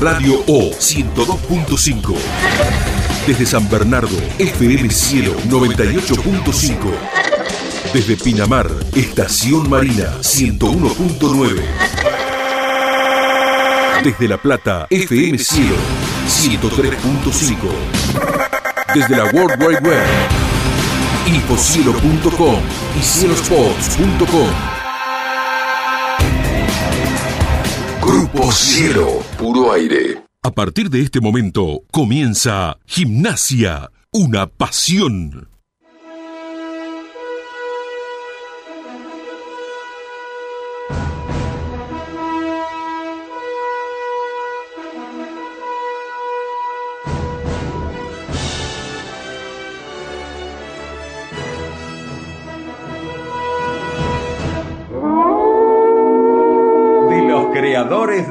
Radio O 102.5. Desde San Bernardo, FM Cielo 98.5. Desde Pinamar, Estación Marina 101.9. Desde La Plata, FM Cielo 103.5. Desde la World Wide Web, infocielo.com y cielospots.com. Grupo Cielo, puro aire. A partir de este momento comienza Gimnasia, una pasión.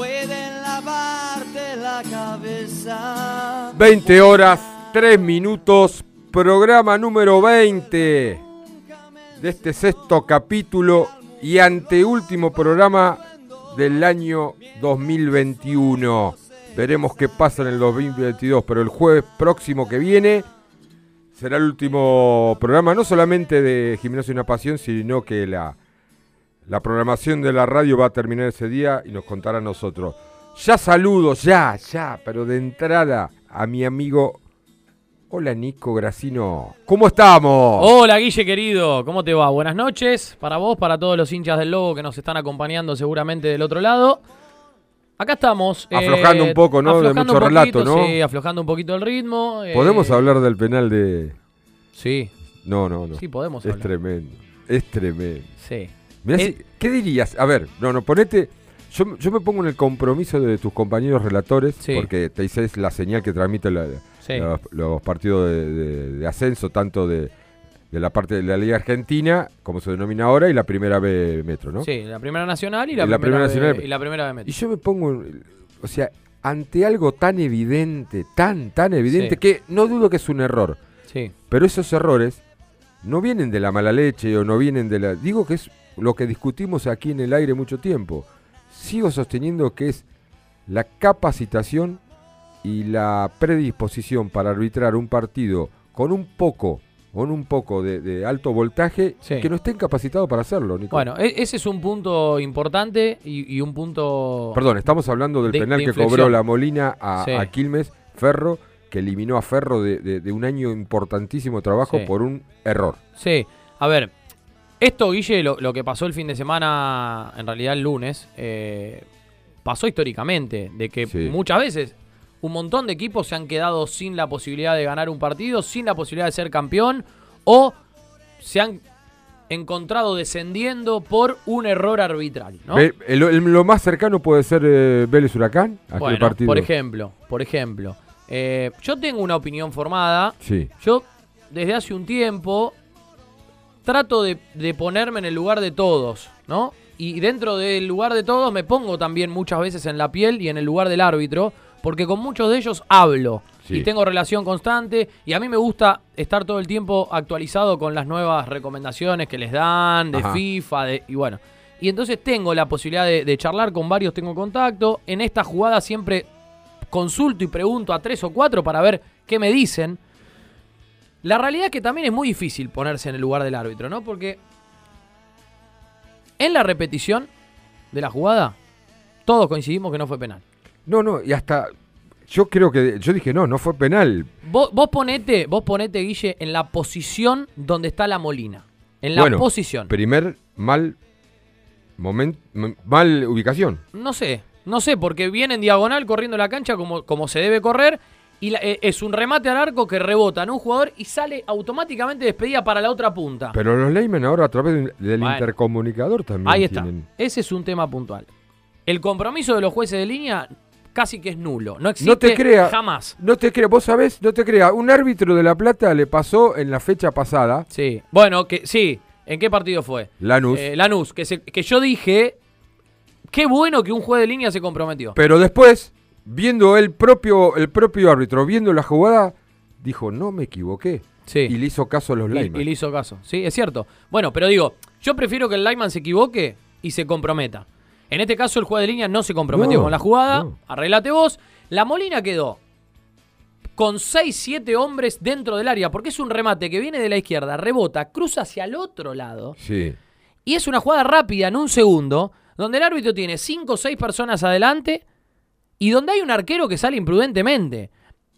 pueden lavarte la cabeza. 20 horas, 3 minutos, programa número 20 de este sexto capítulo y anteúltimo programa del año 2021. Veremos qué pasa en el 2022, pero el jueves próximo que viene será el último programa, no solamente de Gimnasio y una Pasión, sino que la, la programación de la radio va a terminar ese día y nos contará a nosotros. Ya saludo, ya, ya, pero de entrada a mi amigo. Hola Nico Gracino, ¿cómo estamos? Hola Guille querido, ¿cómo te va? Buenas noches para vos, para todos los hinchas del Lobo que nos están acompañando seguramente del otro lado. Acá estamos. eh, Aflojando un poco, ¿no? De mucho relato, ¿no? Sí, aflojando un poquito el ritmo. eh, ¿Podemos hablar del penal de.? Sí, No, no, no. sí podemos es hablar. tremendo. Es tremendo. Sí. Mirá Eh, si- ¿Qué dirías? A ver, no, no, ponete. Yo, yo me pongo en el compromiso de tus compañeros relatores, Sí. porque te es la señal que transmite la- Sí. los, los partidos de, de- de ascenso, tanto de, de la parte de la Liga Argentina, como se denomina ahora, y la primera B Metro, ¿no? Sí, la primera nacional y la, Y la primera, nacional. y la primera de Metro. Y yo me pongo, o sea, ante algo tan evidente, tan, tan evidente, Sí. que no dudo que es un error, Sí, pero esos errores no vienen de la mala leche o no vienen de la... Digo que es lo que discutimos aquí en el aire mucho tiempo. Sigo sosteniendo que es la capacitación y la predisposición para arbitrar un partido con un poco, con un poco de, de alto voltaje Sí. que no estén capacitados para hacerlo, Nico. bueno, e- ese es un punto importante y, y un punto... Perdón, estamos hablando del De- penal de que cobró la Molina a, Sí. a Quilmes, Ferro, que eliminó a Ferro de, un año importantísimo de trabajo Sí. por un error. Sí, a ver, esto, Guille, lo, lo que pasó el fin de semana, en realidad el lunes, eh, pasó históricamente, de que Sí. muchas veces un montón de equipos se han quedado sin la posibilidad de ganar un partido, sin la posibilidad de ser campeón, o se han encontrado descendiendo por un error arbitral, ¿no? Ve- el- el- lo más cercano puede ser eh, Vélez Huracán, bueno, partido. por ejemplo, por ejemplo, eh, yo tengo una opinión formada, Sí, Yo, desde hace un tiempo, trato de, de ponerme en el lugar de todos, ¿no? Y dentro del lugar de todos me pongo también muchas veces en la piel y en el lugar del árbitro, porque con muchos de ellos hablo Sí. y tengo relación constante y a mí me gusta estar todo el tiempo actualizado con las nuevas recomendaciones que les dan de Ajá. FIFA de, y bueno. Y entonces tengo la posibilidad de, de charlar con varios, tengo contacto. En esta jugada siempre consulto y pregunto a tres o cuatro para ver qué me dicen. La realidad es que también es muy difícil ponerse en el lugar del árbitro, ¿no? Porque en la repetición de la jugada, todos coincidimos que no fue penal. No, no, y hasta yo creo que. Yo dije, no, no fue penal. Vos, vos ponete, vos ponete, Guille, en la posición donde está la Molina. En la Bueno, posición. Primer mal momento, mal ubicación. No sé, no sé, porque viene en diagonal corriendo la cancha como, como se debe correr. Y la- eh, es un remate al arco que rebota en un jugador y sale automáticamente despedida para la otra punta. Pero los Leyman ahora a través del- Bueno. intercomunicador también. Ahí está. tienen- Ese es un tema puntual. El compromiso de los jueces de línea casi que es nulo. No existe No te jamás. No te creas, vos sabés, no te creas. Un árbitro de La Plata le pasó en la fecha pasada, Sí. Bueno, que sí. ¿En qué partido fue? Lanús, Eh, Lanús, que, se- que yo dije, qué bueno que un juez de línea se comprometió. pero después, viendo el propio, el propio árbitro, viendo la jugada, dijo, no me equivoqué. Sí. Y le hizo caso a los Y, Leyman. y le hizo caso. Sí, es cierto. Bueno, pero digo, yo prefiero que el lineman se equivoque y se comprometa. En este caso, el juez de línea no se comprometió No, con la jugada. no. Arreglate vos. La Molina quedó con 6, 7 hombres dentro del área, porque es un remate que viene de la izquierda, rebota, cruza hacia el otro lado. Sí. Y es una jugada rápida en un segundo, donde el árbitro tiene 5 o 6 personas adelante y donde hay un arquero que sale imprudentemente.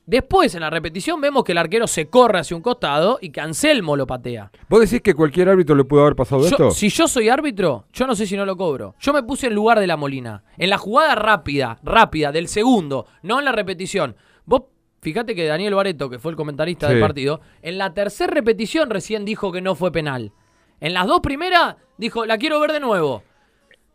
Después, en la repetición, vemos que el arquero se corre hacia un costado y que Anselmo lo patea. ¿Vos decís que cualquier árbitro le pudo haber pasado Yo- esto? si yo soy árbitro, yo no sé si no lo cobro. Yo me puse en lugar de la Molina. En la jugada rápida, rápida, del segundo, no en la repetición. Vos, fíjate que Daniel Bareto, que fue el comentarista Sí. del partido, en la tercera repetición recién dijo que no fue penal. En las dos primeras dijo, la quiero ver de nuevo.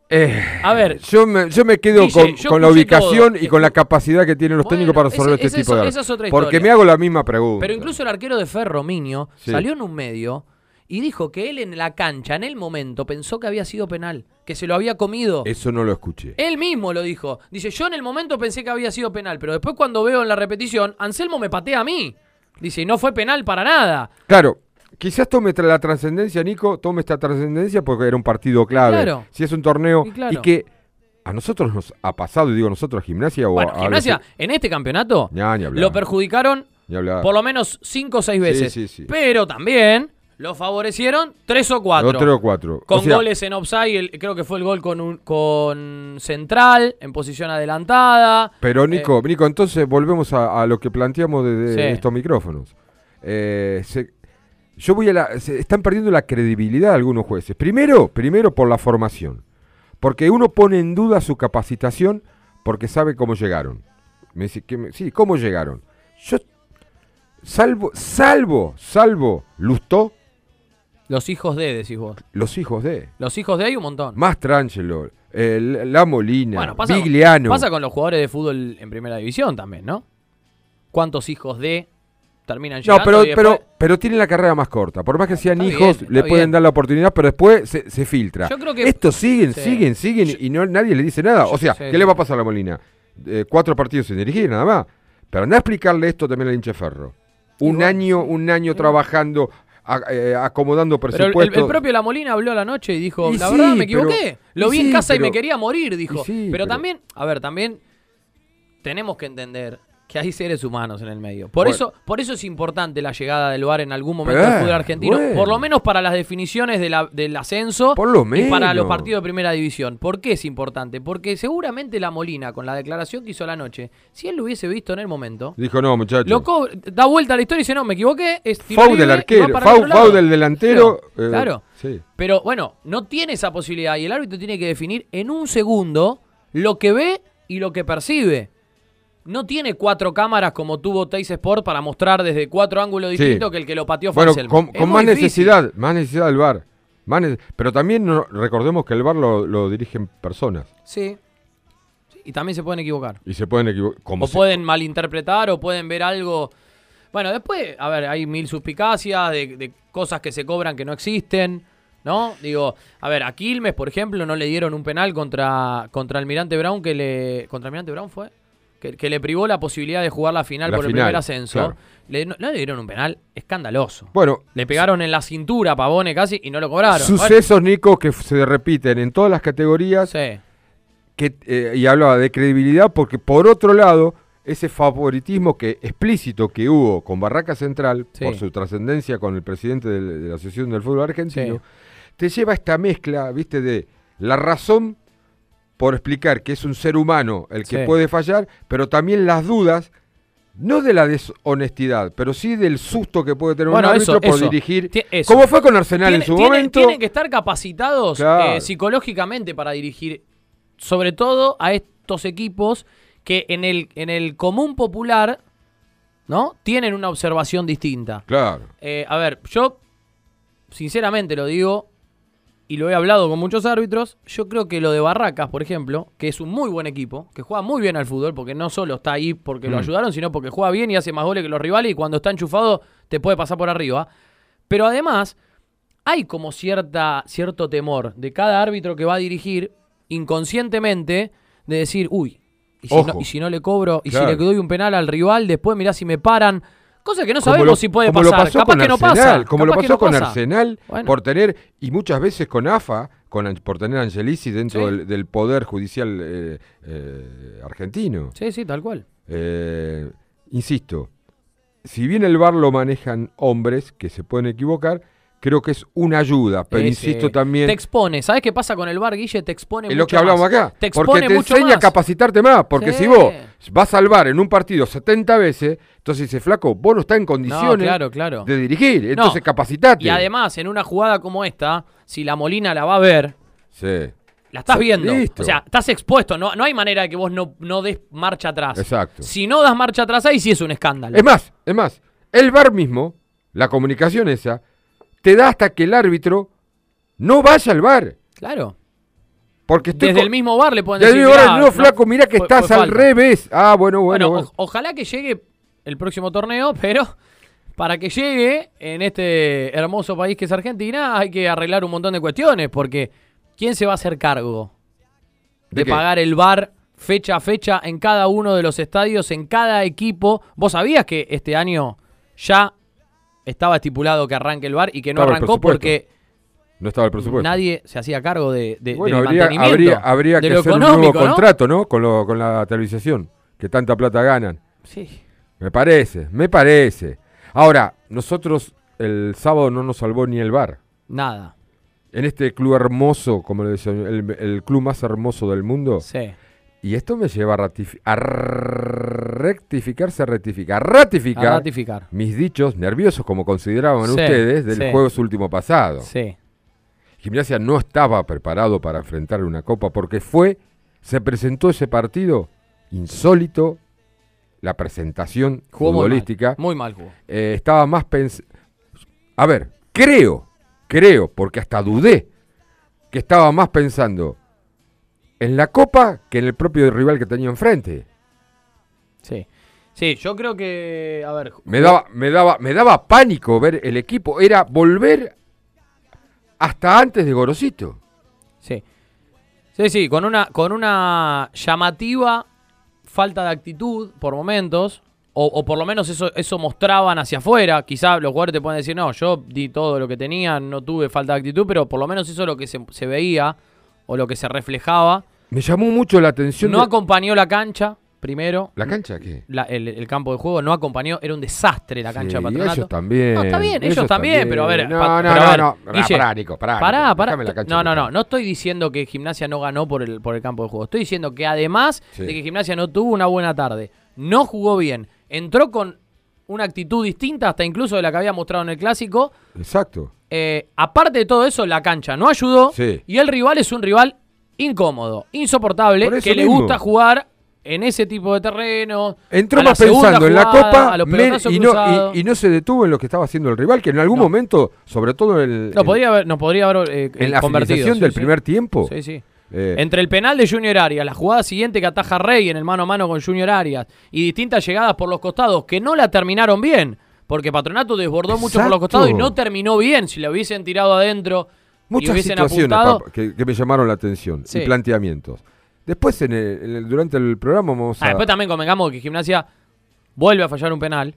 Eh, A ver, yo me, yo me quedo Guille, con, yo con la ubicación todo. y con la capacidad que tienen los Bueno, técnicos para ese- resolver este tipo de es otra Porque me hago la misma pregunta. pero incluso el arquero de Ferro, Minio, Sí. salió en un medio y dijo que él en la cancha, en el momento, pensó que había sido penal, que se lo había comido. Eso no lo escuché. Él mismo lo dijo. Dice, yo en el momento pensé que había sido penal, pero después cuando veo en la repetición, Anselmo me patea a mí. Dice, y no fue penal para nada. Claro, quizás tome la trascendencia, Nico, tome esta trascendencia porque era un partido clave. Claro. Si es un torneo Y claro. y que a nosotros nos ha pasado, y digo nosotros, gimnasia o Bueno, a, a gimnasia, en este campeonato, hablar. lo perjudicaron por lo menos cinco o seis veces. Sí, sí, sí. Pero también lo favorecieron tres o cuatro. Dos, tres o cuatro. Con O sea, goles en offside, el- creo que fue el gol con, un, con Central, en posición adelantada. Pero Nico, Nico, entonces volvemos a, a lo que planteamos desde estos micrófonos. Eh, se- yo voy a la, se están perdiendo la credibilidad algunos jueces. Primero, primero por la formación, porque uno pone en duda su capacitación porque sabe cómo llegaron. Me dice que me- sí, cómo llegaron. Yo salvo, salvo, salvo Lustó, Los hijos de, decís vos. los hijos de Los hijos de hay un montón. Mastrangelo, eh, La Molina, Bueno, pasa con los jugadores de fútbol en primera división también, ¿no? ¿Cuántos hijos de terminan llegando? No, pero, después- pero, pero tienen la carrera más corta. Por más que sean Está hijos, bien, le pueden bien. dar la oportunidad, pero después se, se filtra. Yo creo que- Estos siguen, Sí. siguen, siguen y no nadie le dice nada. O sea, ¿qué sí. le va a pasar a la Molina? Eh, cuatro partidos sin dirigir, nada más. Pero anda a explicarle esto también al hinche Ferro. Un año, un año trabajando, a- eh, acomodando Pero el, propio La Molina habló a la noche y dijo, Y la sí, verdad me pero- equivoqué. Lo vi en casa y me quería morir, dijo. pero- también, a ver, también tenemos que entender que hay seres humanos en el medio. Por Bueno. eso, por eso es importante la llegada del VAR en algún momento Pero, del fútbol argentino, bueno. por lo menos para las definiciones de la- del ascenso Por lo y para los menos. partidos de primera división. ¿Por qué es importante? Porque seguramente la Molina, con la declaración que hizo la noche, si él lo hubiese visto en el momento, Dijo, no, muchachos. lo da vuelta a la historia y dice, no, me equivoqué, es Fau del arquero, fau, fau lado". del delantero. Claro, eh, claro. Sí. Pero bueno, no tiene esa posibilidad y el árbitro tiene que definir en un segundo lo que ve y lo que percibe. No tiene cuatro cámaras como tuvo Teis Sport para mostrar desde cuatro ángulos Sí. distintos que el que lo pateó fue Bueno, con, con más difícil. necesidad, más necesidad del VAR. Más pero también no- recordemos que el VAR lo, lo dirigen personas Sí. Sí, Y también se pueden equivocar. y se pueden equivocar. O se- pueden malinterpretar o pueden ver algo. Bueno, después, a ver, hay mil suspicacias de, de cosas que se cobran que no existen, ¿no? Digo, a ver, a Quilmes, por ejemplo, no le dieron un penal contra, contra Almirante Brown que le. ¿Contra Almirante Brown fue? Que, que le privó la posibilidad de jugar la final La por el primer ascenso. claro. Le, no, le dieron un penal escandaloso. Bueno, Le pegaron en la cintura a Pavone casi y no lo cobraron. sucesos, Nico, que se repiten en todas las categorías. Sí. que, eh, y hablaba de credibilidad porque, por otro lado, ese favoritismo que explícito que hubo con Barraca Central, Sí. por su trascendencia con el presidente de la Asociación del Fútbol Argentino, Sí. te lleva a esta mezcla, viste, de la razón por explicar que es un ser humano el que Sí. puede fallar, pero también las dudas, no de la deshonestidad, pero sí del susto que puede tener Bueno, un árbitro eso, por eso. dirigir. Eso. Como fue con Arsenal en su tiene- momento. Tienen que estar capacitados Claro. eh, psicológicamente para dirigir, sobre todo a estos equipos que en el, en el común popular, ¿no? Tienen una observación distinta. Claro. Eh, a ver, yo sinceramente lo digo y lo he hablado con muchos árbitros. Yo creo que lo de Barracas, por ejemplo, que es un muy buen equipo, que juega muy bien al fútbol, porque no solo está ahí porque lo Mm. ayudaron, sino porque juega bien y hace más goles que los rivales y cuando está enchufado te puede pasar por arriba. Pero además, hay como cierta, cierto temor de cada árbitro que va a dirigir inconscientemente de decir, uy, y si, no, y si no le cobro, y Claro. si le doy un penal al rival, después mirá si me paran. Cosa que no Como sabemos lo- si puede como lo pasar. pasó Capaz con que no pasa. Como lo capaz pasó no con pasa. Arsenal, Bueno. por tener, y muchas veces con AFA, con, por tener a Angelici dentro Sí. del, del poder judicial eh, eh, argentino. Sí, sí, tal cual. Eh, insisto, si bien el VAR lo manejan hombres que se pueden equivocar, creo que es una ayuda, pero Ese- insisto también Te expone. ¿Sabes qué pasa con el bar, Guille? Te expone es mucho lo que hablamos más. acá, Te expone porque te mucho enseña a capacitarte más, porque Sí. si vos vas al VAR en un partido 70 veces, entonces dice flaco, vos no estás en condiciones claro, claro. de dirigir, entonces No, capacitate. Y además, en una jugada como esta, si la Molina la va a ver, Sí, la estás viendo. listo. O sea, estás expuesto. No, no hay manera de que vos no, no des marcha atrás. Exacto. Si no das marcha atrás, ahí sí es un escándalo. Es más, es más, el VAR mismo, la comunicación esa, te da hasta que el árbitro no vaya al VAR. Claro. Porque estoy Desde el mismo bar le pueden Desde decir. el VAR, "Mirá, no, flaco, mirá que fue- estás fue al falta". revés. Ah, bueno, bueno, Bueno, ojalá que llegue el próximo torneo, pero para que llegue en este hermoso país que es Argentina hay que arreglar un montón de cuestiones, porque ¿quién se va a hacer cargo ¿De pagar el bar fecha a fecha en cada uno de los estadios, en cada equipo? ¿Vos sabías que este año ya estaba estipulado que arranque el bar y que no arrancó porque No estaba el presupuesto. nadie se hacía cargo de, de- bueno, del habría, mantenimiento, habría, habría de que hacer un nuevo ¿no? contrato, ¿no? Con, lo- con la televisación, que tanta plata ganan. Sí. Me parece, me parece. Ahora, nosotros el sábado no nos salvó ni el bar. Nada. En este club hermoso, como le decía, el, el club más hermoso del mundo. Sí. Y esto me lleva a, a rectificarse, a rectificar, a ratificar A ratificar. mis dichos nerviosos, como consideraban Sí, ustedes, del sí. jueves último pasado. Sí. Gimnasia no estaba preparado para enfrentar una copa porque fue, se presentó ese partido insólito, la presentación Jugó muy mal. futbolística. Muy mal jugó. eh, estaba más pens A ver, creo, creo, porque hasta dudé que estaba más pensando en la copa que en el propio rival que tenía enfrente. Sí. Sí, yo creo que. A ver. Me daba, me daba, me daba pánico ver el equipo. Era volver hasta antes de Gorosito. Sí. Sí, sí, con una, con una llamativa falta de actitud por momentos. O, o por lo menos eso, eso mostraban hacia afuera. Quizá los jugadores te pueden decir, no, yo di todo lo que tenía, no tuve falta de actitud, pero por lo menos eso es lo que se, se veía o lo que se reflejaba. Me llamó mucho la atención. No de- acompañó la cancha, primero. ¿La cancha qué? La- el, el campo de juego no acompañó, era un desastre la cancha Sí, de patronato. ellos también. No, está bien, ellos, también, pero a ver. No, pa- no, no, ver, no. Guille, Pará, Nico, pará, Pará, Nico, pará. déjame la cancha No, no, no. No estoy diciendo que Gimnasia no ganó por el, por el campo de juego. Estoy diciendo que además Sí. de que Gimnasia no tuvo una buena tarde, no jugó bien, entró con una actitud distinta, hasta incluso de la que había mostrado en el clásico. Exacto. Eh, aparte de todo eso, la cancha no ayudó. Sí. Y el rival es un rival incómodo, insoportable, que le gusta jugar en ese tipo de terreno. Entró más pensando en la jugada, copa men- y, no, y, y no se detuvo en lo que estaba haciendo el rival, que en algún No. momento, sobre todo en, el- No, podría haber, nos podría haber eh, en la finalización sí, del sí. primer tiempo. Sí, sí. eh, Entre el penal de Junior Arias, la jugada siguiente que ataja Rey en el mano a mano con Junior Arias y distintas llegadas por los costados que no la terminaron bien, porque Patronato desbordó mucho por los costados y no terminó bien. Si la hubiesen tirado adentro y muchas hubiesen situaciones apuntado. que, que me llamaron la atención Sí. y planteamientos. Después, en el- en el- durante el programa, vamos Ah, a. después también convengamos que Gimnasia vuelve a fallar un penal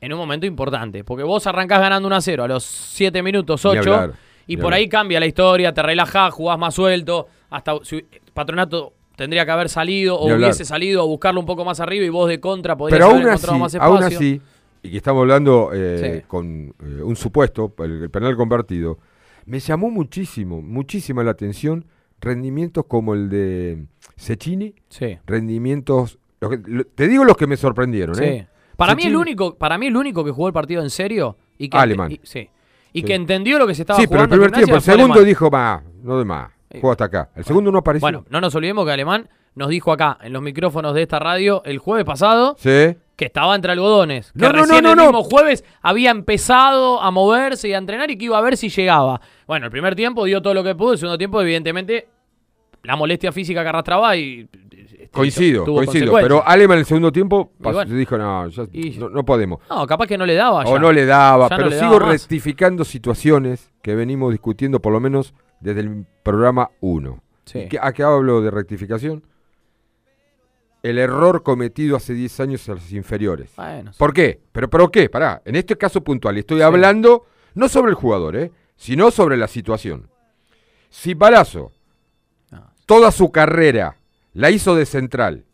en un momento importante, porque vos arrancás ganando 1 a 0 a los 7 minutos, Ni 8, hablar, y ni por hablar. ahí cambia la historia, te relajás, jugás más suelto, hasta si- Patronato tendría que haber salido o Ni hablar. hubiese salido a buscarlo un poco más arriba y vos de contra podrías Pero haber aún así, encontrado más espacio. aún así, y que estamos hablando eh, Sí. con eh, un supuesto, el, el penal convertido, me llamó muchísimo, muchísima la atención rendimientos como el de Cecchini, Sí. rendimientos... los que- lo- te digo los que me sorprendieron, Sí. ¿eh? Para mí, el único, para mí el único que jugó el partido en serio y que, Alemán. y- sí. y Sí. que entendió lo que se estaba Sí, pero el jugando. primer tiempo, el segundo Alemán. dijo más, no de más, Sí. juego hasta acá. El segundo no apareció. Bueno, no nos olvidemos que Alemán nos dijo acá, en los micrófonos de esta radio, el jueves pasado, Sí. que estaba entre algodones. Que No, no, recién no, el mismo jueves había empezado a moverse y a entrenar y que iba a ver si llegaba. Bueno, el primer tiempo dio todo lo que pudo, el segundo tiempo, evidentemente, la molestia física que arrastraba y. este, Coincido, coincido. Pero Alemán en el segundo tiempo Y pasó- bueno. dijo, no, ya- Y- no, no podemos. No, capaz que no le daba. O no le daba, no pero le sigo daba rectificando situaciones que venimos discutiendo por lo menos desde el programa 1. Sí. ¿Qué- ¿A qué hablo de rectificación? El error cometido hace 10 años a los inferiores. Bueno, sí. ¿Por qué? ¿Pero por qué? Pará, en este caso puntual, estoy Sí. hablando no sobre el jugador, ¿eh? sino sobre la situación. Si Palazzo. Toda su carrera la hizo de central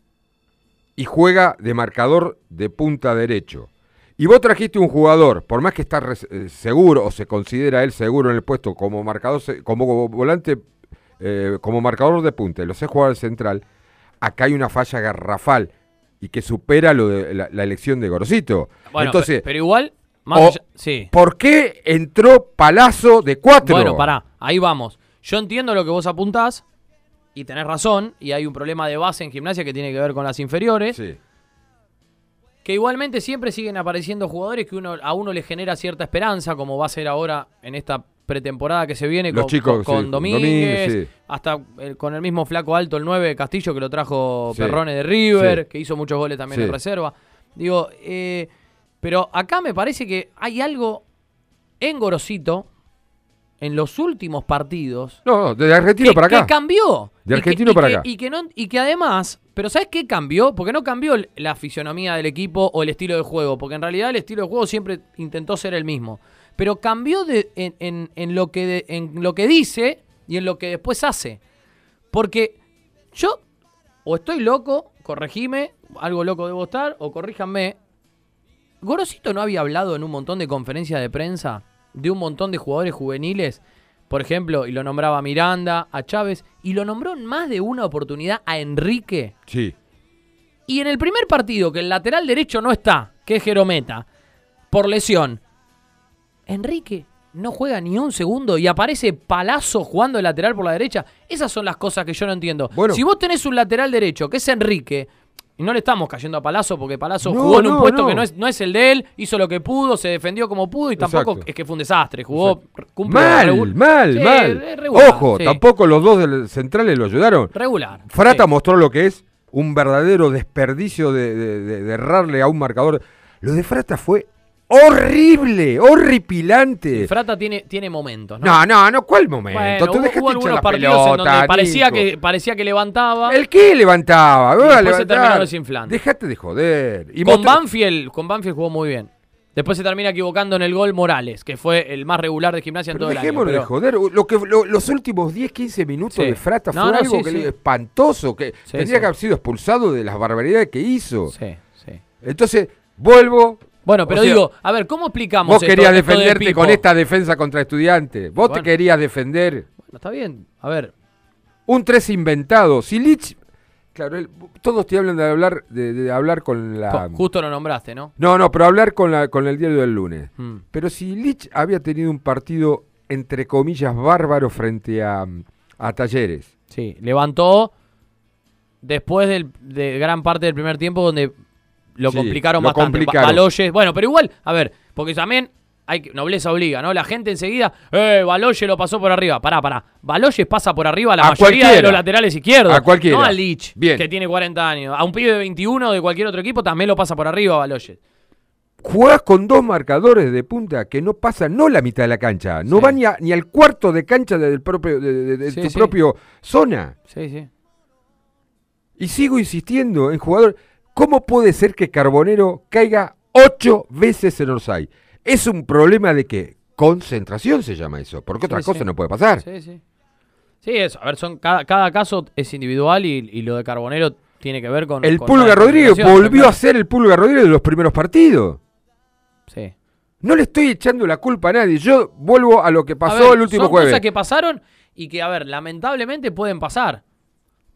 y juega de marcador de punta derecho, y vos trajiste un jugador, por más que está eh, seguro o se considera él seguro en el puesto como marcador, como volante, eh, como marcador de punta, y lo sé jugar al central, acá hay una falla garrafal y que supera lo de la, la elección de Gorosito. Bueno, Entonces, pe- pero igual, más o- sí. ¿por qué entró Palazzo de cuatro? Bueno, pará, ahí vamos. Yo entiendo lo que vos apuntás y tenés razón, y hay un problema de base en gimnasia que tiene que ver con las inferiores, Sí. que igualmente siempre siguen apareciendo jugadores que uno, a uno le genera cierta esperanza, como va a ser ahora en esta pretemporada que se viene Los con, chicos, con- con sí, Domínguez, Domínguez, sí. hasta el- con el mismo flaco alto, el 9 Castillo, que lo trajo Sí, Perrone de River, que hizo muchos goles también en reserva. Digo, eh, pero acá me parece que hay algo en Gorosito, en los últimos partidos, No, desde Argentina que, para acá. que cambió. De Y que- argentino y para que- acá. Y que, no, y que además, pero ¿sabes qué cambió? Porque no cambió la fisionomía del equipo o el estilo de juego, porque en realidad el estilo de juego siempre intentó ser el mismo. Pero cambió de, en, en- en lo que de- en lo que dice y en lo que después hace. Porque yo o estoy loco, corregime, algo loco debo estar, o corríjanme. Gorosito no había hablado en un montón de conferencias de prensa de un montón de jugadores juveniles, por ejemplo, y lo nombraba a Miranda, a Chávez, y lo nombró en más de una oportunidad a Enrique. Sí. Y en el primer partido, que el lateral derecho no está, que es Jerometa, por lesión, Enrique no juega ni un segundo y aparece Palazo jugando de lateral por la derecha. Esas son las cosas que yo no entiendo. Bueno. Si vos tenés un lateral derecho, que es Enrique, y no le estamos cayendo a Palazo porque Palazo No, jugó en un no, puesto no. que no es, no es el de él, hizo lo que pudo, se defendió como pudo y tampoco Exacto. es que fue un desastre. Jugó, Mal, mal, Sí, mal. regular, Ojo, sí. tampoco los dos del- centrales lo ayudaron. Regular. Frata sí. mostró lo que es un verdadero desperdicio de, de- de- de errarle a un marcador. Lo de Frata fue horrible, horripilante. Frata tiene, tiene momentos, ¿no? No, no, no, ¿cuál momento? Bueno, hubo, dejaste hubo algunos la partidos en parecía que, parecía que levantaba. ¿El qué levantaba? Y después se terminó desinflando. Dejate de joder. Y con mostró- Banfield, con Banfield jugó muy bien. Después se termina equivocando en el gol Morales, que fue el más regular de gimnasia en Pero todo el año. dejémonos de pero- joder. Lo que, lo- los últimos 10, 15 minutos Sí. de Frata No, fue no, algo sí, que sí. espantoso. Que tendría que haber sido expulsado de las barbaridades que hizo. Sí, sí. Entonces, vuelvo. Bueno, pero O sea, digo, a ver, ¿cómo explicamos Vos esto- querías esto defenderte con esta defensa contra estudiantes. Vos te querías defender Bueno, está bien. A ver, un 3 inventado. Si Lich. Claro, él- todos te hablan de hablar, de, de hablar con la. justo lo nombraste, ¿no? No, no, pero hablar con, la, con el diario del lunes. Mm. Pero si Lich había tenido un partido, entre comillas, bárbaro frente a, a Talleres. Sí, levantó después del- de gran parte del primer tiempo donde lo Sí, complicaron lo bastante. Ba- complicaron. Baloyes, bueno, pero igual, a ver, porque también hay que- nobleza obliga, ¿no? La gente enseguida, eh, Baloyes lo pasó por arriba. Pará, pará. Baloyes pasa por arriba a la A mayoría de los laterales izquierdos. A cualquiera. No a Lich, Bien. que tiene 40 años. A un pibe de 21 de cualquier otro equipo también lo pasa por arriba Baloyes. Jugás con dos marcadores de punta que no pasan no la mitad de la cancha, no Sí. van ni, a- ni al cuarto de cancha del propio, de, de- de Sí, tu sí. propio zona. Sí, sí. Y sigo insistiendo en jugador. ¿Cómo puede ser que Carbonero caiga ocho veces en Orsay? Es un problema de que concentración se llama eso, porque otra Sí, cosa sí. no puede pasar. Sí, sí. Sí, eso. A ver, son cada, cada caso es individual y, y lo de Carbonero tiene que ver con. El con Pulga Rodríguez volvió claro. a ser el Pulga Rodríguez de los primeros partidos. Sí. No le estoy echando la culpa a nadie. Yo vuelvo a lo que pasó ver, el último son jueves. cosas que pasaron y que, a ver, lamentablemente pueden pasar.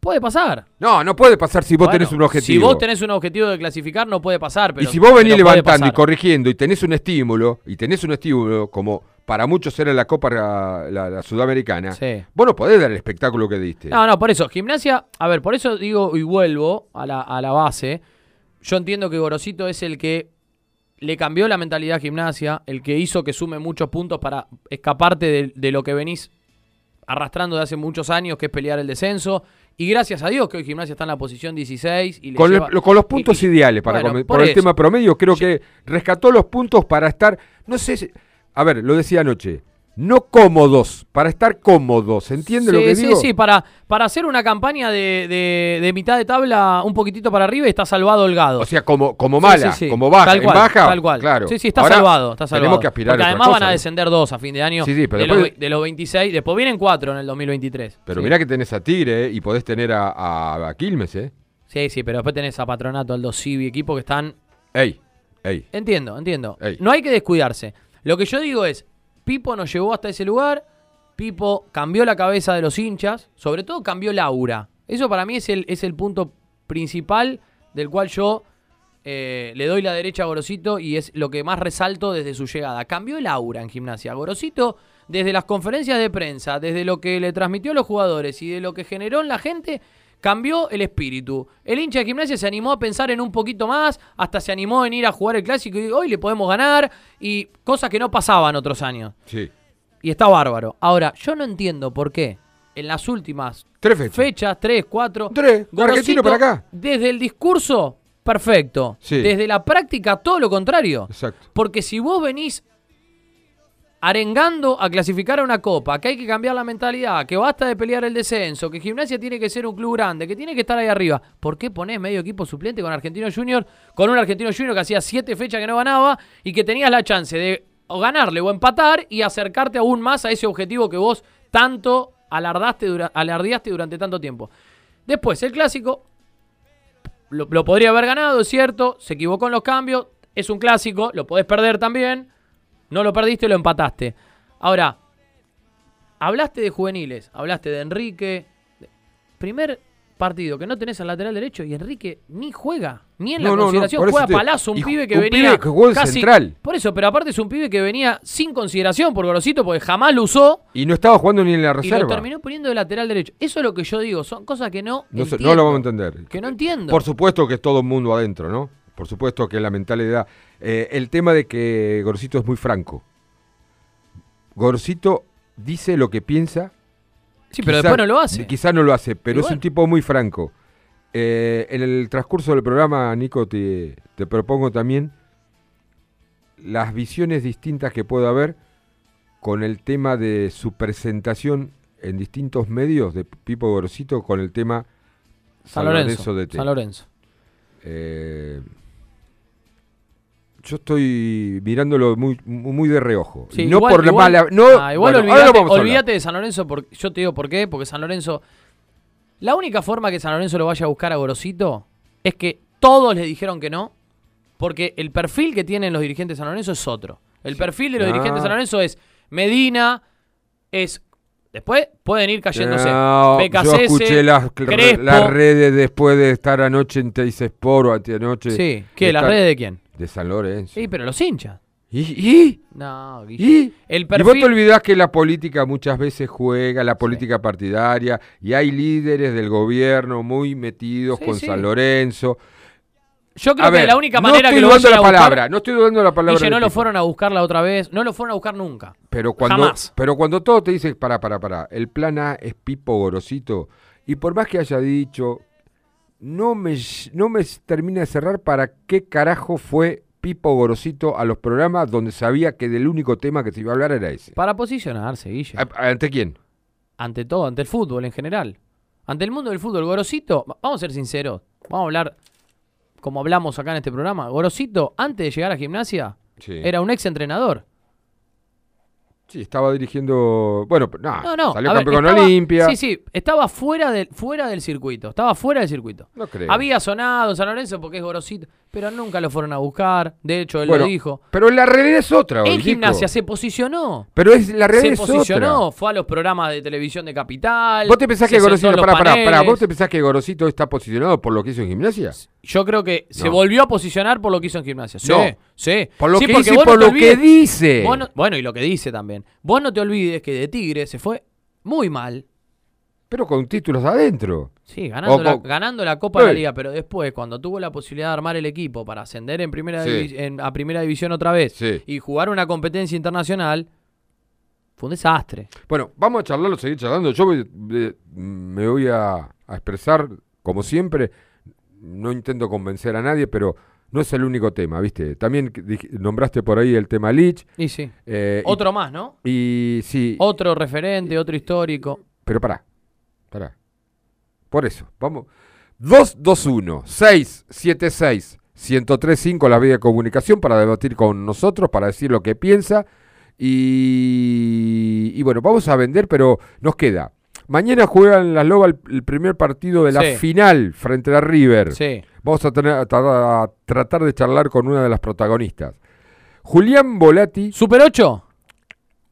Puede pasar. No, no puede pasar si vos Bueno, tenés un objetivo. Si vos tenés un objetivo de clasificar, no puede pasar. Pero, y si vos venís levantando y corrigiendo y tenés un estímulo, y tenés un estímulo como para muchos era la Copa la, la- la Sudamericana, Sí. vos no podés dar el espectáculo que diste. No, no, por eso, gimnasia, a ver, por eso digo y vuelvo a la, a la base. Yo entiendo que Gorosito es el que le cambió la mentalidad a gimnasia, el que hizo que sume muchos puntos para escaparte de, de lo que venís arrastrando de hace muchos años, que es pelear el descenso. Y gracias a Dios que hoy gimnasia está en la posición 16. Y Con, lleva- los puntos y- ideales para bueno, por por, el tema promedio, creo que rescató los puntos para estar, no sé, si- a ver, lo decía anoche, no cómodos, para estar cómodos, ¿entiende lo Sí, que sí, digo? sí, para, para hacer una campaña de, de- de mitad de tabla un poquitito para arriba y está salvado Holgado. O sea, como, como Sí, mala, sí, sí. como baja, Tal en cual, baja, Tal cual. claro. Sí, sí, está Ahora salvado, está salvado. Tenemos que aspirar Porque a además cosa, van a descender dos a fin de año. Sí, sí, pero de, después- los, de los 26. Después vienen cuatro en el 2023. Pero sí. mirá que tenés a Tigre, ¿eh? y podés tener a, a, a Quilmes, ¿eh? Sí, sí, pero después tenés a Patronato, Aldo Civi, equipo que están... Ey, ey. Entiendo, entiendo. Ey. No hay que descuidarse. Lo que yo digo es, Pipo nos llevó hasta ese lugar, Pipo cambió la cabeza de los hinchas, sobre todo cambió la aura. Eso para mí es el, es el punto principal del cual yo eh, le doy la derecha a Gorosito y es lo que más resalto desde su llegada. Cambió el aura en gimnasia. Gorosito, desde las conferencias de prensa, desde lo que le transmitió a los jugadores y de lo que generó en la gente, cambió el espíritu. El hincha de gimnasia se animó a pensar en un poquito más, hasta se animó en ir a jugar el clásico y hoy le podemos ganar y cosas que no pasaban otros años. Sí. Y está bárbaro. Ahora, yo no entiendo por qué en las últimas Tres fechas. fechas, tres, cuatro, Tres, Gorosito, para acá. Desde el discurso, perfecto. Sí. Desde la práctica, todo lo contrario. Exacto. Porque si vos venís arengando a clasificar a una copa, que hay que cambiar la mentalidad, que basta de pelear el descenso, que Gimnasia tiene que ser un club grande, que tiene que estar ahí arriba, ¿por qué ponés medio equipo suplente con Argentino Junior, con un Argentino Junior que hacía siete fechas que no ganaba y que tenías la chance de o ganarle o empatar y acercarte aún más a ese objetivo que vos tanto alardaste dura- alardeaste durante tanto tiempo? Después, el clásico, lo, lo podría haber ganado, es cierto, se equivocó en los cambios, es un clásico, lo podés perder también, no lo perdiste, lo empataste. Ahora, hablaste de juveniles, hablaste de Enrique, primer partido que no tenés al lateral derecho y Enrique ni juega, ni en la No, no, no, consideración, juega Palazzo, un y pibe que un venía pibe que jugó casi central. Por eso, pero aparte es un pibe que venía sin consideración por Gorosito porque jamás lo usó Y no estaba jugando ni en la y lo reserva. terminó poniendo de lateral derecho. Eso es lo que yo digo, son cosas que no No, sé, entiendo, no lo vamos a entender. Que no entiendo. Por supuesto que es todo el mundo adentro, ¿no? Por supuesto que la mentalidad. Eh, el tema de que Gorosito es muy franco. Gorosito dice lo que piensa. sí, pero después no lo hace. Quizá no lo hace, pero es un tipo muy franco. Eh, en el transcurso del programa, Nico, te, te propongo también las visiones distintas que pueda haber con el tema de su presentación en distintos medios de Pipo Gorosito con el tema San Lorenzo. de T. San Lorenzo. Eh, yo estoy mirándolo muy, muy de reojo. Sí, no igual- por la igual- mala. No, Ah, igual bueno, de San Lorenzo. Porque, yo te digo por qué. Porque San Lorenzo. La única forma que San Lorenzo lo vaya a buscar a Gorosito es que todos le dijeron que no. Porque el perfil que tienen los dirigentes de San Lorenzo es otro. El perfil de los Ah. dirigentes de San Lorenzo es Medina, es. Después pueden ir cayéndose. No, yo escuché las, Crespo. las redes después de estar anoche en Teis Sport o anteanoche. Sí, ¿qué? ¿Las redes de quién? De San Lorenzo. Sí, pero los hinchas. ¿Y? ¿Y? No. ¿Y? El Y vos te perfil. olvidás que la política muchas veces juega, la política partidaria, y hay líderes del gobierno muy metidos Sí, con sí. San Lorenzo. Yo creo A que ver, la única no manera estoy que lo dudando vayan la a buscar- palabra, no estoy dudando la palabra. Guille, no lo tipo. fueron a buscar la otra vez. No lo fueron a buscar nunca. Pero cuando, Jamás. pero cuando todo te dice, para, para, para, el plan A es Pipo Gorosito, y por más que haya dicho, no me, no me termina de cerrar para qué carajo fue Pipo Gorosito a los programas donde sabía que del único tema que se iba a hablar era ese. Para posicionarse, Guille. ¿A- ¿Ante quién? Ante todo, ante el fútbol en general. Ante el mundo del fútbol. Gorosito, va- vamos a ser sinceros. Vamos a hablar como hablamos acá en este programa. Gorosito, antes de llegar a gimnasia, Sí. era un ex entrenador. Sí, estaba dirigiendo. Bueno, no, No, no. salió a ver, campeón con Olimpia. Sí, sí, estaba fuera del, fuera del circuito. Estaba fuera del circuito. No creo. Había sonado en San Lorenzo porque es Gorosito, pero nunca lo fueron a buscar. De hecho, él Bueno, lo dijo. Pero la realidad es otra. En gimnasia se posicionó. Pero es, la realidad Se es posicionó, otra. fue a los programas de televisión de Capital. ¿Vos te pensás que Gorosito. en los Pará, pará, pará. paneles. ¿Vos te pensás que Gorosito está posicionado por lo que hizo en gimnasia? Yo creo que se volvió a posicionar por lo que hizo en gimnasia. Sí, No. sí. Por lo Sí, que y por lo que dice. vos no- bueno, y lo que dice también. Vos no te olvides que de Tigre se fue muy mal. Pero con títulos adentro. Sí, ganando, la, con- ganando la Copa de la. Liga, pero después, cuando tuvo la posibilidad de armar el equipo para ascender en primera Sí. divi- en- a primera división otra vez Sí. y jugar una competencia internacional, fue un desastre. Bueno, vamos a charlarlo, seguir charlando. Yo eh, me voy a, a expresar, como siempre. No intento convencer a nadie, pero no es el único tema, ¿viste? También nombraste por ahí el tema Lich. Y sí. eh, y- Otro más, ¿no? Y, sí, Otro referente, otro histórico. pero pará, pará. Por eso, vamos. 221-676-1035, la vía de comunicación para debatir con nosotros, para decir lo que piensa. Y, y bueno, vamos a vender, pero nos queda. Mañana juegan las Lobas el, el primer partido de la Sí. final frente a River. Sí. Vamos a, tener, a tra- a tratar de charlar con una de las protagonistas. Julián Volati ¿Super 8?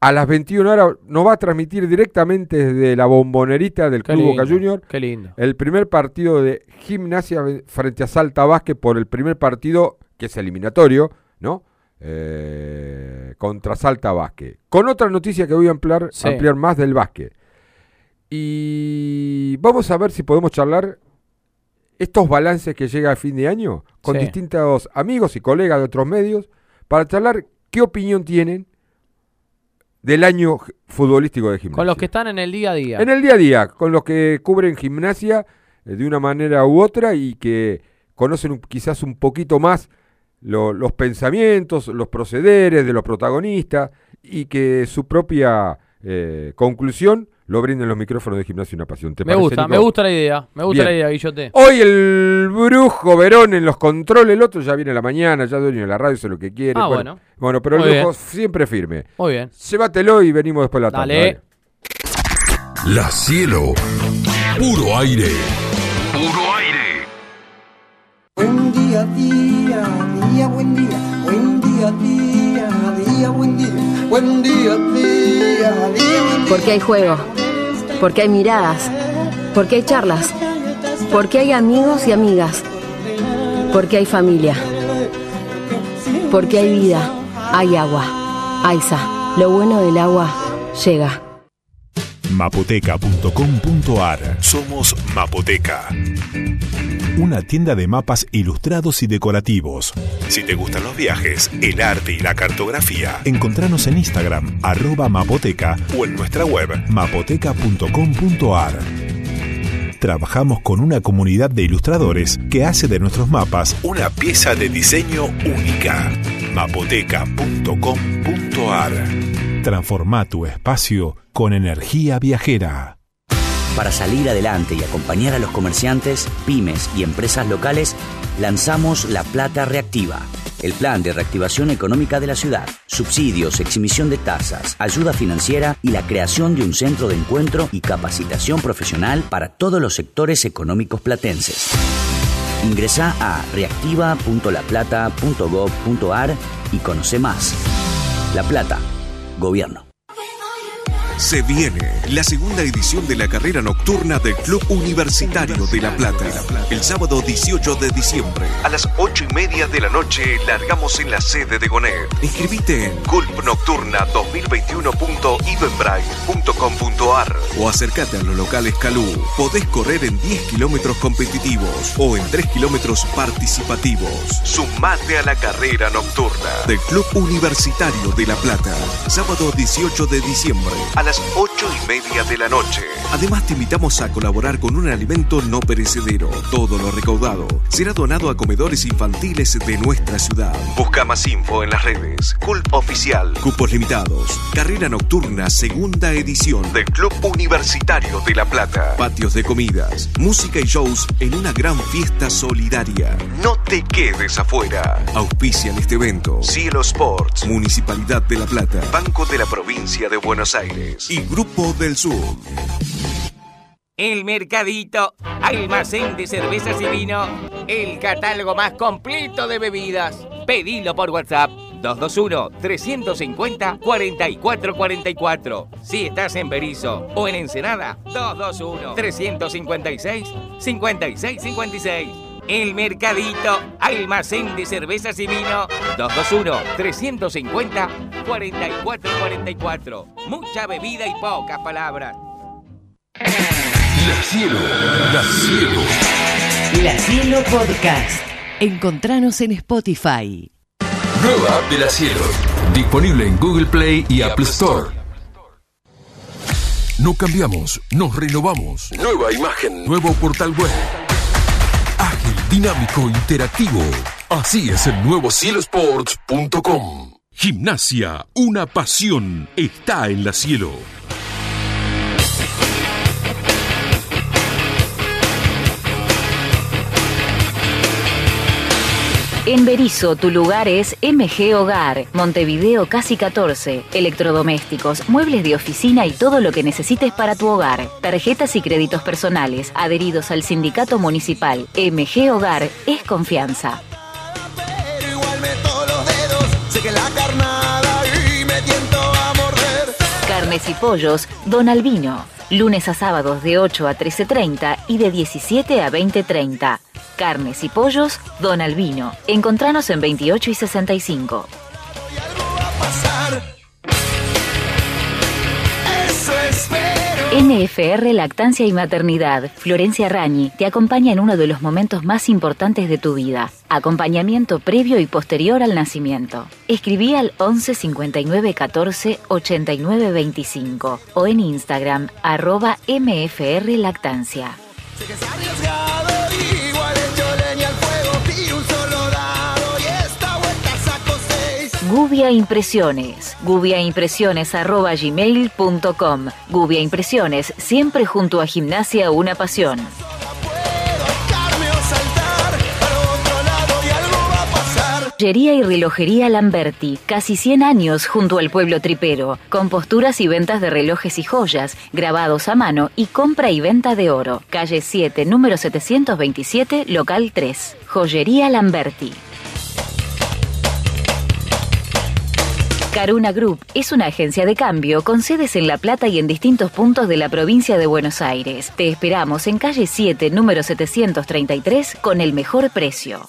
a las 21 horas nos va a transmitir directamente desde la bombonerita del Qué Club lindo. Boca Junior Qué lindo. el primer partido de gimnasia frente a Salta Vázquez por el primer partido que es eliminatorio, ¿no? Eh, contra Salta Vázquez. Con otra noticia que voy a ampliar, Sí. ampliar más del básquet. Y vamos a ver si podemos charlar estos balances que llega a fin de año con Sí. distintos amigos y colegas de otros medios para charlar qué opinión tienen del año futbolístico de gimnasia. Con los que están en el día a día. En el día a día, con los que cubren gimnasia eh, de una manera u otra y que conocen quizás un poquito más lo- los pensamientos, los procederes de los protagonistas y que su propia eh, conclusión lo brinden los micrófonos de gimnasia una pasión. ¿Te me parece, gusta, Nico? me gusta la idea. Me gusta Bien. la idea, Guillote. Hoy el brujo Verón en los controles, el otro ya viene a la mañana, ya dueño de la radio, sé lo que quiere. Ah, bueno, bueno. Bueno, pero Muy el brujo bien. siempre firme. Muy bien. Llévatelo y venimos después de la tarde. Dale. La cielo. Puro aire. Puro aire. Buen día, día, día, buen día. Buen día, día, día, buen día. Buen día, día, día, buen día. Porque hay juego, porque hay miradas, porque hay charlas, porque hay amigos y amigas, porque hay familia, porque hay vida, hay agua. AISA, lo bueno del agua llega. Mapoteca.com.ar Somos Mapoteca. Una tienda de mapas ilustrados y decorativos. Si te gustan los viajes, el arte y la cartografía, encontranos en Instagram, arroba mapoteca o en nuestra web, mapoteca.com.ar. Trabajamos con una comunidad de ilustradores que hace de nuestros mapas una pieza de diseño única. mapoteca.com.ar Transforma tu espacio con energía viajera. Para salir adelante y acompañar a los comerciantes, pymes y empresas locales, lanzamos La Plata Reactiva, el plan de reactivación económica de la ciudad, subsidios, exhibición de tasas, ayuda financiera y la creación de un centro de encuentro y capacitación profesional para todos los sectores económicos platenses. Ingresa a reactiva.laplata.gov.ar y conoce más. La Plata, Gobierno. Se viene la segunda edición de la carrera nocturna del Club Universitario de La Plata. El sábado 18 de diciembre, a las 8 y media de la noche, largamos en la sede de Gonet. Inscribite en culpnocturna2021.evenbrite.com.ar o acércate a los locales Calú. Podés correr en 10 kilómetros competitivos o en 3 kilómetros participativos. Sumate a la carrera nocturna del Club Universitario de La Plata. Sábado 18 de diciembre las 8 y media de la noche. Además te invitamos a colaborar con un alimento no perecedero. Todo lo recaudado será donado a comedores infantiles de nuestra ciudad. Busca más info en las redes. Culp Oficial. Cupos limitados. Carrera nocturna segunda edición del Club Universitario de La Plata. Patios de comidas, música y shows en una gran fiesta solidaria. No te te quedes afuera. Auspician este evento Cielo Sports, Municipalidad de La Plata, Banco de la Provincia de Buenos Aires y Grupo del Sur. El Mercadito, almacén de cervezas y vino, el catálogo más completo de bebidas. Pedilo por WhatsApp 221-350-4444. Si estás en Berizo o en Ensenada, 221-356-5656. El Mercadito, almacén de cervezas y vino, 221-350-4444. Mucha bebida y pocas palabras. La Cielo, La Cielo. La Cielo Podcast. Encontranos en Spotify. Nueva app de La Cielo. Disponible en Google Play y Apple Store. No cambiamos, nos renovamos. Nueva imagen. Nuevo portal web. Dinámico, interactivo. Así es el nuevo cielosports.com. Gimnasia, una pasión, está en La Cielo. En Berizo, tu lugar es MG Hogar, Montevideo Casi 14, electrodomésticos, muebles de oficina y todo lo que necesites para tu hogar. Tarjetas y créditos personales, adheridos al sindicato municipal. MG Hogar es confianza. Carnes y pollos, Don Albino. Lunes a sábados de 8 a 13.30 y de 17 a 20.30. Carnes y pollos, Don Albino. Encontranos en 28 y 65. NFR Lactancia y Maternidad, Florencia Rañi, te acompaña en uno de los momentos más importantes de tu vida. Acompañamiento previo y posterior al nacimiento. Escribí al 11 59 14 89 25 o en Instagram arroba MFR Lactancia. Gubia Impresiones. gubiaimpresiones.gmail.com Gubia Impresiones, siempre junto a Gimnasia Una Pasión. Joyería y relojería Lamberti, casi 100 años junto al pueblo tripero, con posturas y ventas de relojes y joyas, grabados a mano y compra y venta de oro. Calle 7, número 727, local 3. Joyería Lamberti. Caruna Group es una agencia de cambio con sedes en La Plata y en distintos puntos de la provincia de Buenos Aires. Te esperamos en calle 7, número 733, con el mejor precio.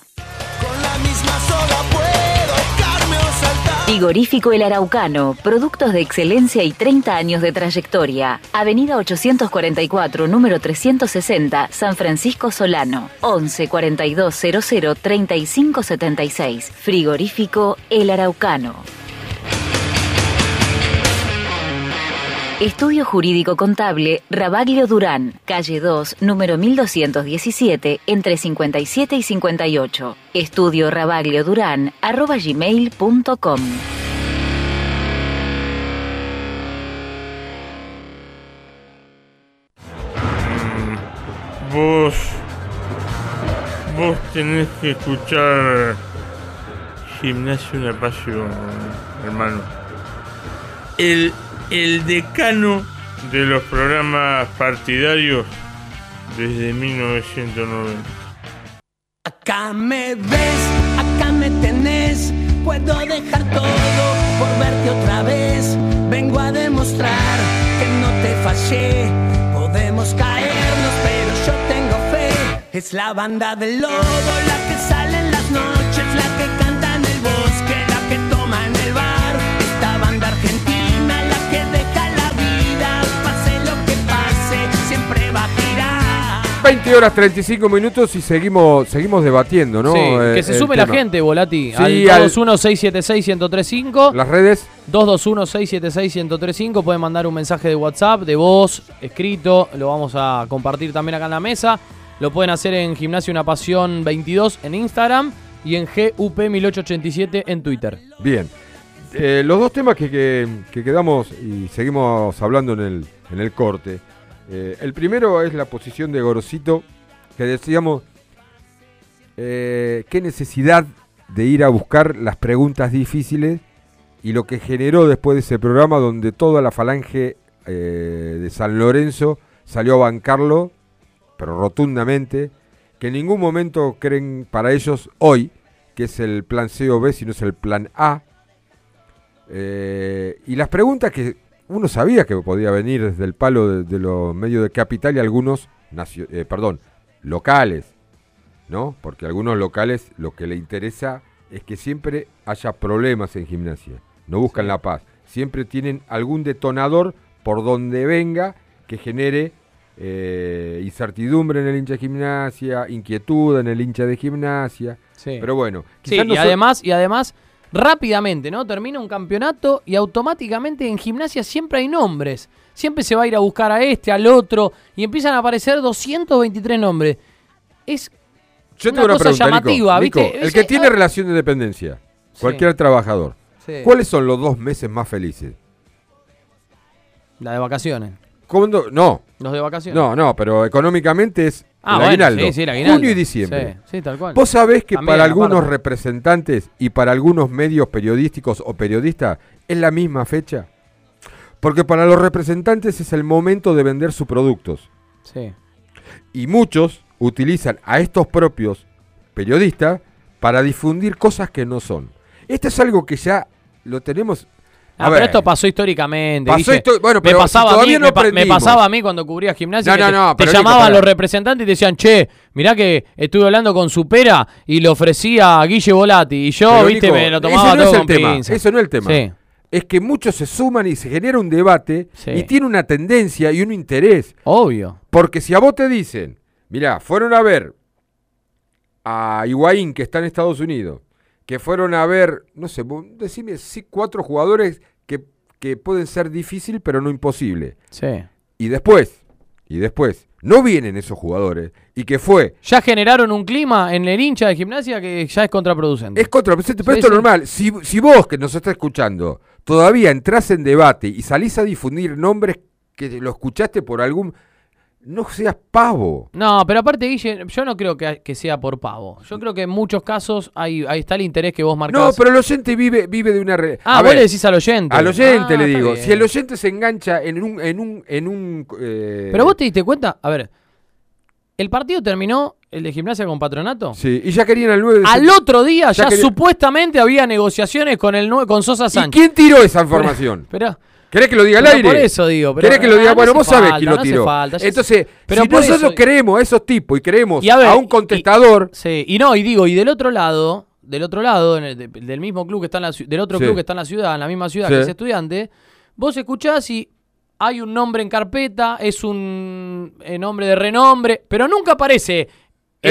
Frigorífico El Araucano, productos de excelencia y 30 años de trayectoria. Avenida 844, número 360, San Francisco Solano. 11 42 00 35 76. Frigorífico El Araucano. Estudio Jurídico Contable Rabaglio Durán, calle 2, número 1217, entre 57 y 58. Estudio Rabaglio Durán, arroba gmail.com. Vos. Vos tenés que escuchar. Gimnasio una pasión, hermano. El, el decano de los programas partidarios desde 1990. Acá me ves, acá me tenés, puedo dejar todo por verte otra vez. Vengo a demostrar que no te fallé, podemos caernos, pero yo tengo fe. Es la banda del lobo, la que sale en las noches, la que 20 horas 35 minutos y seguimos seguimos debatiendo, ¿no? Sí, Eh, que se el sume la tema. gente, Volati. Sí, al- 221-676-1035. Las redes. 221-676-1035. Pueden mandar un mensaje de WhatsApp, de voz, escrito. Lo vamos a compartir también acá en la mesa. Lo pueden hacer en Gimnasio Una Pasión 22 en Instagram y en GUP1887 en Twitter. Bien. Eh, los dos temas que, que- que quedamos y seguimos hablando en el, en el corte. Eh, el primero es la posición de Gorosito, que decíamos eh, qué necesidad de ir a buscar las preguntas difíciles y lo que generó después de ese programa donde toda la falange eh, de San Lorenzo salió a bancarlo, pero rotundamente, que en ningún momento creen para ellos hoy que es el plan C o B, sino es el plan A. Y las preguntas que uno sabía que podía venir desde el palo de, de los medios de capital y algunos, nacio- eh, perdón, locales, ¿no? Porque a algunos locales lo que le interesa es que siempre haya problemas en gimnasia, no buscan la paz, siempre tienen algún detonador por donde venga que genere eh, incertidumbre en el hincha de gimnasia, inquietud en el hincha de gimnasia. Sí. Pero bueno, Sí, y no so- además, y además, rápidamente, ¿no? Termina un campeonato y automáticamente en gimnasia siempre hay nombres. Siempre se va a ir a buscar a este, al otro, y empiezan a aparecer 223 nombres. Es Yo una tengo una cosa pregunta, llamativa, Nico, ¿viste? el que tiene ah, relación de dependencia, Sí. cualquier trabajador, Sí. ¿cuáles son los dos meses más felices? La de vacaciones. ¿Cuándo? No. Los de vacaciones. No, no, pero económicamente es Ah, el bueno, aguinaldo. sí, sí, el aguinaldo. Junio y diciembre. Sí, sí, tal cual. Vos sabés que También, para algunos aparte. representantes y para algunos medios periodísticos o periodistas es la misma fecha. Porque para los representantes es el momento de vender sus productos. Sí. Y muchos utilizan a estos propios periodistas para difundir cosas que no son. Esto es algo que ya lo tenemos. Ah, a pero ver, esto pasó históricamente. Pasó bueno, me pero pasaba, si a mí, todavía no me, pa- me aprendimos. pasaba a mí cuando cubría gimnasia. No, no, te, no, te llamaban los representantes y te decían, che, mirá que estuve hablando con Supera y le ofrecía a Guille Volati. Y yo, Pero, viste, me lo tomaba no todo es con tema. Eso no es el tema. Sí. Es que muchos se suman y se genera un debate Sí. y tiene una tendencia y un interés. Obvio. Porque si a vos te dicen, mirá, fueron a ver a Higuaín que está en Estados Unidos, que fueron a ver, no sé, decime sí, cuatro jugadores que, que pueden ser difícil pero no imposible. Sí. Y después, y después, no vienen esos jugadores y que fue Ya generaron un clima en el hincha de gimnasia que ya es contraproducente. Es contraproducente, pero Sí, esto es sí. normal. Si, si vos que nos está escuchando todavía entras en debate y salís a difundir nombres que lo escuchaste por algún... No seas pavo. No, pero aparte, Guille, yo no creo que, que sea por pavo. Yo creo que en muchos casos ahí, ahí está el interés que vos marcás. No, pero el oyente vive, vive de una... re- Ah, A vos ver, le decís al oyente. Al oyente Ah, le digo. Si el oyente se engancha en un... En un, en un eh, Pero vos te diste cuenta, a ver, el partido terminó, el de gimnasia con patronato. Sí, y ya querían al 9 de Al otro día ya, supuestamente había negociaciones con el con Sosa ¿Y Sánchez. quién tiró esa información? Pero, ¿Querés que lo diga al Pero aire? por eso digo, pero- ¿Querés que lo diga? ah, no bueno, hace vos sabés quién no lo tiró. falta, Entonces, Pero si nosotros eso- creemos a esos tipos y creemos Y a ver, a un y- contestador... sí, y no, y digo, y del otro lado, del otro lado, del mismo club que está en la ciudad, del otro Sí. club que está en la ciudad, en la misma ciudad Sí. que es estudiante, vos escuchás y hay un nombre en carpeta, es un eh, nombre de renombre, pero nunca aparece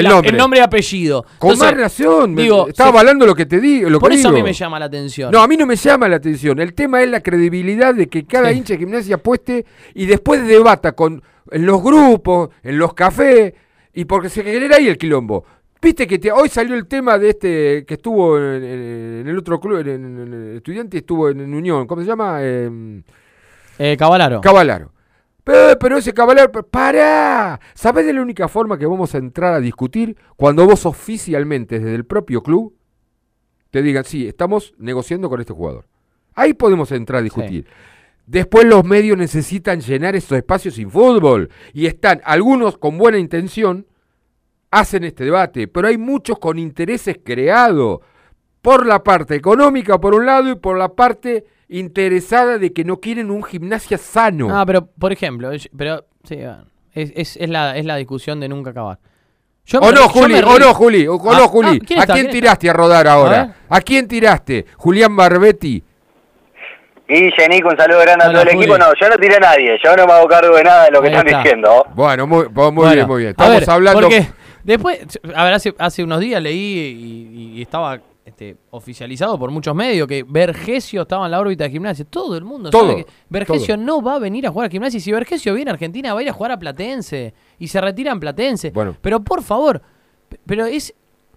El nombre. el nombre y apellido. Con Entonces, más razón, me- digo, estaba se- avalando lo que te digo. Lo Por que eso a mí me llama la atención. No, a mí no me llama la atención. El tema es la credibilidad de que cada hincha de gimnasia apueste y después debata con en los grupos, en los cafés, y porque se genera ahí el quilombo. Viste que te- hoy salió el tema de este que estuvo en, el otro club, en, en- en el estudiante estuvo en, en Unión, ¿cómo se llama? Eh, Eh, Cavalaro. Cavalaro. Pero, pero ese Cavalaro, pa- ¡pará! ¿Sabés de la única forma que vamos a entrar a discutir? Cuando vos oficialmente, desde el propio club, te digan, sí, estamos negociando con este jugador. Ahí podemos entrar a discutir. Después los medios necesitan llenar estos espacios sin fútbol. Y están, algunos con buena intención, hacen este debate, pero hay muchos con intereses creados por la parte económica por un lado y por la parte interesada de que no quieren un gimnasia sano. Ah, pero por ejemplo, es- pero sí, es, es- es la, es la discusión de nunca acabar. Yo o me- no, Juli, o no, Juli, o, o Ah, no, Juli. ah, ¿quién ¿A quién ¿Quién tiraste a rodar A ahora? ¿A, quién tiraste? ¿Julián Barbetti? Guille, Nico, un saludo grande a todo el Juli. equipo. No, yo no tiré a nadie, yo no me hago cargo de nada de lo que Ahí están está. diciendo. Bueno, muy, muy Bueno, bien, muy bien. a Estamos ver, hablando. Porque después, a ver, hace, hace unos días leí y, y estaba este, oficializado por muchos medios que Vergesio estaba en la órbita de gimnasia. Todo el mundo Todo, sabe que Vergesio todo. no va a venir a jugar a gimnasia. Y si Vergesio viene a Argentina, va a ir a jugar a Platense. Y se retira en Platense. Bueno. Pero por favor, pero es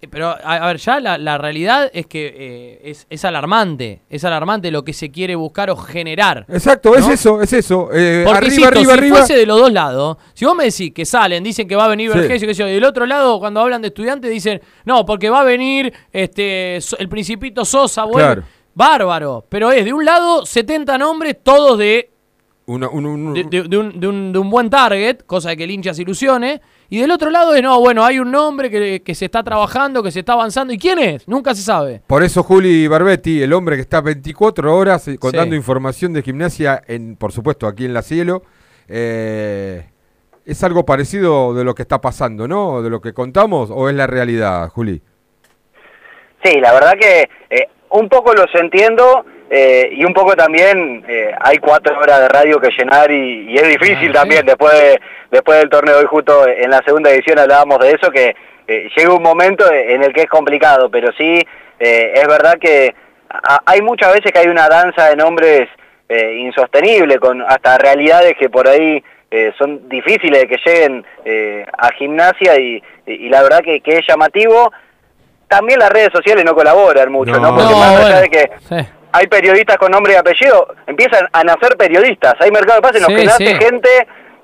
Pero, a, a ver, ya la, la realidad es que eh, es, es alarmante. Es alarmante lo que se quiere buscar o generar. Exacto, es eso, es eso. Eh, Porque, arriba, insisto, arriba, si arriba. fuese de los dos lados, si vos me decís que salen, dicen que va a venir Sí. Vergesio, que sé yo, y del otro lado, cuando hablan de estudiantes, dicen, no, porque va a venir este el Principito Sosa, bueno, Claro. bárbaro. Pero es de un lado 70 nombres, todos de, Una- un- un- de, de- de un, de un- de un buen target, cosa de que el hincha se ilusione. Y del otro lado es, no, bueno, hay un nombre que, que se está trabajando, que se está avanzando. ¿Y quién es? Nunca se sabe. Por eso Juli Barbetti, el hombre que está 24 horas eh, contando Sí. información de gimnasia, en, por supuesto, aquí en La Cielo, eh, es algo parecido de lo que está pasando, ¿no? De lo que contamos, o es la realidad, Juli. Sí, la verdad que eh, un poco los entiendo eh, y un poco también eh, hay cuatro horas de radio que llenar y, y es difícil también. Después de- después del torneo hoy justo en la segunda edición hablábamos de eso que eh, llega un momento en el que es complicado pero sí eh, es verdad que a- hay muchas veces que hay una danza de nombres eh, insostenible con hasta realidades que por ahí eh, son difíciles de que lleguen eh, a gimnasia y, y- y la verdad que, que es llamativo también las redes sociales no colaboran mucho, ¿no? No. Porque No, más allá bueno, de que sí. hay periodistas con nombre y apellido, empiezan a nacer periodistas. Hay mercado de paz en los Sí, que nace sí. gente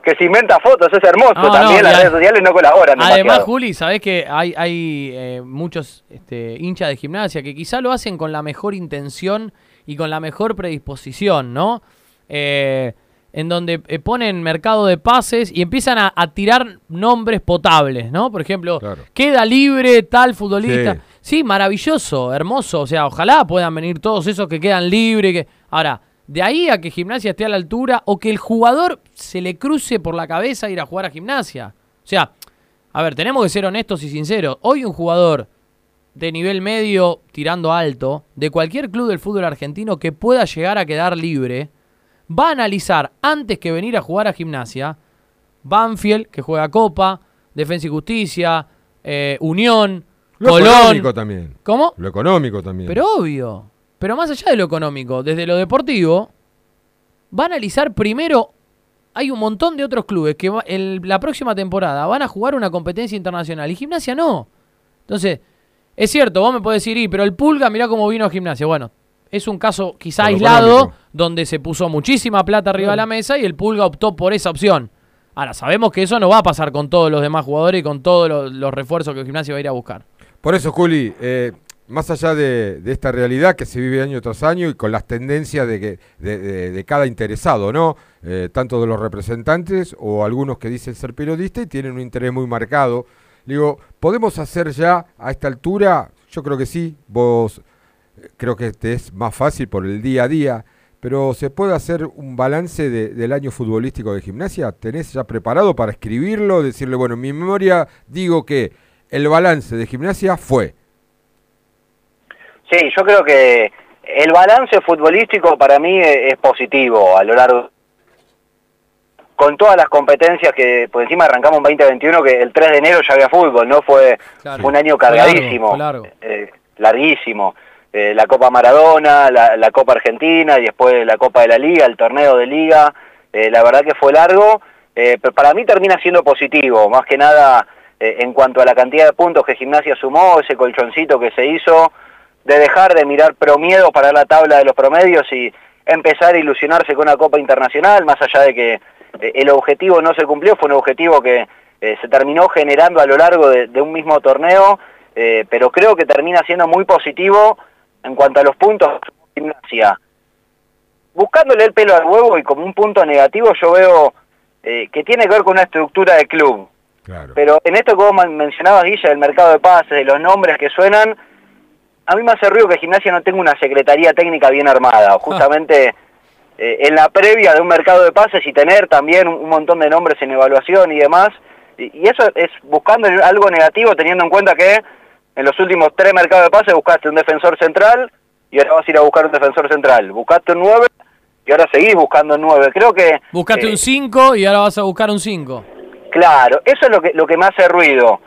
que se inventa fotos, es hermoso. No, también las redes sociales no colaboran Además, demasiado. Juli, sabés que hay, hay eh, muchos este, hinchas de gimnasia que quizá lo hacen con la mejor intención y con la mejor predisposición, ¿no? Eh, en donde eh, ponen mercado de pases y empiezan a, a tirar nombres potables, ¿no? Por ejemplo, queda libre tal futbolista. Sí. maravilloso, hermoso. O sea, ojalá puedan venir todos esos que quedan libres. Que... Ahora, de ahí a que gimnasia esté a la altura o que el jugador se le cruce por la cabeza ir a jugar a gimnasia. O sea, a ver, tenemos que ser honestos y sinceros. Hoy un jugador de nivel medio tirando alto de cualquier club del fútbol argentino que pueda llegar a quedar libre va a analizar antes que venir a jugar a gimnasia Banfield, que juega Copa, Defensa y Justicia, eh, Unión, Lo Colón. económico también. ¿Cómo? Lo económico también. Pero obvio. Pero más allá de lo económico, desde lo deportivo, va a analizar primero. Hay un montón de otros clubes que va- en la próxima temporada van a jugar una competencia internacional y gimnasia no. Entonces, es cierto, vos me podés decir, "Y, pero el Pulga, mirá cómo vino a gimnasia. Bueno, es un caso quizá aislado donde se puso muchísima plata arriba de la mesa y el Pulga optó por esa opción. Ahora, sabemos que eso no va a pasar con todos los demás jugadores y con todos los, los refuerzos que Gimnasia va a ir a buscar. Por eso, Juli, eh, más allá de, de esta realidad que se vive año tras año y con las tendencias de, que, de, de- de cada interesado, ¿no? Eh, tanto de los representantes o algunos que dicen ser periodistas y tienen un interés muy marcado. Digo, ¿podemos hacer ya a esta altura? Yo creo que sí, vos creo que te es más fácil por el día a día, pero ¿se puede hacer un balance de- del año futbolístico de gimnasia? ¿Tenés ya preparado para escribirlo? Decirle, bueno, en mi memoria digo que el balance de gimnasia fue. Sí, yo creo que el balance futbolístico para mí e- es positivo a lo largo con todas las competencias que por encima arrancamos en 2021 que el 3 de enero ya había fútbol, ¿no? Fue Claro. fue un año Fue largo, cargadísimo, fue largo. eh, larguísimo. Eh, la Copa Maradona, la, Copa Argentina y después la Copa de la Liga, el torneo de Liga, eh, la verdad que fue largo, eh, pero para mí termina siendo positivo, más que nada eh, en cuanto a la cantidad de puntos que Gimnasia sumó, ese colchoncito que se hizo, de dejar de mirar promiedo para la tabla de los promedios y empezar a ilusionarse con una Copa Internacional, más allá de que el objetivo no se cumplió, fue un objetivo que se terminó generando a lo largo de, un mismo torneo, pero creo que termina siendo muy positivo en cuanto a los puntos de gimnasia. Buscándole el pelo al huevo y como un punto negativo yo veo eh, que tiene que ver con una estructura de club. Pero en esto que vos mencionabas, Guilla, del mercado de pases, de los nombres que suenan, a mí me hace ruido que Gimnasia no tenga una secretaría técnica bien armada. Justamente eh, en la previa de un mercado de pases y tener también un, un montón de nombres en evaluación y demás. Y, y eso es buscando algo negativo teniendo en cuenta que en los últimos tres mercados de pases buscaste un defensor central y ahora vas a ir a buscar un defensor central. Buscaste un 9 y ahora seguís buscando un 9. Creo que... Buscaste eh, un 5 y ahora vas a buscar un 5. Claro, eso es lo que, lo que me hace ruido.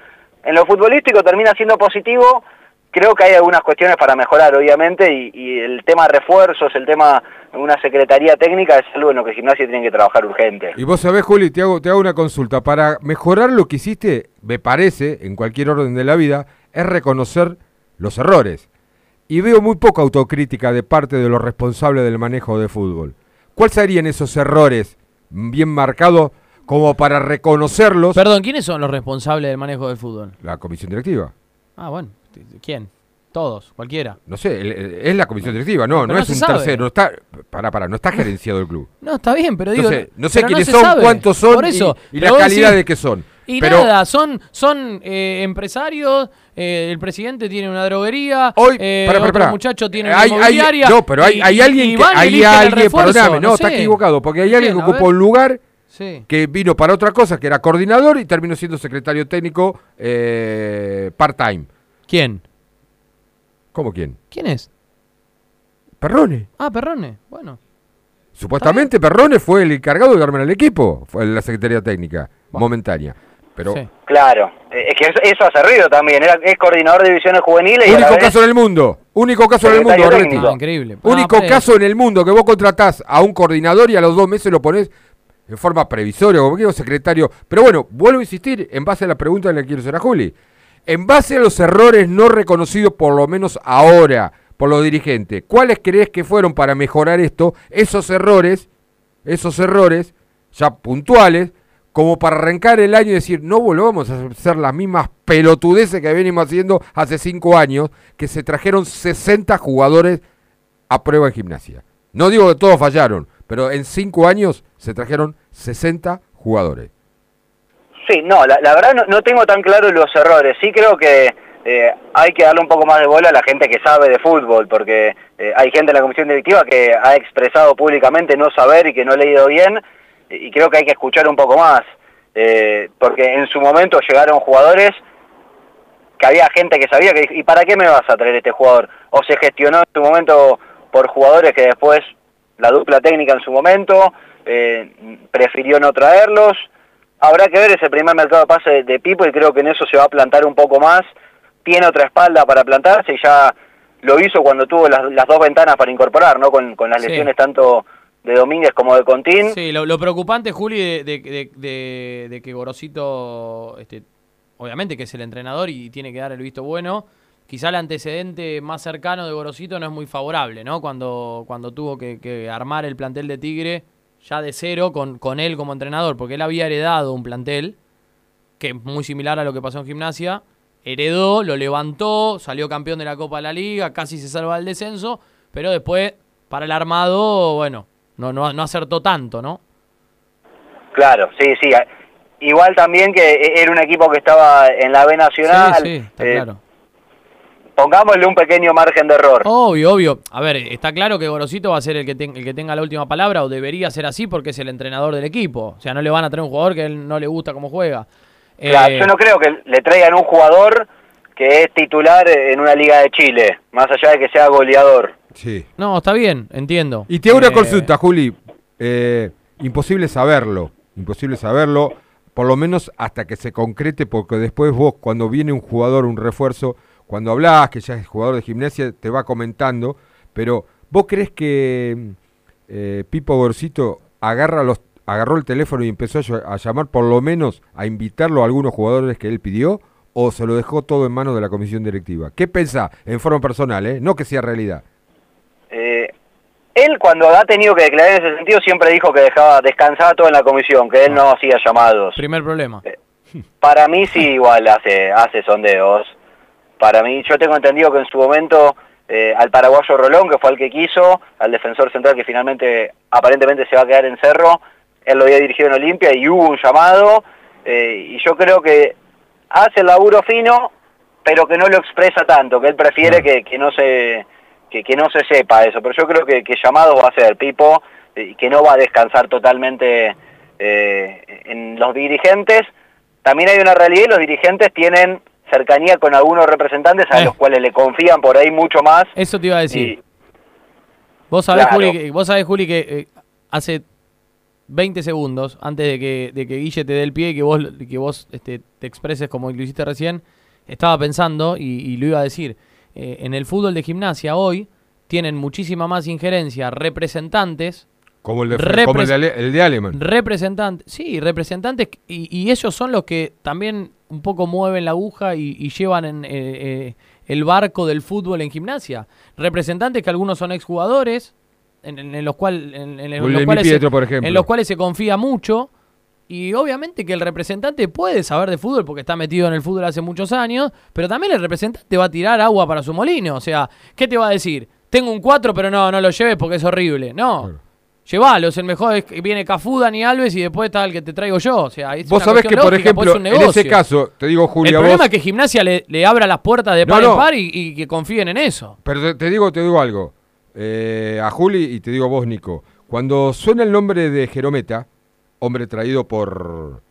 En lo futbolístico termina siendo positivo, creo que hay algunas cuestiones para mejorar, obviamente, y, y el tema refuerzos, el tema de una secretaría técnica es algo en lo que Gimnasia tiene que trabajar urgente. Y vos sabés, Juli, te hago, te hago una consulta. Para mejorar lo que hiciste, me parece, en cualquier orden de la vida, es reconocer los errores. Y veo muy poca autocrítica de parte de los responsables del manejo de fútbol. ¿Cuáles serían esos errores bien marcados como para reconocerlos? Perdón, ¿quiénes son los responsables del manejo del fútbol? La comisión directiva. Ah, bueno. ¿Quién? Todos, cualquiera. No sé, es la comisión directiva, no, no, no es un sabe. tercero, no está, para, para, no está gerenciado el club. No, está bien, pero digo. Entonces, no sé quiénes son, sabe. cuántos son Por eso, y, la calidad de que son. Y pero nada, son, son eh, empresarios, eh, el presidente tiene una droguería, Hoy, eh, otro pará. muchacho tiene una hay, hay- inmobiliaria. no, pero hay, y- hay alguien que hay alguien, perdóname, no, está sé. equivocado, porque hay alguien que ocupó un lugar Sí. que vino para otra cosa, que era coordinador y terminó siendo secretario técnico eh, part-time. ¿Quién? ¿Cómo quién? ¿Quién es? Perrone. Ah, Perrone. Bueno. Supuestamente Perrone fue el encargado de armar el equipo, fue la secretaría técnica, momentánea. Pero Claro, eh, es que eso, eso hace ruido también, era, es coordinador de divisiones juveniles y la único vez- caso en el mundo, único caso en el mundo, técnico. Ah, increíble. Único No, caso en el mundo que vos contratás a un coordinador y a los dos meses lo pones en forma previsoria, como quiero secretario. Pero bueno, vuelvo a insistir en base a la pregunta que le quiero hacer a Juli. En base a los errores no reconocidos, por lo menos ahora, por los dirigentes, ¿cuáles crees que fueron para mejorar esto? Esos errores, esos errores ya puntuales, como para arrancar el año y decir, no volvamos a hacer las mismas pelotudeces que venimos haciendo hace cinco años, que se trajeron 60 jugadores a prueba en gimnasia. No digo que todos fallaron, pero en cinco años se trajeron 60 jugadores. Sí, no, la, verdad no, no tengo tan claro los errores. Sí creo que eh, hay que darle un poco más de bola a la gente que sabe de fútbol, porque eh, hay gente en la comisión directiva que ha expresado públicamente no saber y que no ha leído bien, y creo que hay que escuchar un poco más, eh, porque en su momento llegaron jugadores que había gente que sabía que dijo, ¿y para qué me vas a traer este jugador? O se gestionó en su momento por jugadores que después la dupla técnica en su momento eh, prefirió no traerlos. Habrá que ver ese primer mercado de pase de, de Pipo y creo que en eso se va a plantar un poco más. Tiene otra espalda para plantarse y ya lo hizo cuando tuvo las, las dos ventanas para incorporar, ¿no? Con, con las Sí. lesiones tanto de Domínguez como de Contín. Sí, lo, preocupante, Juli, de, de- de- que Gorosito, este, obviamente que es el entrenador y tiene que dar el visto bueno, quizá el antecedente más cercano de Gorosito no es muy favorable, ¿no? Cuando, cuando tuvo que, que armar el plantel de Tigre ya de cero con, con él como entrenador, porque él había heredado un plantel que es muy similar a lo que pasó en gimnasia, heredó, lo levantó, salió campeón de la Copa de la Liga, casi se salva del descenso, pero después, para el armado, bueno, no, no, no acertó tanto, ¿no? Claro, sí, sí. Igual también que e- era un equipo que estaba en la B Nacional. Sí, sí, está eh, claro. Pongámosle un pequeño margen de error. Obvio, obvio. A ver, está claro que Gorosito va a ser el que, ten- el que tenga la última palabra o debería ser así porque es el entrenador del equipo. O sea, no le van a traer un jugador que él no le gusta cómo juega. Claro, Eh, yo no creo que le traigan un jugador que es titular en una liga de Chile, más allá de que sea goleador. Sí. No, está bien, entiendo. Y te hago una Eh, consulta, Juli. Eh, imposible saberlo, imposible saberlo, por lo menos hasta que se concrete, porque después vos, cuando viene un jugador, un refuerzo, cuando hablas, que ya es jugador de gimnasia, te va comentando, pero ¿vos crees que eh, Pipo Gorcito agarra los, agarró el teléfono y empezó a llamar por lo menos a invitarlo a algunos jugadores que él pidió? ¿O se lo dejó todo en manos de la comisión directiva? ¿Qué pensás en forma personal, eh? no que sea realidad? Eh, él cuando ha tenido que declarar en ese sentido siempre dijo que dejaba descansaba todo en la comisión, que él no hacía llamados. Primer problema. Para mí sí igual hace, hace sondeos. Para mí, yo tengo entendido que en su momento eh, al paraguayo Rolón, que fue el que quiso, al defensor central que finalmente aparentemente se va a quedar en Cerro, él lo había dirigido en Olimpia y hubo un llamado, eh, y yo creo que hace el laburo fino, pero que no lo expresa tanto, que él prefiere que, que no se que, que no se sepa eso, pero yo creo que, que llamado va a ser Pipo, y que no va a descansar totalmente eh, en los dirigentes. También hay una realidad y los dirigentes tienen cercanía con algunos representantes a Eh. los cuales le confían por ahí mucho más. Eso te iba a decir. Y- Vos sabés, Claro. Juli, que, vos sabés, Juli, que eh, hace 20 segundos, antes de que, de que Guille te dé el pie y que vos, que vos este, te expreses como lo hiciste recién, estaba pensando, y, y lo iba a decir, eh, en el fútbol de gimnasia hoy tienen muchísima más injerencia representantes Como el de, como el de, Ale- el de Aleman. representantes, sí, representantes y, y ellos son los que también un poco mueven la aguja y, y llevan en, eh, eh, el barco del fútbol en gimnasia. Representantes que algunos son exjugadores, en, en- en los, cual, en, en los cuales se- Pietro, por ejemplo. en los cuales se confía mucho. Y obviamente que el representante puede saber de fútbol porque está metido en el fútbol hace muchos años, pero también el representante va a tirar agua para su molino. O sea, ¿qué te va a decir? Tengo un 4, pero no, no lo lleves porque es horrible. No. Llévalo, es el mejor es que viene Cafú, Dani Alves y después está el que te traigo yo. O sea, es Vos sabés que, por lógica, pues ejemplo, en ese caso, te digo, Julia, el vos- problema es que Gimnasia le, le abra las puertas de No, par no. en par y, y que confíen en eso. Pero te, te digo, te digo algo. Eh, a Juli y te digo vos, Nico. Cuando suena el nombre de Jerometa, hombre traído por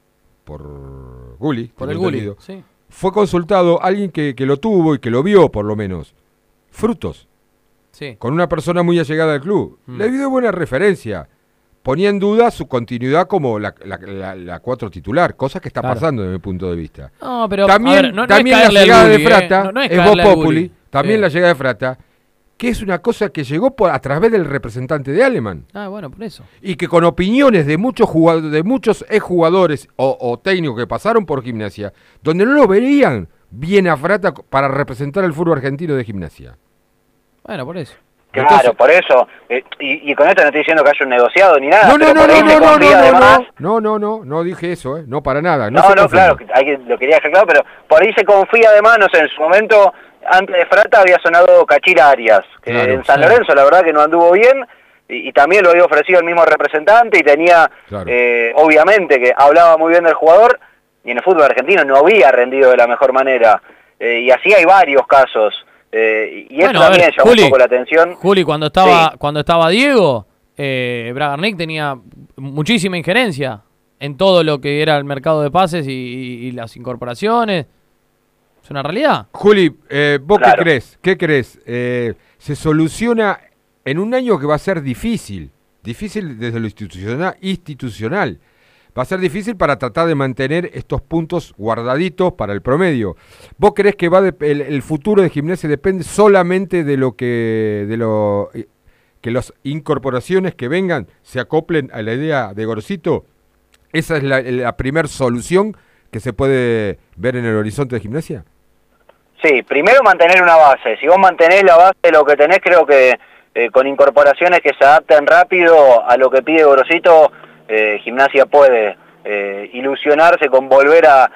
por Guli, Por el entendido, sí. fue consultado alguien que, que lo tuvo y que lo vio, por lo menos. Frutos. Sí. Con una persona muy allegada al club. Mm. Le dio buena referencia. Ponía en duda su continuidad como la, la, la- la cuatro titular, cosa que está Claro. pasando desde mi punto de vista. No, pero, también a ver, no- no es también la llegada de Frata no- no es es Populi, también la llegada de Frata, que es una cosa que llegó por, a través del representante de Aleman Ah, bueno, por eso. y que con opiniones de muchos jugadores, de muchos exjugadores o, o técnicos que pasaron por gimnasia, donde no lo verían bien a Frata para representar el fútbol argentino de gimnasia. Bueno, por eso. Claro, por eso. eh, y, y con esto no estoy diciendo que haya un negociado ni nada. No, no, no, no, no, no, no, además- no, no, no, no, no dije eso, ¿eh? no para nada. No, No, no, claro, hay que- lo quería dejar claro, pero por ahí se confía además, no sé, en su momento, antes de Frata había sonado Cachira Arias, que Claro, en San sí. Lorenzo la verdad que no anduvo bien, y, y también lo había ofrecido el mismo representante, y tenía, Claro. eh, obviamente, que hablaba muy bien del jugador, y en el fútbol argentino no había rendido de la mejor manera, Eh, y así hay varios casos, eh, y eso Bueno, también ver, llamó Juli, un poco la atención. Juli, cuando estaba, cuando estaba Diego, eh, Bragarnik tenía muchísima injerencia en todo lo que era el mercado de pases y, y- y las incorporaciones. Es una realidad. Juli, eh, ¿vos Claro. qué crees? ¿Qué crees? Eh, ¿Se soluciona en un año que va a ser difícil? Difícil desde lo institucional, institucional. Va a ser difícil para tratar de mantener estos puntos guardaditos para el promedio. ¿Vos crees que va de- el, el futuro de gimnasia depende solamente de lo que de lo eh, que las incorporaciones que vengan se acoplen a la idea de Gorcito? ¿Esa es la, la primer solución que se puede ver en el horizonte de gimnasia? Sí, primero mantener una base. Si vos mantenés la base de lo que tenés, creo que eh, con incorporaciones que se adapten rápido a lo que pide Gorosito, eh, Gimnasia puede eh, ilusionarse con volver a,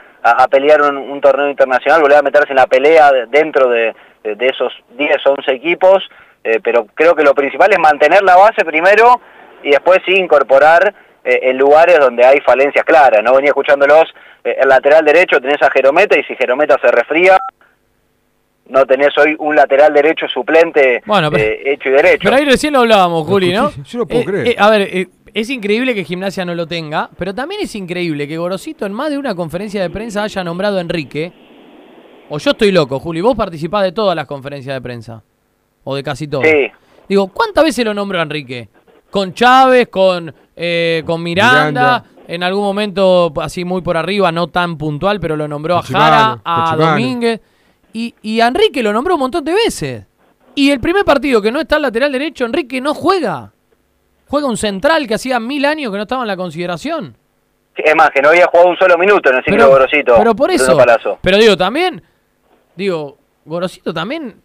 pelear un, torneo internacional, volver a meterse en la pelea de- dentro de, esos 10, 11 equipos, pero creo que lo principal es mantener la base primero y después sí incorporar en lugares donde hay falencias claras. No venía escuchándolos, el lateral derecho tenés a Jerometa y si Jerometa se resfría, no tenés hoy un lateral derecho suplente Bueno, pero- eh, hecho y derecho. Pero ahí recién lo hablábamos, Juli, ¿no? Yo no puedo Eh, creer. eh, a ver, eh, es increíble que Gimnasia no lo tenga, pero también es increíble que Gorosito en más de una conferencia de prensa haya nombrado a Enrique. O yo estoy loco, Juli, vos participás de todas las conferencias de prensa. O de casi todas. Sí. Digo, ¿cuántas veces lo nombró a Enrique? Con Chávez, con, eh, con Miranda, Miranda. en algún momento así muy por arriba, no tan puntual, pero lo nombró a Jara, a. Domínguez. Y, y a Enrique lo nombró un montón de veces. Y el primer partido que no está al lateral derecho, Enrique no juega. Juega un central que hacía mil años que no estaba en la consideración. Es más, que no había jugado un solo minuto en el ciclo Pero- Gorosito. Pero por eso. Pero digo, también, digo, Gorosito también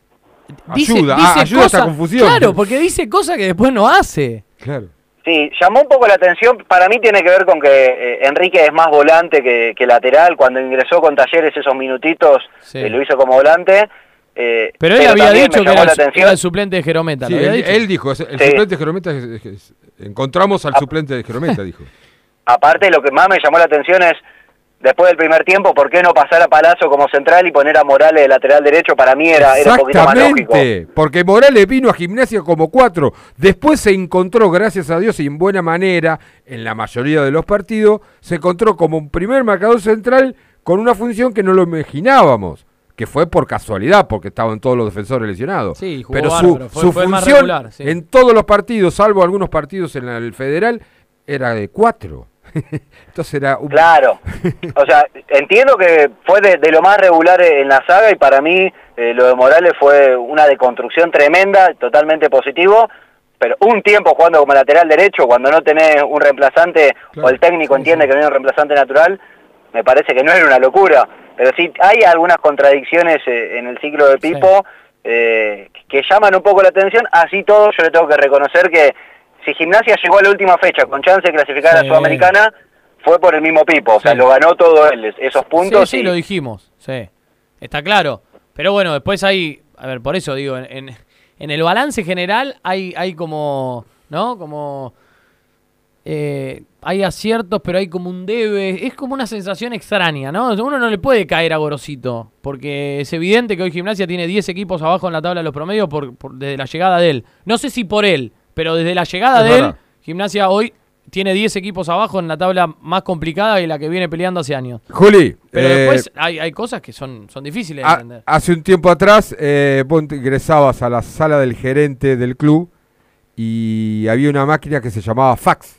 dice, Ayuda, dice ah, ayuda a esta cosas- confusión. Claro, porque dice cosas que después no hace. Claro. Sí, llamó un poco la atención, para mí tiene que ver con que eh, Enrique es más volante que, que lateral, cuando ingresó con Talleres esos minutitos Sí. eh, lo hizo como volante. eh, Pero él había dicho que llamó era, la el- atención. era el suplente de Jerometa. Sí, ¿lo había él, dijo, el Sí. suplente de Jerometa, es- es- es- encontramos al suplente de Jerometa, dijo. Aparte, lo que más me llamó la atención es, después del primer tiempo, ¿por qué no pasar a Palazzo como central y poner a Morales de lateral derecho? Para mí era, era un poquito más lógico. Porque Morales vino a gimnasia como cuatro, después se encontró, gracias a Dios y en buena manera, en la mayoría de los partidos, se encontró como un primer marcador central con una función que no lo imaginábamos, que fue por casualidad, porque estaban todos los defensores lesionados. Sí, jugó Pero bárbaro, su, fue- su fue función regular, sí. en todos los partidos, salvo algunos partidos en el federal, era de cuatro. Entonces era un... Claro. O sea, entiendo que fue de, de lo más regular en la saga y para mí eh, lo de Morales fue una deconstrucción tremenda, totalmente positivo, pero un tiempo jugando como lateral derecho, cuando no tenés un reemplazante o el técnico entiende que no hay un reemplazante natural, me parece que no era una locura. Pero sí hay algunas contradicciones eh, en el ciclo de Pipo eh, que llaman un poco la atención. Así todo, yo le tengo que reconocer que si Gimnasia llegó a la última fecha con chance de clasificar a la Sudamericana, fue por el mismo Pipo. O sea, lo ganó todo él, esos puntos. Sí, sí, lo dijimos. Sí, está claro. Pero bueno, después hay, a ver, por eso digo, en, en el balance general hay, hay como, ¿no? Como eh, hay aciertos, pero hay como un debe. Es como una sensación extraña, ¿no? Uno no le puede caer a Gorosito, porque es evidente que hoy Gimnasia tiene 10 equipos abajo en la tabla de los promedios por, desde la llegada de él. No sé si por él, pero desde la llegada de él, Gimnasia hoy tiene 10 equipos abajo en la tabla más complicada y la que viene peleando hace años. Juli. Pero después eh, hay, hay, cosas que son, son difíciles de entender. Hace un tiempo atrás, eh, vos ingresabas a la sala del gerente del club y había una máquina que se llamaba fax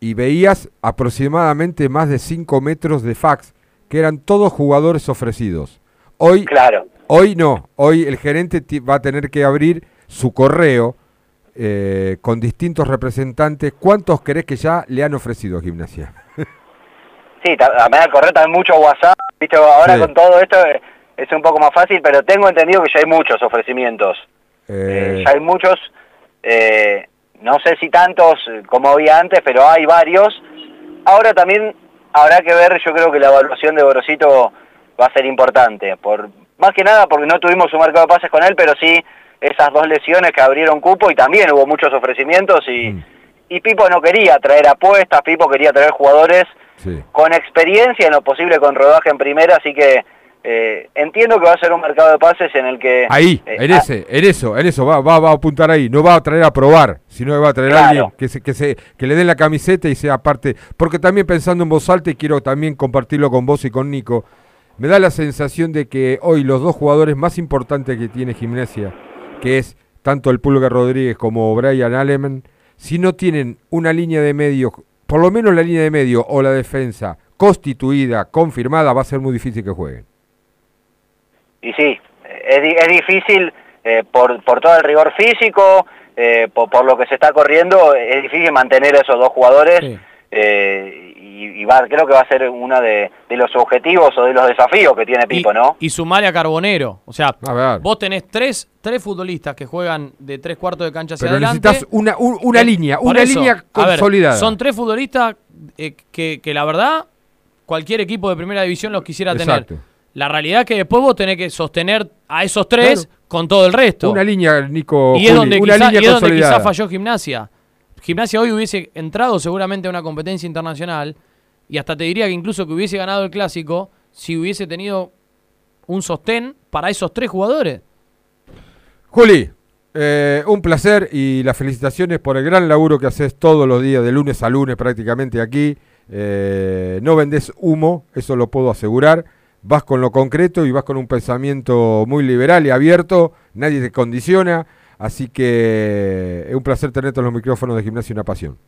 y veías aproximadamente más de 5 metros de fax, que eran todos jugadores ofrecidos. Hoy, claro. hoy no, hoy el gerente va a tener que abrir su correo eh, con distintos representantes. ¿Cuántos crees que ya le han ofrecido a Gimnasia? sí, a el correo también mucho WhatsApp, ¿viste? ahora con todo esto eh, es un poco más fácil, pero tengo entendido que ya hay muchos ofrecimientos. Eh, ya hay muchos no sé si tantos eh, como había antes, pero hay varios. Ahora también habrá que ver, yo creo que la evaluación de Borosito va a ser importante, por más que nada porque no tuvimos un mercado de pases con él, pero sí esas dos lesiones que abrieron cupo y también hubo muchos ofrecimientos y, mm. y Pipo no quería traer apuestas, Pipo quería traer jugadores con experiencia en lo posible con rodaje en primera, así que eh, entiendo que va a ser un mercado de pases en el que... Ahí, eh, en ese, en eso, en eso, va, va, va, a apuntar ahí. No va a traer a probar, sino que va a traer a alguien que, se, que, se, que le den la camiseta y sea parte. Porque también pensando en voz alta, y quiero también compartirlo con vos y con Nico, me da la sensación de que hoy los dos jugadores más importantes que tiene Gimnasia, que es tanto el Pulga Rodríguez como Brian Aleman, si no tienen una línea de medio, por lo menos la línea de medio o la defensa constituida, confirmada, va a ser muy difícil que jueguen. Y sí, es, es difícil eh, por, por todo el rigor físico, eh, por, lo que se está corriendo, es difícil mantener esos dos jugadores. Eh, y, va, creo que va a ser uno de, los objetivos o de los desafíos que tiene Pipo, ¿no? Y sumarle a Carbonero. O sea, vos tenés tres, tres futbolistas que juegan de tres cuartos de cancha hacia Pero adelante. necesitas una, una línea, una línea consolidada. son tres futbolistas que, que, la verdad cualquier equipo de primera división los quisiera tener. La realidad es que después vos tenés que sostener a esos tres con todo el resto. Una línea, Nico. Y es donde, quizás falló Gimnasia. Gimnasia hoy hubiese entrado seguramente a una competencia internacional y hasta te diría que incluso que hubiese ganado el clásico si hubiese tenido un sostén para esos tres jugadores. Juli, eh, un placer y las felicitaciones por el gran laburo que haces todos los días, de lunes a lunes prácticamente aquí. Eh, no vendés humo, eso lo puedo asegurar vas con lo concreto y vas con un pensamiento muy liberal y abierto, nadie te condiciona, así que es un placer tenerte en los micrófonos de Gimnasia Una Pasión.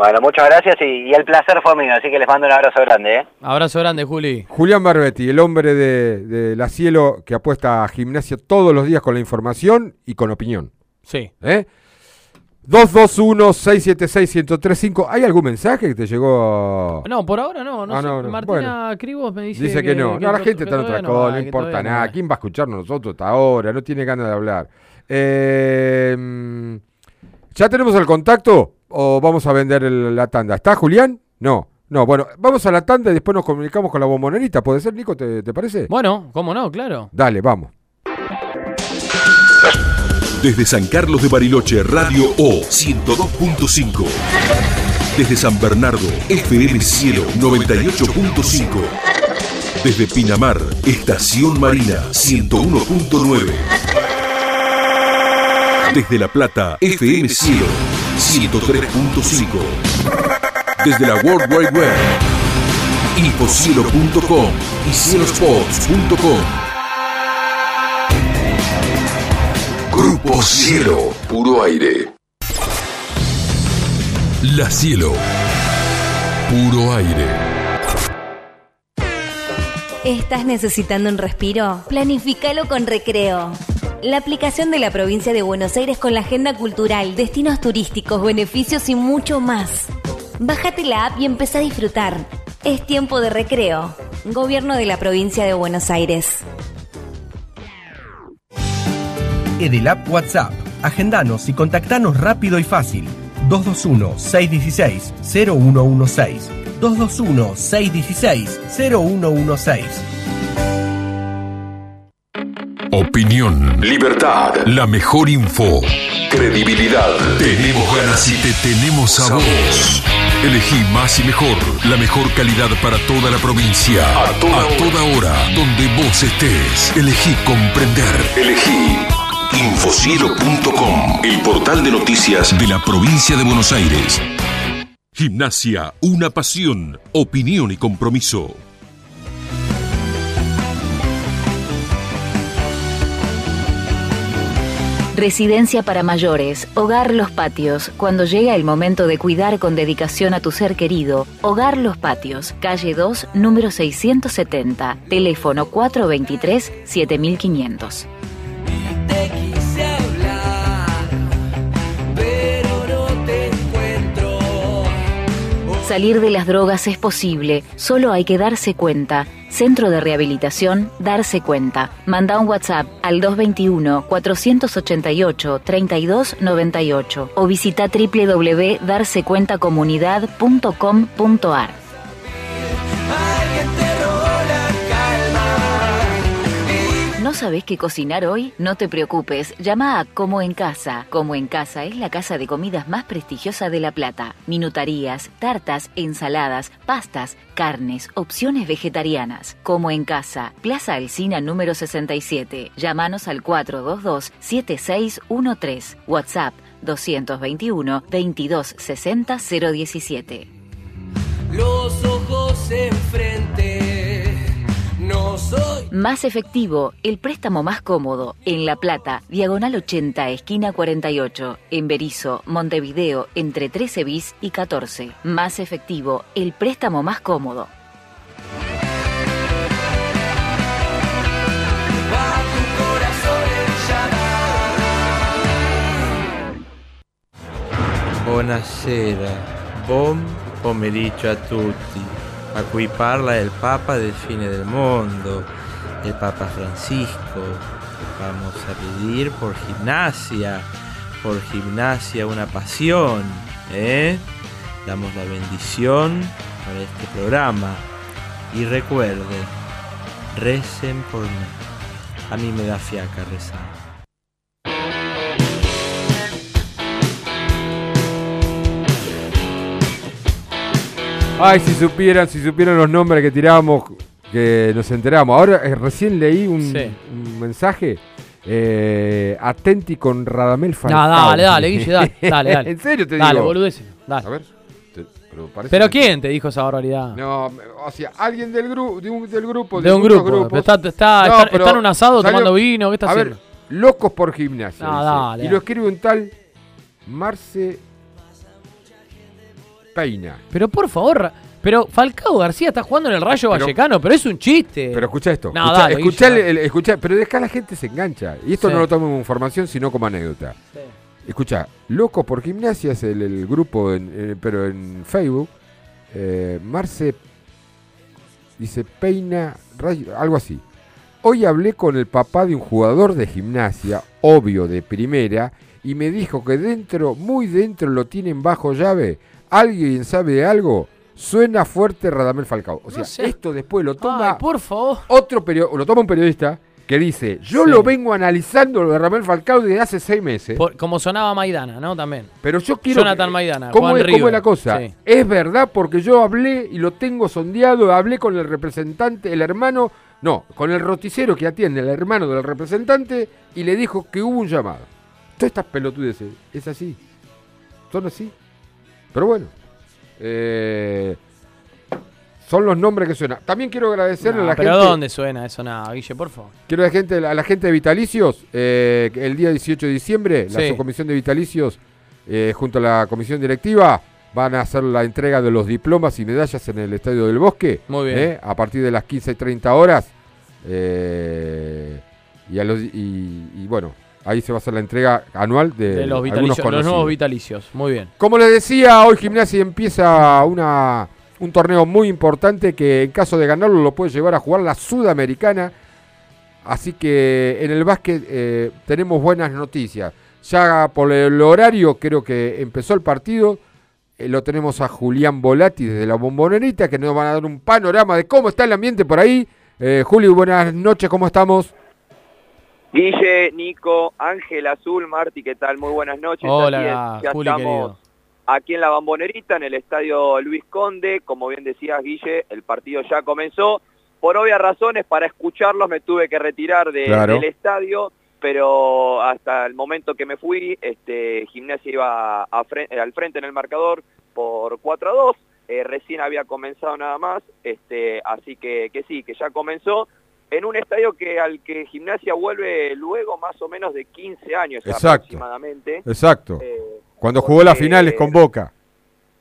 Bueno, muchas gracias y, el placer fue mío, así que les mando un abrazo grande. ¿eh? Abrazo grande, Juli. Julián Barbetti, el hombre de, de, La Cielo que apuesta a gimnasia todos los días con la información y con opinión. Sí. ¿Eh? 221-676-1035. ¿Hay algún mensaje que te llegó? No, por ahora no. no, ah, Martina Cribos me dice, dice que, no. no, la gente está en otra cosa, no, importa nada. ¿Quién va a escucharnos nosotros hasta ahora? No tiene ganas de hablar. Eh, ¿Ya tenemos el contacto o vamos a vender la tanda? ¿Está Julián? No. No, bueno, vamos a la tanda y después nos comunicamos con la bombonerita. ¿Puede ser, Nico? ¿Te, te parece? Bueno, cómo no, claro. Dale, vamos. Desde San Carlos de Bariloche, Radio O 102.5. Desde San Bernardo, FM Cielo 98.5. Desde Pinamar, Estación Marina 101.9. Desde La Plata, FM Cielo 103.5. Desde la World Wide Web, infocielo.com y cielospots.com. Grupo Cielo, puro aire. La Cielo, puro aire. ¿Estás necesitando un respiro? Planifícalo con recreo. La aplicación de la provincia de Buenos Aires con la agenda cultural, destinos turísticos, beneficios y mucho más. Bájate la app y empezá a disfrutar. Es tiempo de recreo. Gobierno de la provincia de Buenos Aires. Edelap WhatsApp. Agendanos y contactanos rápido y fácil. 221-616-0116. 221-616-0116. Opinión, libertad, la mejor info, credibilidad. Tenemos ganas y te tenemos a vos. Elegí más y mejor, la mejor calidad para toda la provincia. A toda, hora, donde vos estés. Elegí comprender. Elegí infocielo.com, el portal de noticias de la provincia de Buenos Aires. Gimnasia, una pasión, opinión y compromiso. Residencia para mayores, Hogar Los Patios. Cuando llega el momento de cuidar con dedicación a tu ser querido, Hogar Los Patios, calle 2, número 670, teléfono 423 Salir de las drogas es posible, solo hay que darse cuenta. Centro de Rehabilitación, darse cuenta. Manda un WhatsApp al 221-488-3298 o visita www.darsecuentacomunidad.com.ar. ¿No sabés qué cocinar hoy? No te preocupes, llama a Como en Casa. Como en Casa es la casa de comidas más prestigiosa de La Plata. Minutarías, tartas, ensaladas, pastas, carnes, opciones vegetarianas. Como en Casa, Plaza Alcina número 67. Llámanos al 422-7613. WhatsApp 221 2260 017. Los ojos enfrente, no soy. Más efectivo, el préstamo más cómodo. En La Plata, diagonal 80, esquina 48. En Berizo, Montevideo, entre 13 bis y 14. Más efectivo, el préstamo más cómodo. Buonasera, buon pomeriggio a tutti. A cui parla il Papa del fine del mundo, el Papa Francisco. Vamos a pedir por gimnasia, por gimnasia una pasión, ¿eh? Damos la bendición para este programa. Y recuerden, recen por mí. A mí me da fiaca rezar. Ay, si supieran, si supieran los nombres que tiramos, que nos enteramos. Ahora eh, recién leí un, Sí. un mensaje. Eh, atenti con Radamel No, Falcao. dale, dale, Guille, dale, dale, dale. en serio te Dale, digo. boludeces, dale. A ver. te- pero, parece ¿Pero que- quién te dijo esa barbaridad? No, o sea, alguien del, gru de un, del grupo. De un muchos grupo, grupos. está- está- está- está en un asado tomando vino, ¿qué está a haciendo? Ver, locos por gimnasia. No, dice. dale, y dale. lo escribe un tal Marce Peina. Pero por favor, pero Falcao García está jugando en el Rayo Pero- Vallecano, pero es un chiste. Pero escucha esto. No, escucha, dale, escuchá Guille, el- el- escuchá, pero de acá la gente se engancha. Y esto Sí. no lo tomo como información, sino como anécdota. Escucha, Locos por Gimnasia es el, el grupo, en- eh, pero en Facebook. eh, Marce dice Peina, Rayo- algo así. Hoy hablé con el papá de un jugador de gimnasia, obvio de primera, y me dijo que dentro, muy dentro lo tienen bajo llave. ¿Alguien sabe de algo? Suena fuerte Radamel Falcao. O sea, sé. esto después lo toma Ay, por favor. otro periodista, lo toma un periodista que dice, yo Sí. lo vengo analizando lo de Radamel Falcao desde hace seis meses. Por- como sonaba Maidana, ¿no? También. Pero yo quiero. Jonathan Maidana. ¿Cómo, Juan es, cómo es la cosa? Sí. Es verdad porque yo hablé y lo tengo sondeado, hablé con el representante, el hermano, no, con el roticero que atiende, el hermano del representante, y le dijo que hubo un llamado. Todas estas pelotudes es así. Son así. Pero bueno. eh, son los nombres que suenan. También quiero agradecerle No, a la pero gente. ¿dónde suena eso? Nada, Guille, por favor. Quiero a la gente, a la gente de Vitalicios, eh, el día 18 de diciembre, la subcomisión de Vitalicios, eh, junto a la comisión directiva, van a hacer la entrega de los diplomas y medallas en el Estadio del Bosque. Muy bien. eh, a partir de las 15 y 30 horas. eh, y, a los, y, y bueno, ahí se va a hacer la entrega anual de, De los vitalicios, nuevos vitalicios. Muy bien. Como les decía, hoy Gimnasia empieza una, un torneo muy importante que en caso de ganarlo lo puede llevar a jugar la Sudamericana. Así que en el básquet eh, tenemos buenas noticias. Ya por el horario creo que empezó el partido. Eh, lo tenemos a Julián Volati desde la Bombonerita que nos van a dar un panorama de cómo está el ambiente por ahí. Eh, Juli, buenas noches, ¿cómo estamos? Guille, Nico, Ángel Azul, Marti, ¿qué tal? Muy buenas noches. Hola, es, ya Juli, estamos querido. aquí en la Bambonerita, en el estadio Luis Conde. Como bien decías, Guille, el partido ya comenzó. Por obvias razones, para escucharlos me tuve que retirar de- Claro. del estadio, pero hasta el momento que me fui, este, Gimnasia iba a al frente en el marcador por 4 a 2. Eh, recién había comenzado nada más, este, así que, que sí, que ya comenzó en un estadio que al que Gimnasia vuelve luego más o menos de 15 años Exacto. aproximadamente. Exacto. Eh, Cuando jugó las finales con Boca.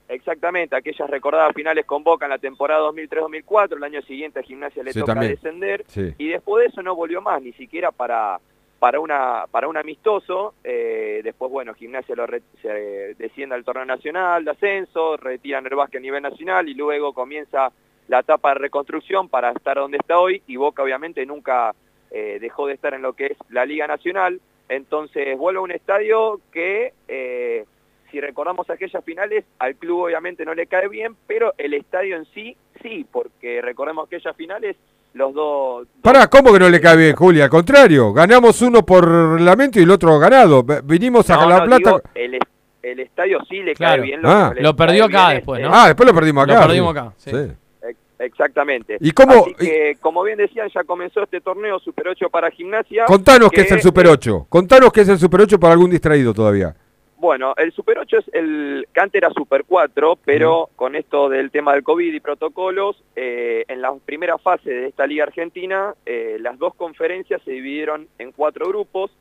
Exactamente, aquellas recordadas finales con Boca en la temporada 2003-2004, el año siguiente a Gimnasia le Sí, toca también. descender Sí. y después de eso no volvió más, ni siquiera para para una para un amistoso. eh, después, bueno, Gimnasia lo re- se desciende al torneo nacional de ascenso, retiran el básquet a nivel nacional y luego comienza la etapa de reconstrucción para estar donde está hoy y Boca obviamente nunca eh, dejó de estar en lo que es la Liga Nacional. Entonces vuelve a un estadio que, eh, si recordamos aquellas finales, al club obviamente no le cae bien, pero el estadio en sí, sí, porque recordemos aquellas finales, los dos... Pará, ¿cómo que no le cae bien, Juli? Al contrario, ganamos uno por reglamento y el otro ganado. Vinimos a No, La no, Plata. digo, el, el estadio sí le Claro. cae bien. Ah. no le Lo perdió acá después, es- ¿no? Ah, después lo perdimos acá. Lo perdimos acá, sí. Exactamente. ¿Y cómo- Así que, como bien decían, ya comenzó este torneo Super 8 para gimnasia. Contanos qué es el Super eh, 8. Contanos qué es el Super 8 para algún distraído todavía. Bueno, el Super 8 es el que antes era Super 4, pero con esto del tema del COVID y protocolos, eh, en la primera fase de esta Liga Argentina, eh, las dos conferencias se dividieron en cuatro grupos.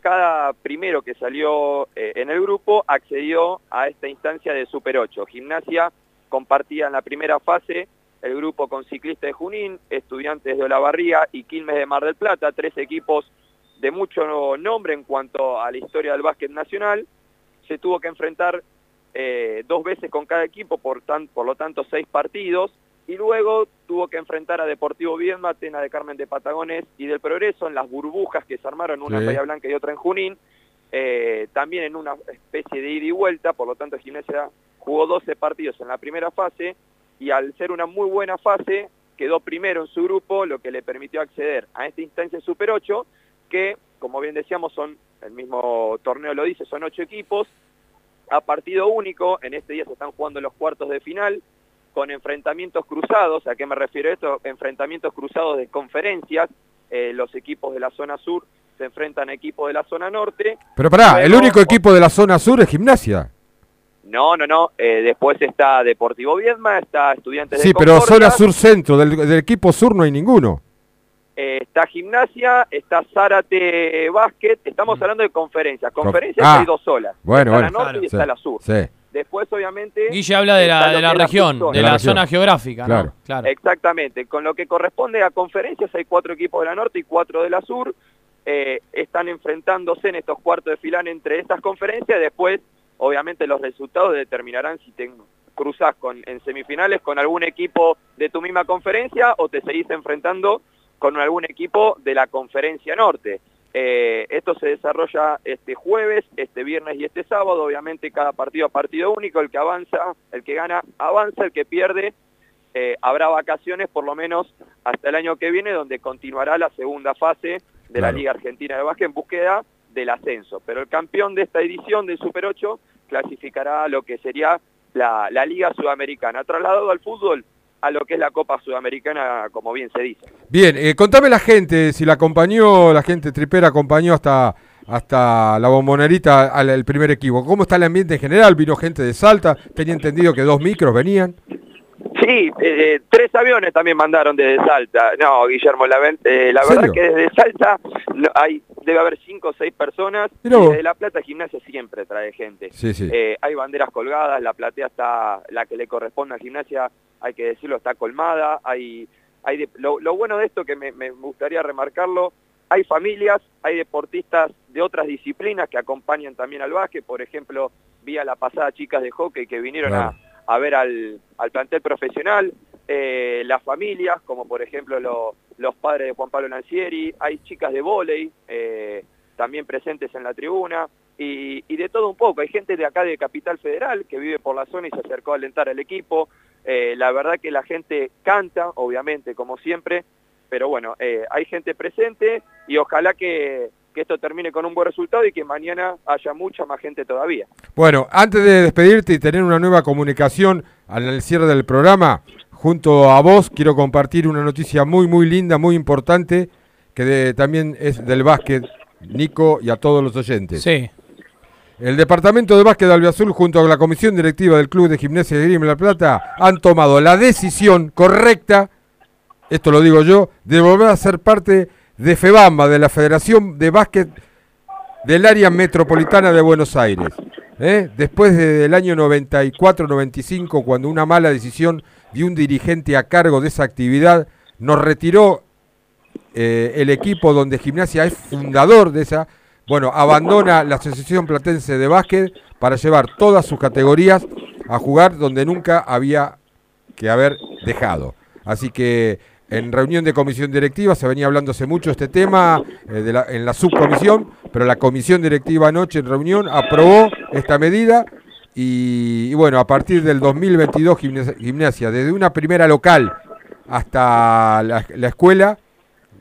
Cada primero que salió eh, en el grupo accedió a esta instancia de Super 8. Gimnasia compartía en la primera fase el grupo con Ciclistas de Junín, Estudiantes de Olavarría y Quilmes de Mar del Plata, tres equipos de mucho nombre en cuanto a la historia del básquet nacional. Se tuvo que enfrentar eh, dos veces con cada equipo, por, tan, por lo tanto seis partidos, y luego tuvo que enfrentar a Deportivo Viedma, Tena de Carmen de Patagones y del Progreso en las burbujas que se armaron, una en Sí. Bahía Blanca y otra en Junín, eh, también en una especie de ida y vuelta, por lo tanto Gimnasia jugó 12 partidos en la primera fase, y al ser una muy buena fase, quedó primero en su grupo, lo que le permitió acceder a esta instancia Super 8, que, como bien decíamos, son, el mismo torneo lo dice, son ocho equipos, a partido único, en este día se están jugando los cuartos de final, con enfrentamientos cruzados, ¿a qué me refiero esto? Enfrentamientos cruzados de conferencias, eh, los equipos de la zona sur se enfrentan a equipos de la zona norte. Pero pará, el único equipo de la zona sur es Gimnasia. No, no, no, eh, después está Deportivo Viedma, está Estudiantes Sí, de pero Concordia, zona sur-centro, del, del equipo sur no hay ninguno. eh, está Gimnasia, está Zárate Básquet, estamos hablando de conferencias, conferencias Ah, hay dos solas, bueno, está bueno. la norte Claro. y está Sí, la sur. sí. Después, obviamente... Guille habla de la, de la región, de la, zona geográfica, ¿no? Claro. Claro. Exactamente. Con lo que corresponde a conferencias, hay cuatro equipos de la norte y cuatro de la sur. Eh, están enfrentándose en estos cuartos de final entre estas conferencias. Después, obviamente, los resultados determinarán si te cruzas con, en semifinales con algún equipo de tu misma conferencia o te seguís enfrentando con algún equipo de la conferencia norte. Eh, esto se desarrolla este jueves, este viernes y este sábado, obviamente cada partido a partido único, el que avanza, el que gana avanza, el que pierde eh, habrá vacaciones por lo menos hasta el año que viene, donde continuará la segunda fase de la. Liga Argentina de Básquet en búsqueda del ascenso. Pero el campeón de esta edición del Super 8 clasificará a lo que sería la, la Liga Sudamericana, trasladado al fútbol a lo que es la Copa Sudamericana, como bien se dice. Bien, eh, contame la gente, si la acompañó, la gente tripera acompañó hasta, hasta la bombonerita al el primer equipo. ¿Cómo está el ambiente en general? ¿Vino gente de Salta? Tenía entendido que dos micros venían. Sí, eh, tres aviones también mandaron desde Salta. No, Guillermo, la, eh, la ¿En verdad que desde Salta no- hay debe haber cinco o seis personas. Vos. desde La Plata Gimnasia siempre trae gente. Sí, sí. Eh, hay banderas colgadas, la platea está, la que le corresponde a Gimnasia, hay que decirlo, está colmada. Hay, hay de- lo, lo bueno de esto que me, me gustaría remarcarlo hay familias, hay deportistas de otras disciplinas que acompañan también al básquet, por ejemplo, vi a la pasada chicas de hockey que vinieron a, a, ver al, al plantel profesional, eh, las familias, como por ejemplo los padres de Juan Pablo Lancieri, hay chicas de vóley eh, también presentes en la tribuna, y, y, de todo un poco. Hay gente de acá de Capital Federal que vive por la zona y se acercó a alentar al equipo. Eh, la verdad que la gente canta, obviamente, como siempre, pero bueno, hay gente presente y ojalá que, que esto termine con un buen resultado y que mañana haya mucha más gente todavía. Bueno, antes de despedirte y tener una nueva comunicación al cierre del programa, junto a vos quiero compartir una noticia muy, muy linda, muy importante, que de- también es del básquet, Nico, y a todos los oyentes. Sí. El Departamento de Básquet de Albiazul junto a la Comisión Directiva del Club de Gimnasia de Grima La Plata han tomado la decisión correcta, esto lo digo yo, de volver a ser parte de FEBAMBA, de la Federación de Básquet del Área Metropolitana de Buenos Aires. ¿eh? Después del año 94-95, cuando una mala decisión de un dirigente a cargo de esa actividad nos retiró eh, el equipo donde Gimnasia es fundador de esa, bueno, abandona la Asociación Platense de Básquet para llevar todas sus categorías a jugar donde nunca había que haber dejado. Así que en reunión de comisión directiva se venía hablándose mucho este tema eh, en la subcomisión, pero la comisión directiva anoche en reunión aprobó esta medida y, bueno, a partir del 2022 Gimnasia, Gimnasia, desde una primera local hasta la, la escuela,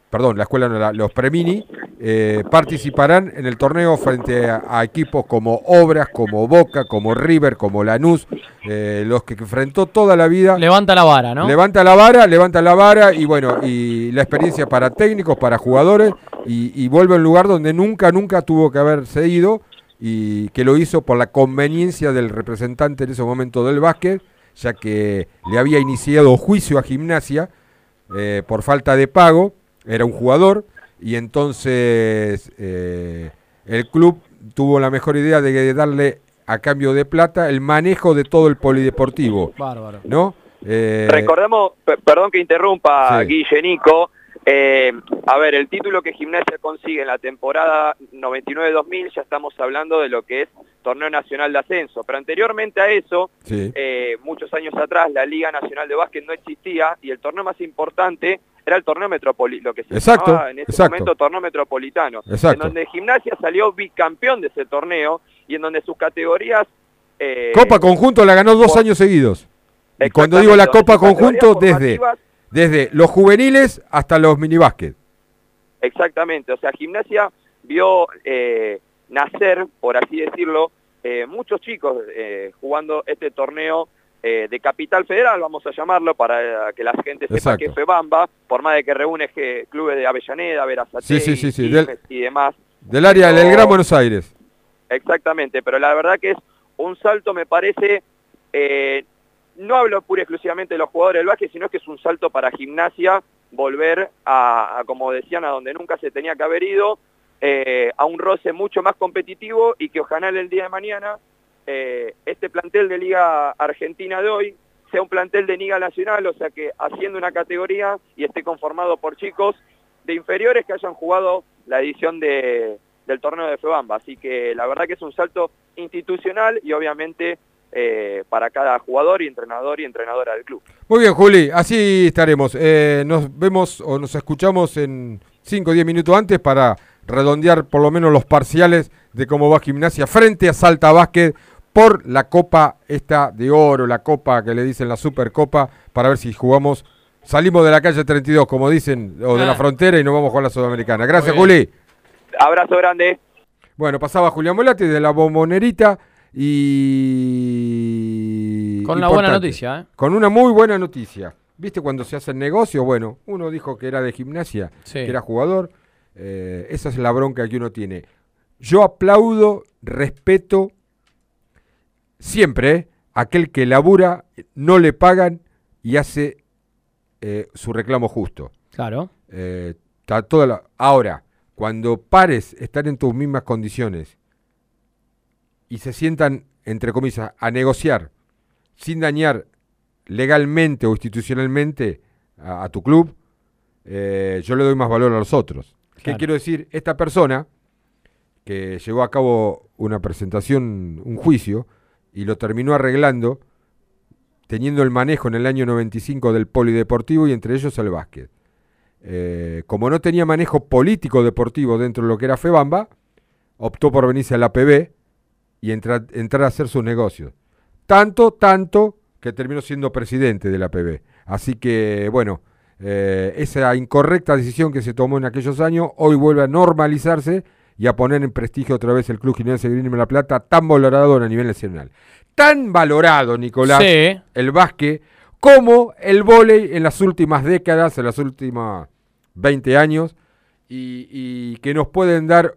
perdón, la escuela no, la- los premini, eh, participarán en el torneo frente a, a equipos como Obras, como Boca, como River, como Lanús, eh, los que enfrentó toda la vida. Levanta la vara, ¿no? Levanta la vara, levanta la vara y bueno, y la experiencia para técnicos, para jugadores y, y vuelve a un lugar donde nunca, nunca tuvo que haberse ido y que lo hizo por la conveniencia del representante en ese momento del básquet, ya que le había iniciado juicio a gimnasia eh, por falta de pago, era un jugador y entonces eh, el club tuvo la mejor idea de darle a cambio de plata el manejo de todo el polideportivo. Bárbaro. ¿No? Eh, Recordemos, pe- perdón que interrumpa, Sí. Guille Nico, eh, a ver, el título que Gimnasia consigue en la temporada 99-2000, ya estamos hablando de lo que es Torneo Nacional de Ascenso, pero anteriormente a eso, Sí. eh, muchos años atrás, la Liga Nacional de Básquet no existía y el torneo más importante era el torneo metropolitano, lo que se Exacto, llamaba en ese exacto. momento torneo metropolitano, Exacto. en donde Gimnasia salió bicampeón de ese torneo y en donde sus categorías... eh, Copa Conjunto la ganó dos por- años seguidos. Y cuando digo la Copa Conjunto, desde, desde los juveniles hasta los minibásquet. Exactamente, o sea, Gimnasia vio eh, nacer, por así decirlo, eh, muchos chicos eh, jugando este torneo eh, de Capital Federal, vamos a llamarlo, para que la gente sepa Exacto. que FEBAMBA, por más de que reúne que- clubes de Avellaneda, Verazate Sí, sí, sí, sí, del- y demás. Del área del Gran Buenos Aires. Exactamente, pero la verdad que es un salto, me parece, eh, no hablo pura y exclusivamente de los jugadores del básquet, sino que es un salto para gimnasia volver a, a, como decían, a donde nunca se tenía que haber ido, eh, a un roce mucho más competitivo y que ojalá el día de mañana eh, este plantel de Liga Argentina de hoy sea un plantel de Liga Nacional, o sea que haciendo una categoría y esté conformado por chicos de inferiores que hayan jugado la edición de, del torneo de FEBAMBA. Así que la verdad que es un salto institucional y obviamente eh, para cada jugador y entrenador y entrenadora del club. Muy bien, Juli, así estaremos. Eh, nos vemos o nos escuchamos en 5 o 10 minutos antes para redondear por lo menos los parciales de cómo va gimnasia frente a Salta Básquet por la Copa esta de oro, la Copa que le dicen la Supercopa, para ver si jugamos, salimos de la calle 32, como dicen, o de la Ah. frontera y nos vamos a jugar la Sudamericana. Gracias. Juli. Abrazo grande. Bueno, pasaba Julián Molati de la bombonerita y... Con una buena noticia, ¿eh? Con una muy buena noticia. ¿Viste cuando se hace el negocio? Bueno, uno dijo que era de gimnasia, Sí. que era jugador. eh, esa es la bronca que uno tiene. Yo aplaudo, respeto siempre ¿eh? aquel que labura, no le pagan y hace eh, su reclamo justo. Claro. Eh, está toda la- Ahora, cuando pares estar en tus mismas condiciones y se sientan, entre comillas, a negociar sin dañar legalmente o institucionalmente a, a tu club, eh, yo le doy más valor a los otros. ¿Qué quiero decir? Esta persona que llevó a cabo una presentación, un juicio, y lo terminó arreglando, teniendo el manejo en el año 95 del polideportivo y entre ellos el básquet. Eh, como no tenía manejo político deportivo dentro de lo que era FEBAMBA, optó por venirse a la PB y entrar, a hacer sus negocios. Tanto, tanto que terminó siendo presidente de la PB. Así que, bueno, eh, esa incorrecta decisión que se tomó en aquellos años hoy vuelve a normalizarse y a poner en prestigio otra vez el Club Gimnasia Green de La Plata, tan valorado a nivel nacional. Tan valorado, Nicolás, Sí. el básquet, como el vóley en las últimas décadas, en las últimas 20 años, y, y que nos pueden dar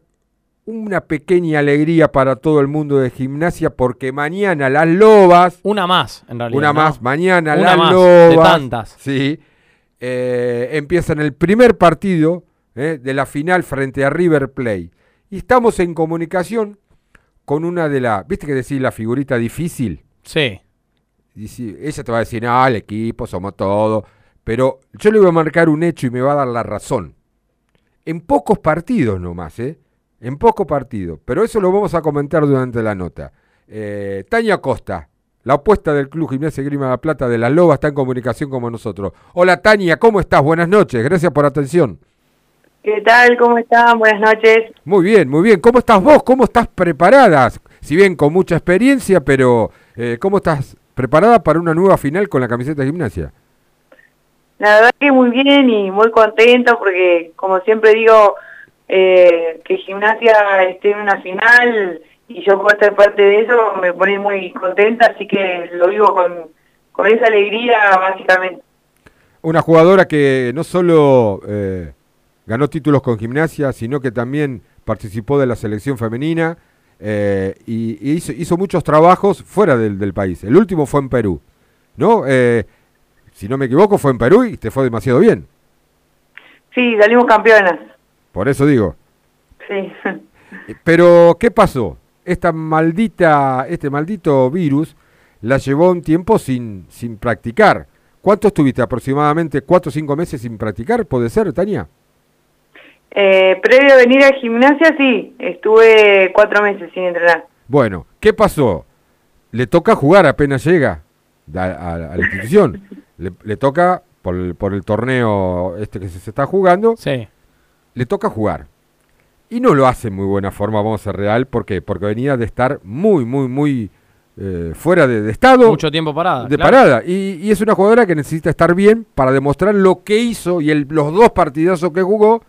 una pequeña alegría para todo el mundo de gimnasia, porque mañana las lobas... Una más, en realidad. Una ¿no? más, mañana Una las más, lobas... de tantas. Sí, eh, empiezan el primer partido eh, de la final frente a River Plate. Y estamos en comunicación con una de las... ¿Viste que decir la figurita difícil? Sí. Si- ella te va a decir, ah, el equipo, somos todo. Pero yo le voy a marcar un hecho y me va a dar la razón. En pocos partidos nomás, ¿eh? En pocos partidos. Pero eso lo vamos a comentar durante la nota. Eh, Tania Costa, la apuesta del Club Gimnasia Grima de la Plata de las Lobas, está en comunicación con nosotros. Hola Tania, ¿cómo estás? Buenas noches, gracias por la atención. ¿Qué tal? ¿Cómo están? Buenas noches. Muy bien, muy bien. ¿Cómo estás vos? ¿Cómo estás preparada? Si bien con mucha experiencia, pero eh, ¿cómo estás preparada para una nueva final con la camiseta de gimnasia? La verdad que muy bien y muy contenta porque, como siempre digo, eh, que gimnasia esté en una final y yo puedo ser parte de eso me pone muy contenta, así que lo vivo con, con esa alegría básicamente. Una jugadora que no solo eh, ganó títulos con gimnasia, sino que también participó de la selección femenina eh, y, y hizo, hizo muchos trabajos fuera del, del país. El último fue en Perú, ¿no? Eh, si no me equivoco, fue en Perú y te fue demasiado bien. Sí, salimos campeonas. Por eso digo. Sí. Pero, ¿qué pasó? Esta maldita, este maldito virus la llevó un tiempo sin, sin practicar. ¿Cuánto estuviste? ¿Aproximadamente cuatro o cinco meses sin practicar? ¿Puede ser, Tania? Eh, previo a venir a gimnasia, sí, estuve cuatro meses sin entrenar. Bueno, ¿qué pasó? Le toca jugar apenas llega a, a- a la institución. Le, le toca, por el, por el torneo este que se, se está jugando, le toca jugar. Y no lo hace en muy buena forma, vamos a ser real. ¿Por qué? Porque venía de estar muy, muy, muy eh, fuera de, de estado. Mucho tiempo parada. de claro. parada. Y, y es una jugadora que necesita estar bien para demostrar lo que hizo y el- los dos partidazos que jugó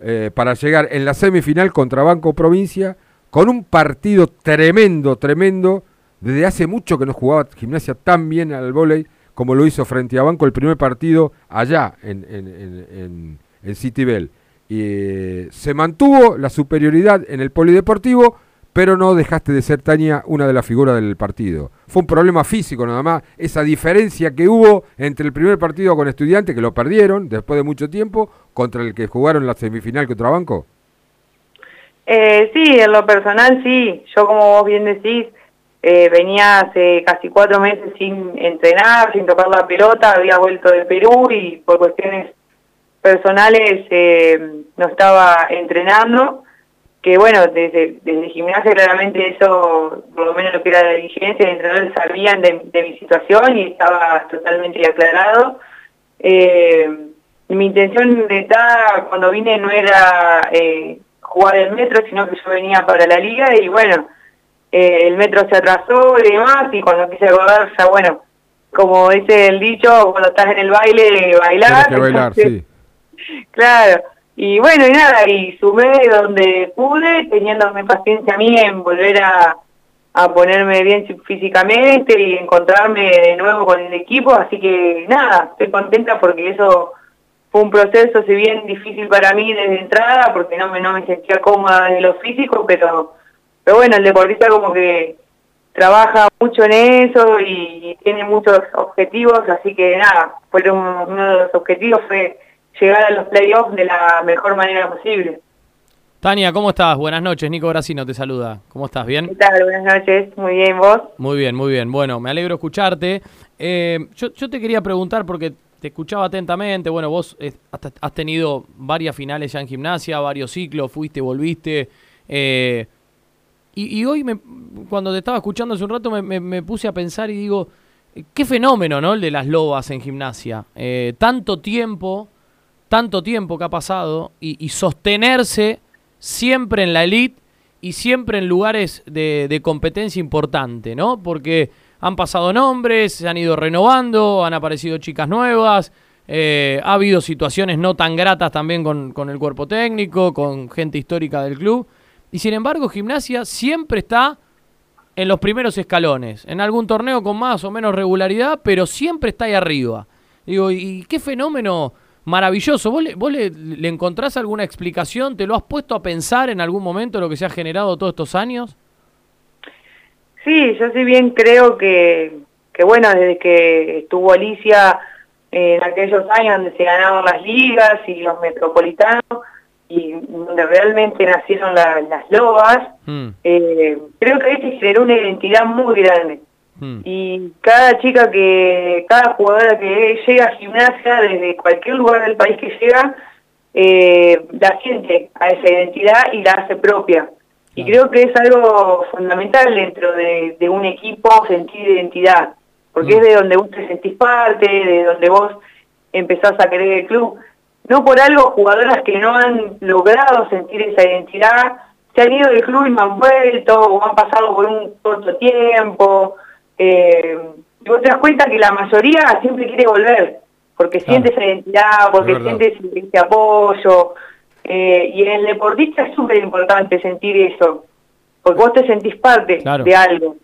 eh, para llegar en la semifinal contra Banco Provincia con un partido tremendo, tremendo. Desde hace mucho que no jugaba gimnasia tan bien al vóley como lo hizo frente a Banco el primer partido allá en, en, en, en- City Bell. Y eh, se mantuvo la superioridad en el polideportivo, pero no dejaste de ser, Tania, una de las figuras del partido. Fue un problema físico nada más, esa diferencia que hubo entre el primer partido con estudiantes, que lo perdieron después de mucho tiempo, contra el que jugaron la semifinal contra Banco. Eh, sí, en lo personal sí. Yo, como vos bien decís, eh, venía hace casi cuatro meses sin entrenar, sin tocar la pelota, había vuelto de Perú y por cuestiones personales eh, no estaba entrenando. Que bueno, desde, desde gimnasia claramente eso, por lo menos lo que era la dirigencia, de entrenadores sabían de, de mi situación y estaba totalmente aclarado. Eh, mi intención de estar cuando vine no era eh, jugar el metro, sino que yo venía para la liga y bueno, eh, el metro se atrasó y demás y cuando quise acordar ya bueno, como dice el dicho, cuando estás en el baile, bailar. Tienes que bailar, entonces, sí. Claro, y bueno, y nada, y sumé donde pude, teniéndome paciencia a mí en volver a, a ponerme bien físicamente y encontrarme de nuevo con el equipo, así que nada, estoy contenta porque eso fue un proceso, si bien difícil para mí desde entrada, porque no me, no me sentía cómoda en lo físico, pero, pero bueno, el deportista como que trabaja mucho en eso y tiene muchos objetivos, así que nada, fueron uno de los objetivos fue llegar a los playoffs de la mejor manera posible. Tania, ¿cómo estás? Buenas noches. Nico Gracino te saluda. ¿Cómo estás? ¿Bien? ¿Qué tal? Buenas noches, muy bien, ¿vos? Muy bien, muy bien. Bueno, me alegro escucharte. Eh, yo, yo te quería preguntar porque te escuchaba atentamente. Bueno, vos has tenido varias finales ya en gimnasia, varios ciclos, fuiste, volviste. eh, y, y hoy, me, cuando te estaba escuchando hace un rato, me, me- me puse a pensar y digo, qué fenómeno, ¿no? El de las lobas en gimnasia. Eh, tanto tiempo, tanto tiempo que ha pasado y, sostenerse siempre en la elite y siempre en lugares de, de competencia importante, ¿no? Porque han pasado nombres, se han ido renovando, han aparecido chicas nuevas, eh, ha habido situaciones no tan gratas también con, con el cuerpo técnico, con gente histórica del club. Y sin embargo, gimnasia siempre está en los primeros escalones, en algún torneo con más o menos regularidad, pero siempre está ahí arriba. Digo, y qué fenómeno maravilloso. ¿Vos, le, vos le, le encontrás alguna explicación? ¿Te lo has puesto a pensar en algún momento lo que se ha generado todos estos años? Sí, yo sí bien creo que, que bueno, desde que estuvo Alicia eh, en aquellos años donde se ganaban las ligas y los metropolitanos y donde realmente nacieron la- las lobas, eh, creo que ahí se generó una identidad muy grande. Y cada chica que, cada jugadora que llega a gimnasia desde cualquier lugar del país que llega, eh, la siente a esa identidad y la hace propia. Y creo que es algo fundamental dentro de, de un equipo sentir identidad, porque es de donde vos te sentís parte, de donde vos empezás a querer el club. No por algo jugadoras que no han logrado sentir esa identidad se han ido del club y no han vuelto o han pasado por un corto tiempo. Eh, y vos te das cuenta que la mayoría siempre quiere volver, porque siente esa identidad, porque Es siente ese, ese apoyo. Eh, y en el deportista es súper importante sentir eso, porque vos te sentís parte Claro. de algo.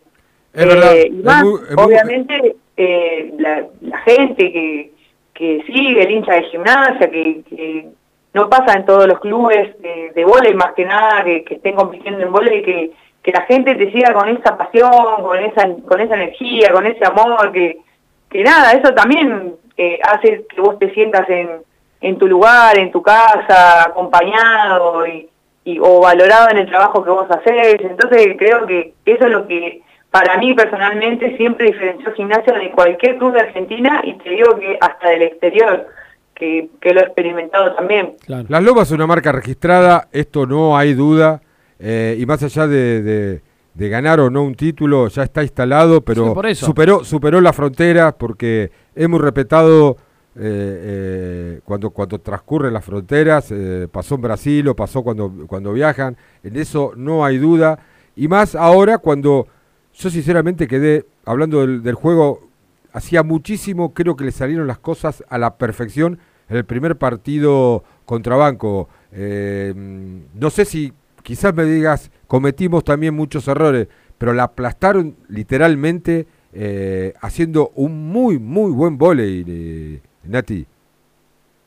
Es verdad, Eh, y es más, muy- es muy- obviamente, eh, la, la gente que, que sigue, el hincha de gimnasia, que, que no pasa en todos los clubes de, de vóley más que nada, que, que estén compitiendo en vóley, que, que la gente te siga con esa pasión, con esa, con esa energía, con ese amor, que, que nada, eso también eh, hace que vos te sientas en, en tu lugar, en tu casa, acompañado y, y- o valorado en el trabajo que vos haces. Entonces creo que eso es lo que para mí personalmente siempre diferenció gimnasia de cualquier club de Argentina y te digo que hasta del exterior, que, que lo he experimentado también. Las Lobas es una marca registrada, esto no hay duda, eh, y más allá de, de- de ganar o no un título, ya está instalado, pero Sí, por eso. superó superó las fronteras porque muy respetado eh, eh, cuando cuando transcurren las fronteras, pasó en Brasil o pasó cuando, cuando viajan, en eso no hay duda, y más ahora cuando yo sinceramente quedé, hablando del, del juego, hacía muchísimo, creo que le salieron las cosas a la perfección en el primer partido contra Banco. Eh, no sé si quizás me digas, cometimos también muchos errores, pero la aplastaron literalmente eh, haciendo un muy, muy buen volei, eh, Nati.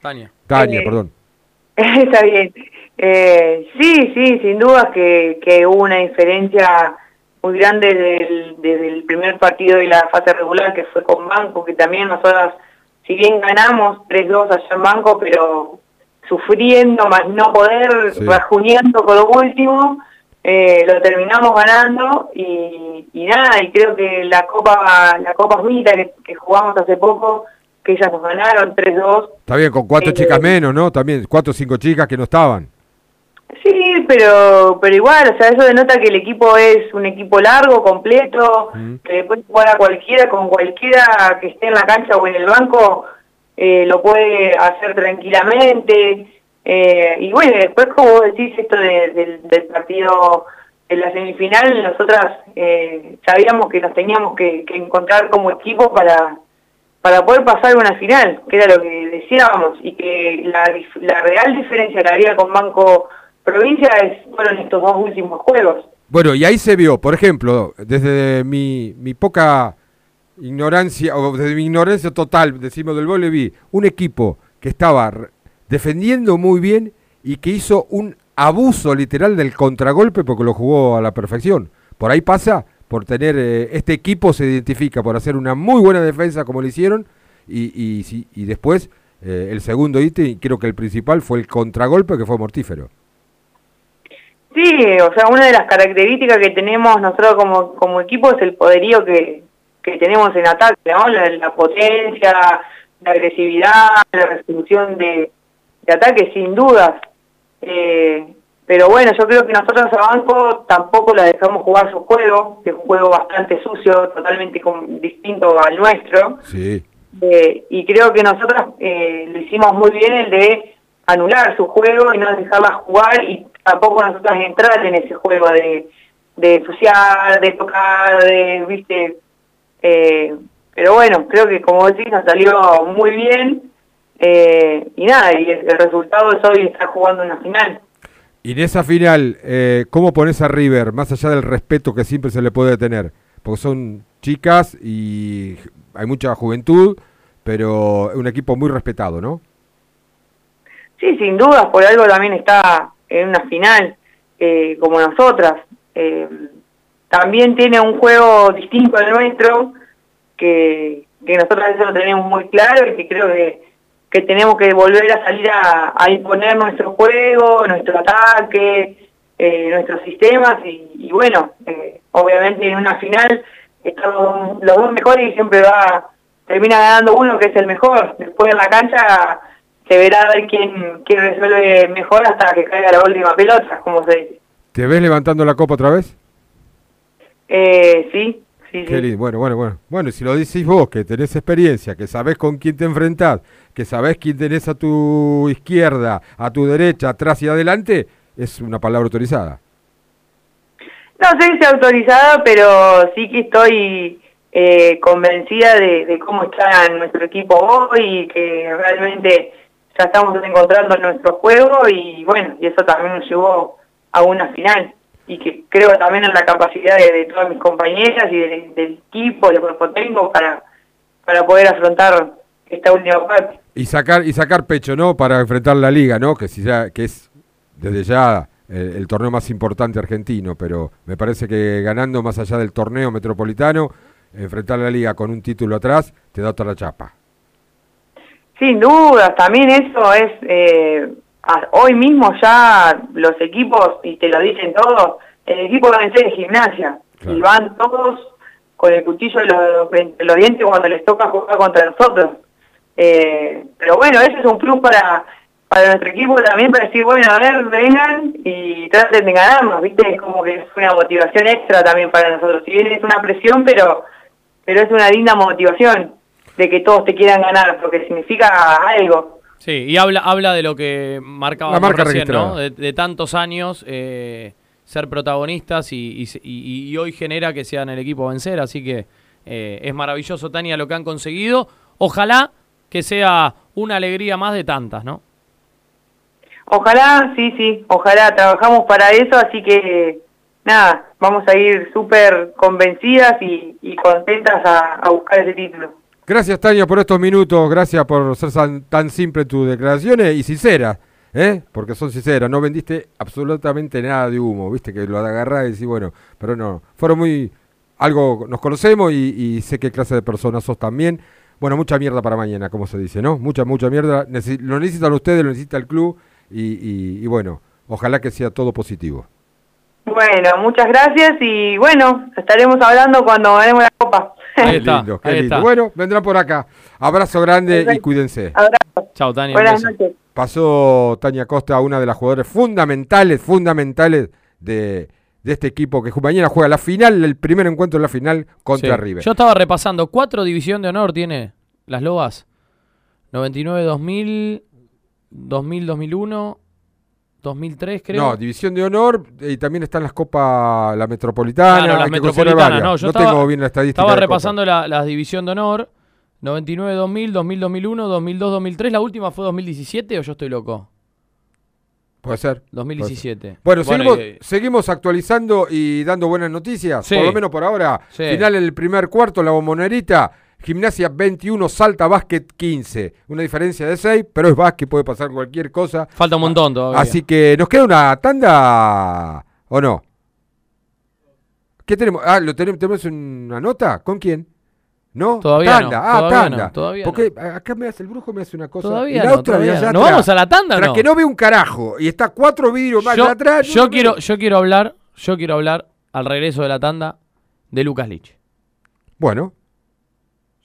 Tania. Tania, Eh, perdón. Está bien. Eh, sí, sí, sin duda que, que hubo una diferencia muy grande del- desde el primer partido de la fase regular que fue con Banco, que también nosotras, si bien ganamos 3-2 allá en Banco, pero sufriendo, más no poder, Sí. con lo último, eh, lo terminamos ganando y, y nada, y creo que la Copa la Copa Unita que, que jugamos hace poco, que ellas nos ganaron 3-2, Está bien, con cuatro Eh, chicas menos, ¿no? También cuatro o cinco chicas que no estaban. Sí, pero pero igual, o sea, eso denota que el equipo es un equipo largo, completo, que puede jugar a cualquiera, con cualquiera que esté en la cancha o en el banco, eh, lo puede hacer tranquilamente. Eh, y bueno, después como vos decís esto de- del- del partido en la semifinal, nosotras eh, sabíamos que nos teníamos que, que encontrar como equipo para para poder pasar una final, que era lo que decíamos, y que la, la real diferencia que había con Banco Provincia es, fueron estos dos últimos juegos. Bueno, y ahí se vio, por ejemplo, desde mi, mi poca ignorancia, o mi ignorancia total, decimos del vi un equipo que estaba defendiendo muy bien y que hizo un abuso literal del contragolpe porque lo jugó a la perfección. Por ahí pasa, por tener, eh, este equipo se identifica por hacer una muy buena defensa como lo hicieron y, y, y después eh, el segundo ítem, y creo que el principal fue el contragolpe que fue mortífero. Sí, o sea, una de las características que tenemos nosotros como, como equipo es el poderío que, que tenemos en ataque, ¿no? La, la potencia, la agresividad, la resolución de, de ataques, sin dudas. Eh, pero bueno, yo creo que nosotros a Banco tampoco la dejamos jugar su juego, que es un juego bastante sucio, totalmente com- distinto al nuestro. Sí. Eh, y creo que nosotros eh, lo hicimos muy bien el de anular su juego y no dejarla jugar y tampoco nosotros entrar en ese juego de, de ensuciar, de tocar, de, viste, eh, pero bueno, creo que como decís nos salió muy bien eh, y nada, y el, el resultado es hoy estar jugando una final. Y en esa final, eh, ¿cómo pones a River, más allá del respeto que siempre se le puede tener? Porque son chicas y hay mucha juventud, pero es un equipo muy respetado, ¿no? Sí, sin duda, por algo también está en una final, eh, como nosotras. Eh, también tiene un juego distinto al nuestro, que, nosotros eso lo tenemos muy claro y que creo que, que tenemos que volver a salir a, imponer nuestro juego, nuestro ataque, eh, nuestros sistemas y, bueno, eh, obviamente en una final están los, los dos mejores y siempre va termina ganando uno que es el mejor. Después en la cancha se verá a ver quién, quién resuelve mejor hasta que caiga la última pelota, como se dice. ¿Te ves levantando la copa otra vez? Eh, sí, sí, Qué sí. lindo. Bueno, bueno, bueno. Bueno, y si lo decís vos, que tenés experiencia, que sabés con quién te enfrentás, que sabés quién tenés a tu izquierda, a tu derecha, atrás y adelante, es una palabra autorizada. No sé si autorizada, pero sí que estoy eh, convencida de, de cómo está nuestro equipo hoy y que realmente ya estamos encontrando nuestro juego y bueno, y eso también nos llevó a una final y que creo también en la capacidad de, de todas mis compañeras y de- del equipo, del cuerpo técnico para, para poder afrontar esta última parte. Y sacar, y sacar pecho, ¿no? Para enfrentar la liga, ¿no? Que, si ya, que es desde ya el, el torneo más importante argentino, pero me parece que ganando más allá del torneo metropolitano, enfrentar la liga con un título atrás, te da otra chapa. Sin dudas, también eso es, eh, hoy mismo ya los equipos, y te lo dicen todos, el equipo a vencer en gimnasia, y van todos con el cuchillo de los, entre los dientes cuando les toca jugar contra nosotros. Eh, pero bueno, eso es un plus para, para nuestro equipo también, para decir, bueno, a ver, vengan y traten de ganarnos, ¿viste? Es como que es una motivación extra también para nosotros. Si bien es una presión, pero, pero es una linda motivación de que todos te quieran ganar, porque significa algo. Sí, y habla, habla de lo que marcaba La marca recién. ¿no? De, de tantos años eh, ser protagonistas y, y, y- y hoy genera que sean el equipo a vencer, así que eh, es maravilloso, Tania, lo que han conseguido. Ojalá que sea una alegría más de tantas, ¿no? Ojalá, sí, sí, ojalá trabajamos para eso, así que nada, vamos a ir súper convencidas y, y contentas a, a buscar ese título. Gracias, Tania, por estos minutos. Gracias por ser tan, simple tus declaraciones y sinceras, ¿eh? Porque son sinceras. No vendiste absolutamente nada de humo, ¿viste? Que lo agarrás y decís, bueno, pero no. Fueron muy. Algo. Nos conocemos y, sé qué clase de persona sos también. Bueno, mucha mierda para mañana, como se dice, ¿no? Mucha, mucha mierda. Necesi- lo necesitan ustedes, lo necesita el club y, y- y bueno, ojalá que sea todo positivo. Bueno, muchas gracias y bueno, estaremos hablando cuando ganemos la copa. Qué lindo, qué lindo. Bueno, vendrán por acá. Abrazo grande y cuídense. Abrazo. Chao, Tania. Buenas noches. Pasó Tania Costa, una de las jugadoras fundamentales, fundamentales de, de este equipo que mañana juega la final, el primer encuentro de la final contra Sí. River. Yo estaba repasando, cuatro división de honor tiene las Lobas. 99, 2000, 2000, 2001, 2003 creo. No, división de honor y también están las copas, la metropolitana. Claro, las metropolitanas, no, yo no estaba, tengo bien la estadística. Estaba repasando la, la división de honor. 99, 2000, 2000, 2001, 2002, 2003. ¿La última fue 2017 o yo estoy loco? Puede ser. 2017. puede ser. Bueno, Bueno, seguimos, y- seguimos actualizando y dando buenas noticias. Sí. Por lo menos por ahora. Sí. Final en el primer cuarto, la bombonerita. Gimnasia 21, Salta Básquet 15. Una diferencia de 6, pero es básquet, puede pasar cualquier cosa. Falta un montón todavía. Así que nos queda una tanda o no. ¿Qué tenemos? Ah, ¿lo tenemos, tenemos una nota? ¿Con quién? ¿No? Todavía tanda. no, Ah, todavía tanda. no, todavía Porque acá me hace el brujo me hace una cosa. Todavía y la no, otra de todavía allá no. ¿Nos atrás. vamos a la tanda Tras no? que no ve un carajo y está cuatro vidrios más yo, atrás. yo quiero, yo quiero hablar, yo quiero hablar al regreso de la tanda de Lucas Lich. Bueno,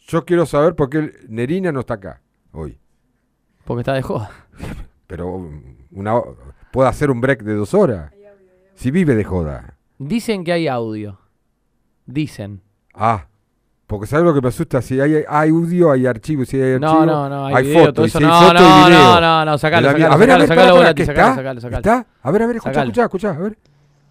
yo quiero saber por qué Nerina no está acá. hoy. Porque está de joda. Pero una, puede hacer un break de dos horas. Si vive de joda. Dicen que hay audio. Dicen. Ah, porque ¿sabes lo que me asusta? Si hay, hay audio, hay archivo, si hay No, archivo, no, no, hay hay video, foto, todo y eso si hay no, foto no, y video. no, no, no, sacalo, La sacalo, a ver, a ver, sacalo, pará, sacalo, pará, Volati, ¿qué sacalo, está? sacalo, sacalo. ¿Está? A ver, a ver, escucha, Sacalo. escucha, escucha, a ver.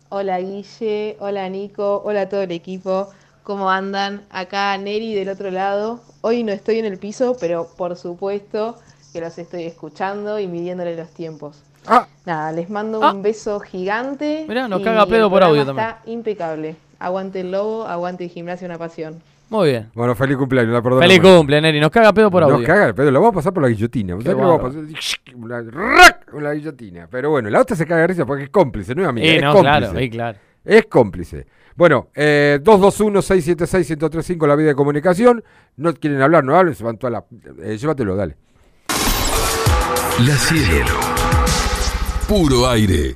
Hola Guille, hola Nico, hola a todo el equipo, ¿cómo andan? Acá Neri del otro lado. Hoy no estoy en el piso, pero por supuesto que los estoy escuchando y midiéndole los tiempos. Nada, les mando un beso gigante. Mirá, nos y caga pedo por audio programa Está impecable. Aguante el lobo, aguante el gimnasio, una pasión. Muy bien. Bueno, feliz cumpleaños, la perdona. Feliz cumple, Neri. Nos caga pedo por audio. Nos caga el pedo, lo vamos a pasar por la guillotina. Qué ¿Sabes qué lo vamos a pasar? Una, ¡rac! Una guillotina. Pero bueno, la otra se caga de risa porque es cómplice, no es amiga. Eh, es no, cómplice. claro, eh, claro. Es cómplice. Bueno, eh, 221-676-1035, la vida de comunicación. No quieren hablar, no hablen, se van toda la. eh, llévatelo, dale. La cielo. Puro aire.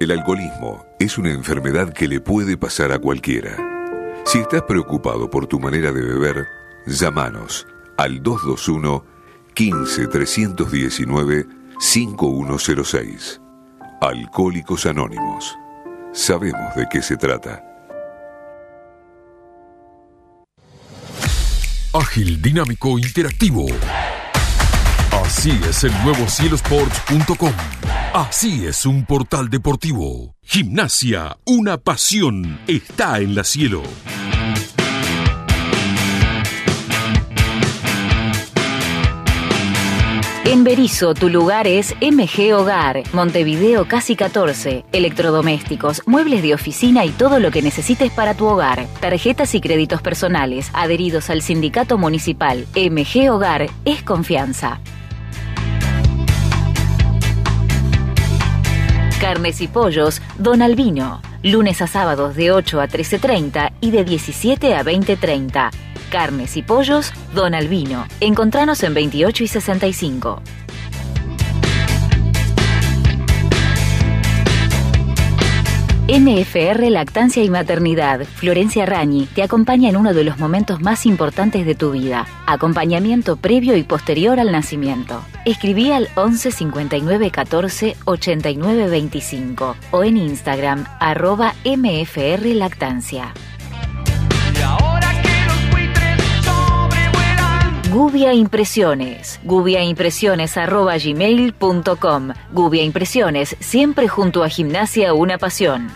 El alcoholismo es una enfermedad que le puede pasar a cualquiera. Si estás preocupado por tu manera de beber, llámanos al 221 15 319 5106. Alcohólicos Anónimos. Sabemos de qué se trata. Ágil, dinámico, interactivo. Así es el nuevo cielosports.com. Así es un portal deportivo. Gimnasia, una pasión, está en la cielo. En Berizo, tu lugar es MG Hogar, Montevideo Casi 14. Electrodomésticos, muebles de oficina y todo lo que necesites para tu hogar. Tarjetas y créditos personales, adheridos al sindicato municipal. MG Hogar es confianza. Carnes y pollos, Don Albino. Lunes a sábados de 8 a 13.30 y de 17 a 20.30. Carnes y pollos, Don Albino. Encontranos en 28 y 65. MFR Lactancia y Maternidad, Florencia Rañi, te acompaña en uno de los momentos más importantes de tu vida. Acompañamiento previo y posterior al nacimiento. Escribí al 11 59 14 89 25 o en Instagram arroba MFR Lactancia. Gubia Impresiones. Gubiaimpresiones arroba gmail.com. Gubia Impresiones, siempre junto a Gimnasia Una Pasión.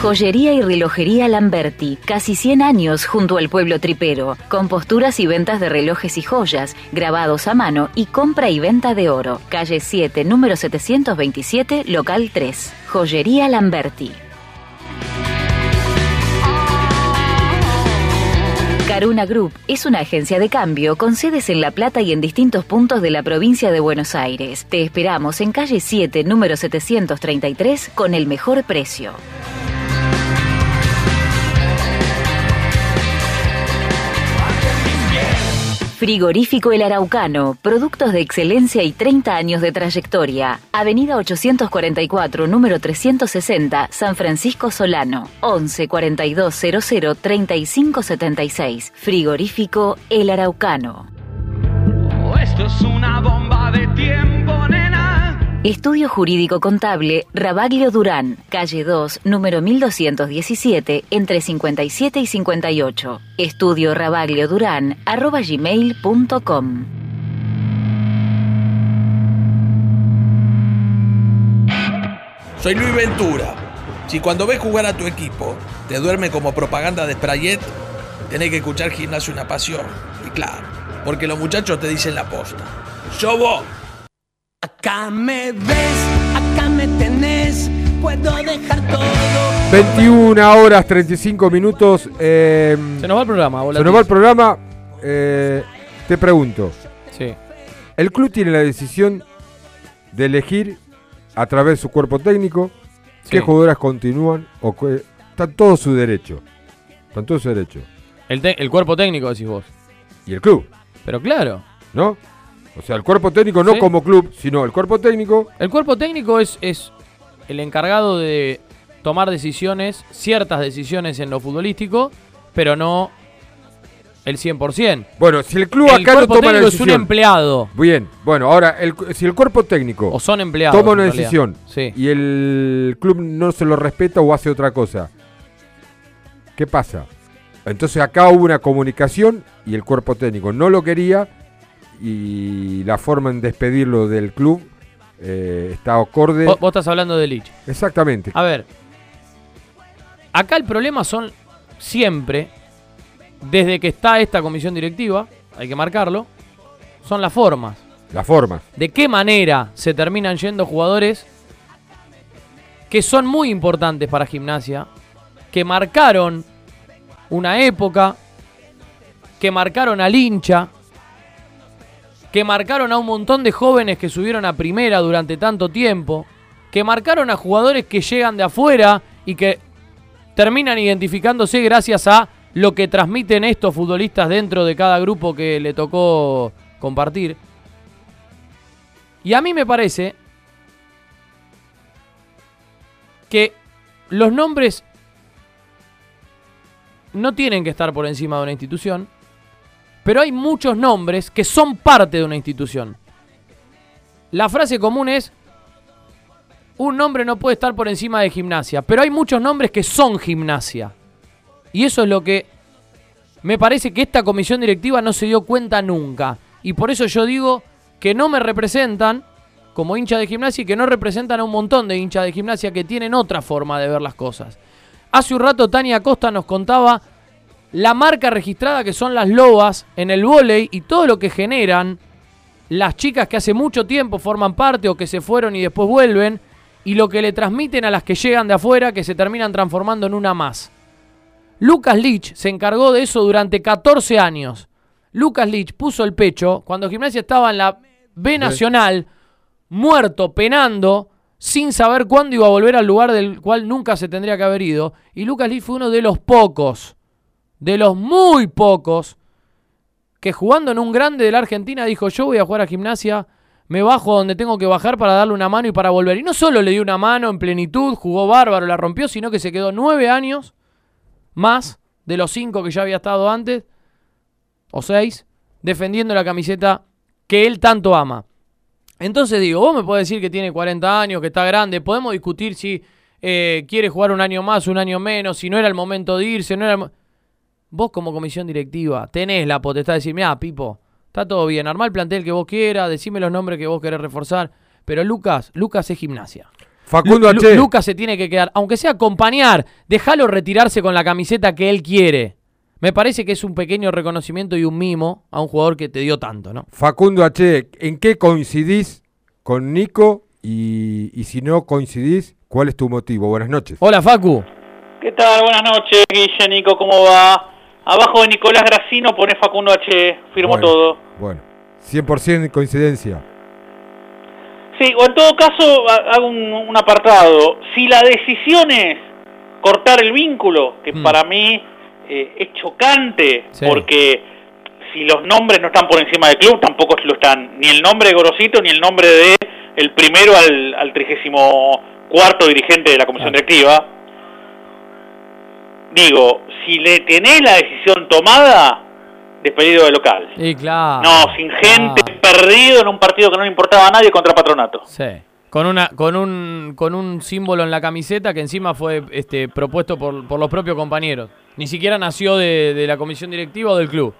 Joyería y relojería Lamberti, casi 100 años junto al pueblo tripero, con posturas y ventas de relojes y joyas, grabados a mano y compra y venta de oro. Calle 7, número 727, local 3. Joyería Lamberti. Caruna Group es una agencia de cambio con sedes en La Plata y en distintos puntos de la provincia de Buenos Aires. Te esperamos en calle 7, número 733, con el mejor precio. Frigorífico El Araucano, productos de excelencia y 30 años de trayectoria. Avenida 844, número 360, San Francisco Solano. 11 42 00 35 76. Frigorífico El Araucano. Esto es una bomba de tiempo. Estudio Jurídico Contable Rabaglio Durán, calle 2, número 1217, entre 57 y 58. Estudio Rabaglio Durán, arroba gmail.com. Soy Luis Ventura. Si cuando ves jugar a tu equipo te duerme como propaganda de Sprayet, tenés que escuchar Gimnasio Una Pasión. Y claro, porque los muchachos te dicen la posta. ¡Yo vos! Acá me ves, acá me tenés, puedo dejar todo. 21 horas 35 minutos. eh, Se nos va el programa, se nos va el programa. eh, te pregunto. Sí. El club tiene la decisión de elegir a través de su cuerpo técnico qué Sí. jugadoras continúan o que está en todo su derecho. Está en todo su derecho. El, te- el cuerpo técnico, decís vos. Y el club, Pero claro. ¿no? O sea, el cuerpo técnico no Sí. como club, sino el cuerpo técnico. El cuerpo técnico es, es el encargado de tomar decisiones, ciertas decisiones en lo futbolístico, pero no el 100%. Bueno, si el club El acá no toma la técnico es un decisión. empleado. Bien, bueno, ahora, el- si el cuerpo técnico O son empleados. toma una decisión Sí. y el club no se lo respeta o hace otra cosa, ¿qué pasa? Entonces acá hubo una comunicación y el cuerpo técnico no lo quería y la forma en despedirlo del club eh, está acorde. Vos, vos estás hablando de Lich. Exactamente. A ver. Acá el problema son siempre, desde que está esta comisión directiva, hay que marcarlo, son las formas. Las formas. ¿De qué manera se terminan yendo jugadores que son muy importantes para gimnasia, que marcaron una época, que marcaron al hincha, que marcaron a un montón de jóvenes que subieron a primera durante tanto tiempo, que marcaron a jugadores que llegan de afuera y que terminan identificándose gracias a lo que transmiten estos futbolistas dentro de cada grupo que le tocó compartir. Y a mí me parece que los nombres no tienen que estar por encima de una institución, pero hay muchos nombres que son parte de una institución. La frase común es, un nombre no puede estar por encima de gimnasia, pero hay muchos nombres que son gimnasia. Y eso es lo que me parece que esta comisión directiva no se dio cuenta nunca. Y por eso yo digo que no me representan como hincha de gimnasia y que no representan a un montón de hinchas de gimnasia que tienen otra forma de ver las cosas. Hace un rato Tania Costa nos contaba la marca registrada que son las lobas en el vóley y todo lo que generan las chicas que hace mucho tiempo forman parte o que se fueron y después vuelven y lo que le transmiten a las que llegan de afuera que se terminan transformando en una más. Lucas Lich se encargó de eso durante 14 años. Lucas Lich puso el pecho cuando Gimnasia estaba en la B Nacional, muerto, penando, sin saber cuándo iba a volver al lugar del cual nunca se tendría que haber ido. Y Lucas Lich fue uno de los pocos, de los muy pocos, que jugando en un grande de la Argentina dijo, yo voy a jugar a Gimnasia, me bajo donde tengo que bajar para darle una mano y para volver. Y no solo le dio una mano en plenitud, jugó bárbaro, la rompió, sino que se quedó nueve años más de los cinco que ya había estado antes, o seis, defendiendo la camiseta que él tanto ama. Entonces digo, vos me podés decir que tiene 40 años, que está grande, podemos discutir si eh, quiere jugar un año más, un año menos, si no era el momento de irse, no era el Vos como comisión directiva tenés la potestad de decir, mira, Pipo, está todo bien, armá el plantel que vos quieras, decime los nombres que vos querés reforzar, pero Lucas, Lucas es gimnasia. Facundo Lu- H. Lu- Lucas se tiene que quedar, aunque sea acompañar, déjalo retirarse con la camiseta que él quiere. Me parece que es un pequeño reconocimiento y un mimo a un jugador que te dio tanto, ¿no? Facundo H, ¿en qué coincidís con Nico? Y, y si no coincidís, ¿cuál es tu motivo? Buenas noches. Hola, Facu. ¿Qué tal? Buenas noches, Guille, Nico, ¿cómo va? Abajo de Nicolás Gracino pone Facundo H, firmó Bueno. todo. Bueno, 100% coincidencia. Sí, o en todo caso, ha- hago un, un apartado. Si la decisión es cortar el vínculo, que para mí eh, es chocante, Sí. porque si los nombres no están por encima del club, tampoco lo están ni el nombre de Gorosito ni el nombre de el primero al, al trigésimo cuarto dirigente de la comisión directiva. Digo, si le tenés la decisión tomada, despedido del local. Y claro. No, sin gente, perdido en un partido que no le importaba a nadie contra Patronato. Sí. Con una, con un, con un símbolo en la camiseta que encima fue este, propuesto por, por los propios compañeros. Ni siquiera nació de, de la comisión directiva o del club.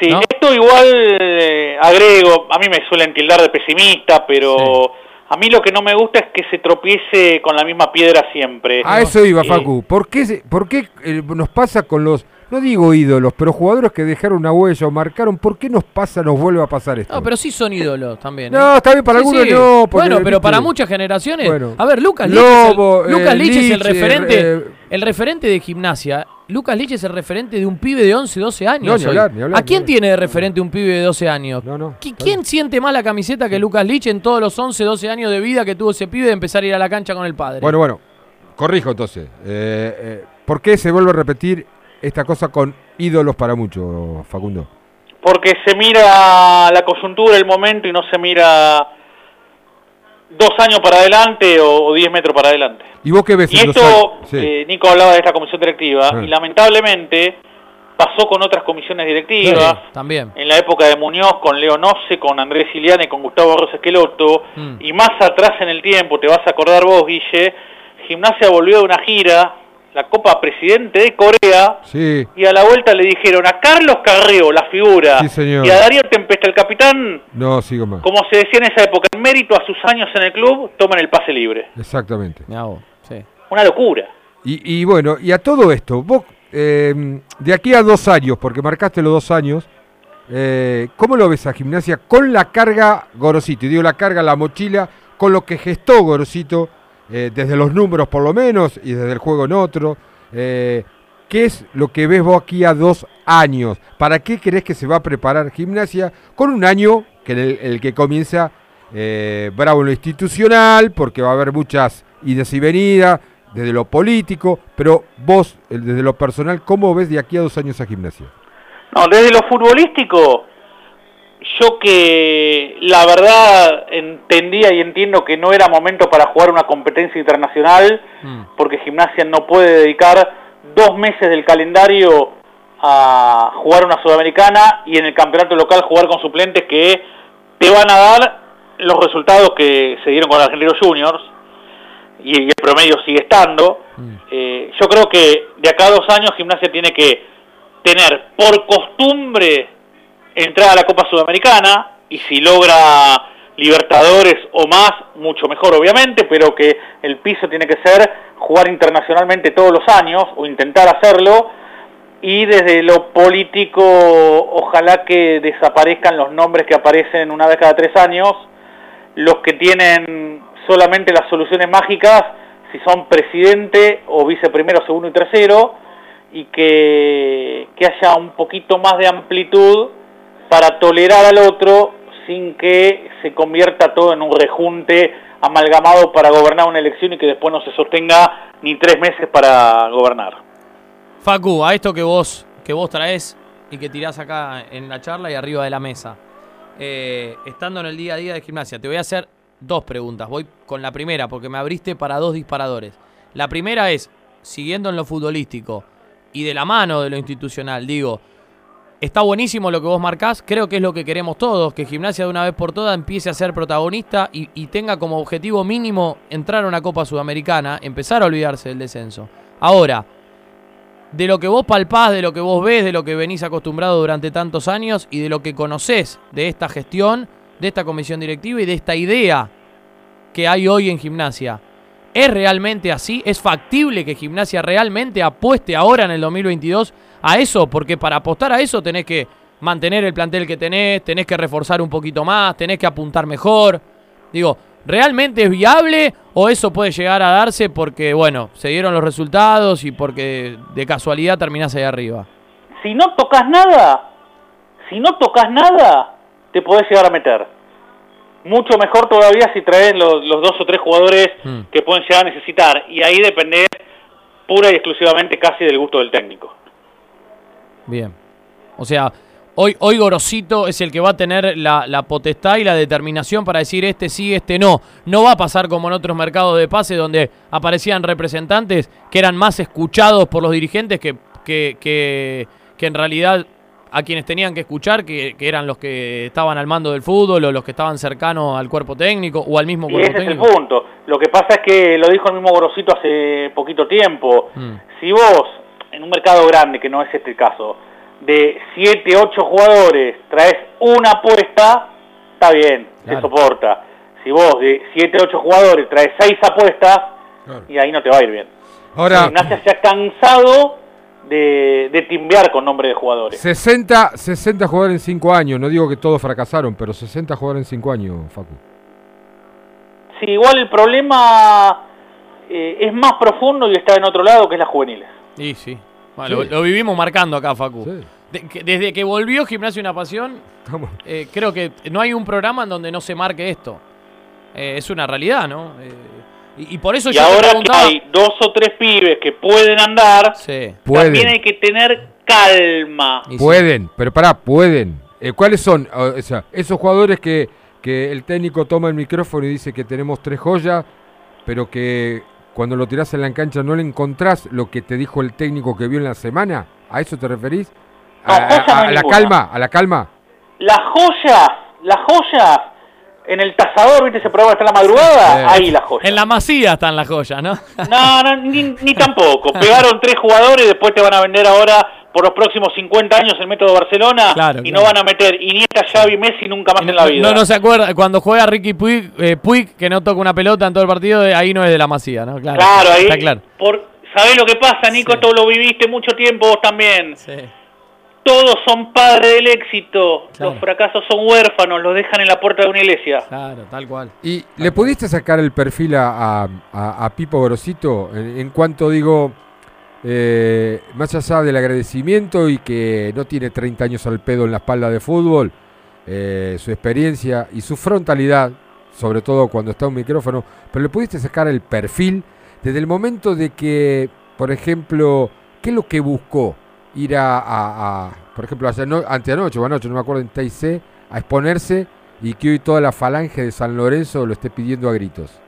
Sí, esto igual eh, agrego, a mí me suelen tildar de pesimista, pero a mí lo que no me gusta es que se tropiece con la misma piedra siempre. A eso iba, Eh, Facu. ¿Por qué, se- por qué eh, nos pasa con los, no digo ídolos, pero jugadores que dejaron una huella o marcaron, ¿por qué nos pasa, nos vuelve a pasar esto? No, pero sí son ídolos también. ¿eh? No, está bien, para algunos no, porque, bueno, pero viste, para muchas generaciones. Bueno. a ver, Lucas Lobo, Lich, es el, Lucas eh, Lich es el Lich, referente. eh, el referente de gimnasia. Lucas Lich es el referente de un pibe de 11, 12 años. No, ni hablar, ni hablar, ¿A quién ni tiene de referente un pibe de 12 años? ¿Qui- ¿Quién siente más la camiseta que Lucas Lich en todos los 11, 12 años de vida que tuvo ese pibe de empezar a ir a la cancha con el padre? Bueno, bueno, corrijo entonces. Eh, eh, ¿Por qué se vuelve a repetir esta cosa con ídolos para muchos, Facundo? Porque se mira la coyuntura, el momento y no se mira dos años para adelante o, o diez metros para adelante. ¿Y vos qué ves Y esto? Sí. eh, Nico hablaba de esta comisión directiva, Ah. y lamentablemente pasó con otras comisiones directivas, Sí, también. en la época de Muñoz, con Leo Noce, con Andrés Siliane, con Gustavo Rosa Esqueloto, Mm. y más atrás en el tiempo, te vas a acordar vos, Guille, Gimnasia volvió de una gira, la Copa Presidente de Corea, Sí, y a la vuelta le dijeron a Carlos Carreo, la figura, Sí, señor. y a Darío Tempesta, el capitán, no, sigo más. como se decía en esa época, en mérito a sus años en el club, toman el pase libre. Exactamente. Una locura. Y, y bueno, y a todo esto, vos, eh, de aquí a dos años, porque marcaste los dos años, eh, ¿cómo lo ves a gimnasia con la carga Gorosito? Y digo la carga, la mochila, con lo que gestó Gorosito, eh, desde los números por lo menos, y desde el juego en otro. eh, ¿Qué es lo que ves vos aquí a dos años? ¿Para qué crees que se va a preparar gimnasia con un año que el, el que comienza eh, bravo en lo institucional, porque va a haber muchas idas y venidas, desde lo político, pero vos, el- desde lo personal, ¿cómo ves de aquí a dos años a gimnasia? No, desde lo futbolístico, yo que la verdad entendía y entiendo que no era momento para jugar una competencia internacional, porque Gimnasia no puede dedicar dos meses del calendario a jugar una sudamericana y en el campeonato local jugar con suplentes que te van a dar los resultados que se dieron con Argentinos Juniors y el promedio sigue estando. Eh, yo creo que de acá a dos años Gimnasia tiene que tener por costumbre entrar a la Copa Sudamericana y si logra Libertadores o más, mucho mejor obviamente, pero que el piso tiene que ser jugar internacionalmente todos los años o intentar hacerlo. Y desde lo político ojalá que desaparezcan los nombres que aparecen una vez cada tres años, los que tienen solamente las soluciones mágicas si son presidente o viceprimero, segundo y tercero y que, que haya un poquito más de amplitud para tolerar al otro sin que se convierta todo en un rejunte amalgamado para gobernar una elección y que después no se sostenga ni tres meses para gobernar. Facu, a esto que vos, que vos traes y que tirás acá en la charla y arriba de la mesa. eh, estando en el día a día de gimnasia, te voy a hacer dos preguntas. Voy con la primera porque me abriste para dos disparadores. La primera es, siguiendo en lo futbolístico y de la mano de lo institucional, digo, está buenísimo lo que vos marcás, creo que es lo que queremos todos, que Gimnasia de una vez por todas empiece a ser protagonista y, tenga como objetivo mínimo entrar a una Copa Sudamericana, empezar a olvidarse del descenso. Ahora, de lo que vos palpás, de lo que vos ves, de lo que venís acostumbrado durante tantos años y de lo que conocés de esta gestión, de esta comisión directiva y de esta idea que hay hoy en gimnasia. ¿Es realmente así? ¿Es factible que gimnasia realmente apueste ahora en el 2022 a eso? Porque para apostar a eso tenés que mantener el plantel que tenés, tenés que reforzar un poquito más, tenés que apuntar mejor. Digo, ¿realmente es viable o eso puede llegar a darse porque, bueno, se dieron los resultados y porque de casualidad terminás ahí arriba? Si no tocas nada, si no tocas nada, te podés llegar a meter. Mucho mejor todavía si traes los, los dos o tres jugadores que pueden llegar a necesitar. Y ahí depende pura y exclusivamente casi del gusto del técnico. Bien. O sea, hoy, hoy Gorosito es el que va a tener la, la potestad y la determinación para decir este sí, este no. No va a pasar como en otros mercados de pase donde aparecían representantes que eran más escuchados por los dirigentes que, que, que, que en realidad a quienes tenían que escuchar, que, que eran los que estaban al mando del fútbol o los que estaban cercanos al cuerpo técnico o al mismo Y cuerpo ese es el técnico. punto. Lo que pasa es que lo dijo el mismo Gorosito hace poquito tiempo. Mm. Si vos, en un mercado grande, que no es este el caso, de 7, 8 jugadores traes una apuesta, está bien, se soporta. Si vos de 7, 8 jugadores traes 6 apuestas, y ahí no te va a ir bien. Ahora- Gimnasia se ha cansado de, de timbear con nombre de jugadores. 60, 60 jugadores en 5 años. No digo que todos fracasaron, pero 60 jugadores en 5 años, Facu. Sí, igual el problema eh, es más profundo y está en otro lado, que es las juveniles. Y sí. Bueno, Sí. Lo, lo vivimos marcando acá, Facu. De- que- desde que volvió Gimnasio Una Pasión, eh, creo que no hay un programa en donde no se marque esto. Eh, es una realidad, ¿no? Eh, y, y por eso Y yo ahora que hay dos o tres pibes que pueden andar, Pueden. también hay que tener calma. Pueden, pero pará, pueden. Eh, ¿Cuáles son o sea, esos jugadores que, que el técnico toma el micrófono y dice que tenemos tres joyas, pero que cuando lo tirás en la cancha no le encontrás lo que te dijo el técnico que vio en la semana? ¿A eso te referís? No, a, la calma, a la calma. Las joyas, las joyas, en el tasador, ¿viste ese programa que está en la madrugada? Ahí las joyas. En la masía están las joyas, ¿no? No, no, ni, ni tampoco. Pegaron tres jugadores y después te van a vender ahora por los próximos 50 años el método Barcelona Claro, y claro. no van a meter Iniesta, Xavi, Messi nunca más en la vida. No, no se acuerda. Cuando juega Ricky Puig, eh, Puig, que no toca una pelota en todo el partido, eh, ahí no es de la masía, ¿no? Claro, Claro, ahí. Está claro. Por, ¿Sabés lo que pasa, Nico? Esto lo viviste mucho tiempo vos también. Todos son padres del éxito. Claro. Los fracasos son huérfanos, los dejan en la puerta de una iglesia. Claro, tal cual. ¿Y le pudiste sacar el perfil a, a- a- a Pipo Grosito en, en cuanto digo, eh, más allá del agradecimiento y que no tiene 30 años al pedo en la espalda de fútbol, eh, su experiencia y su frontalidad, sobre todo cuando está un micrófono, pero le pudiste sacar el perfil desde el momento de que, por ejemplo, ¿qué es lo que buscó? Ir a, por ejemplo, no, anteanoche o anoche, no me acuerdo, en TIC, a exponerse y que hoy toda la falange de San Lorenzo lo esté pidiendo a gritos.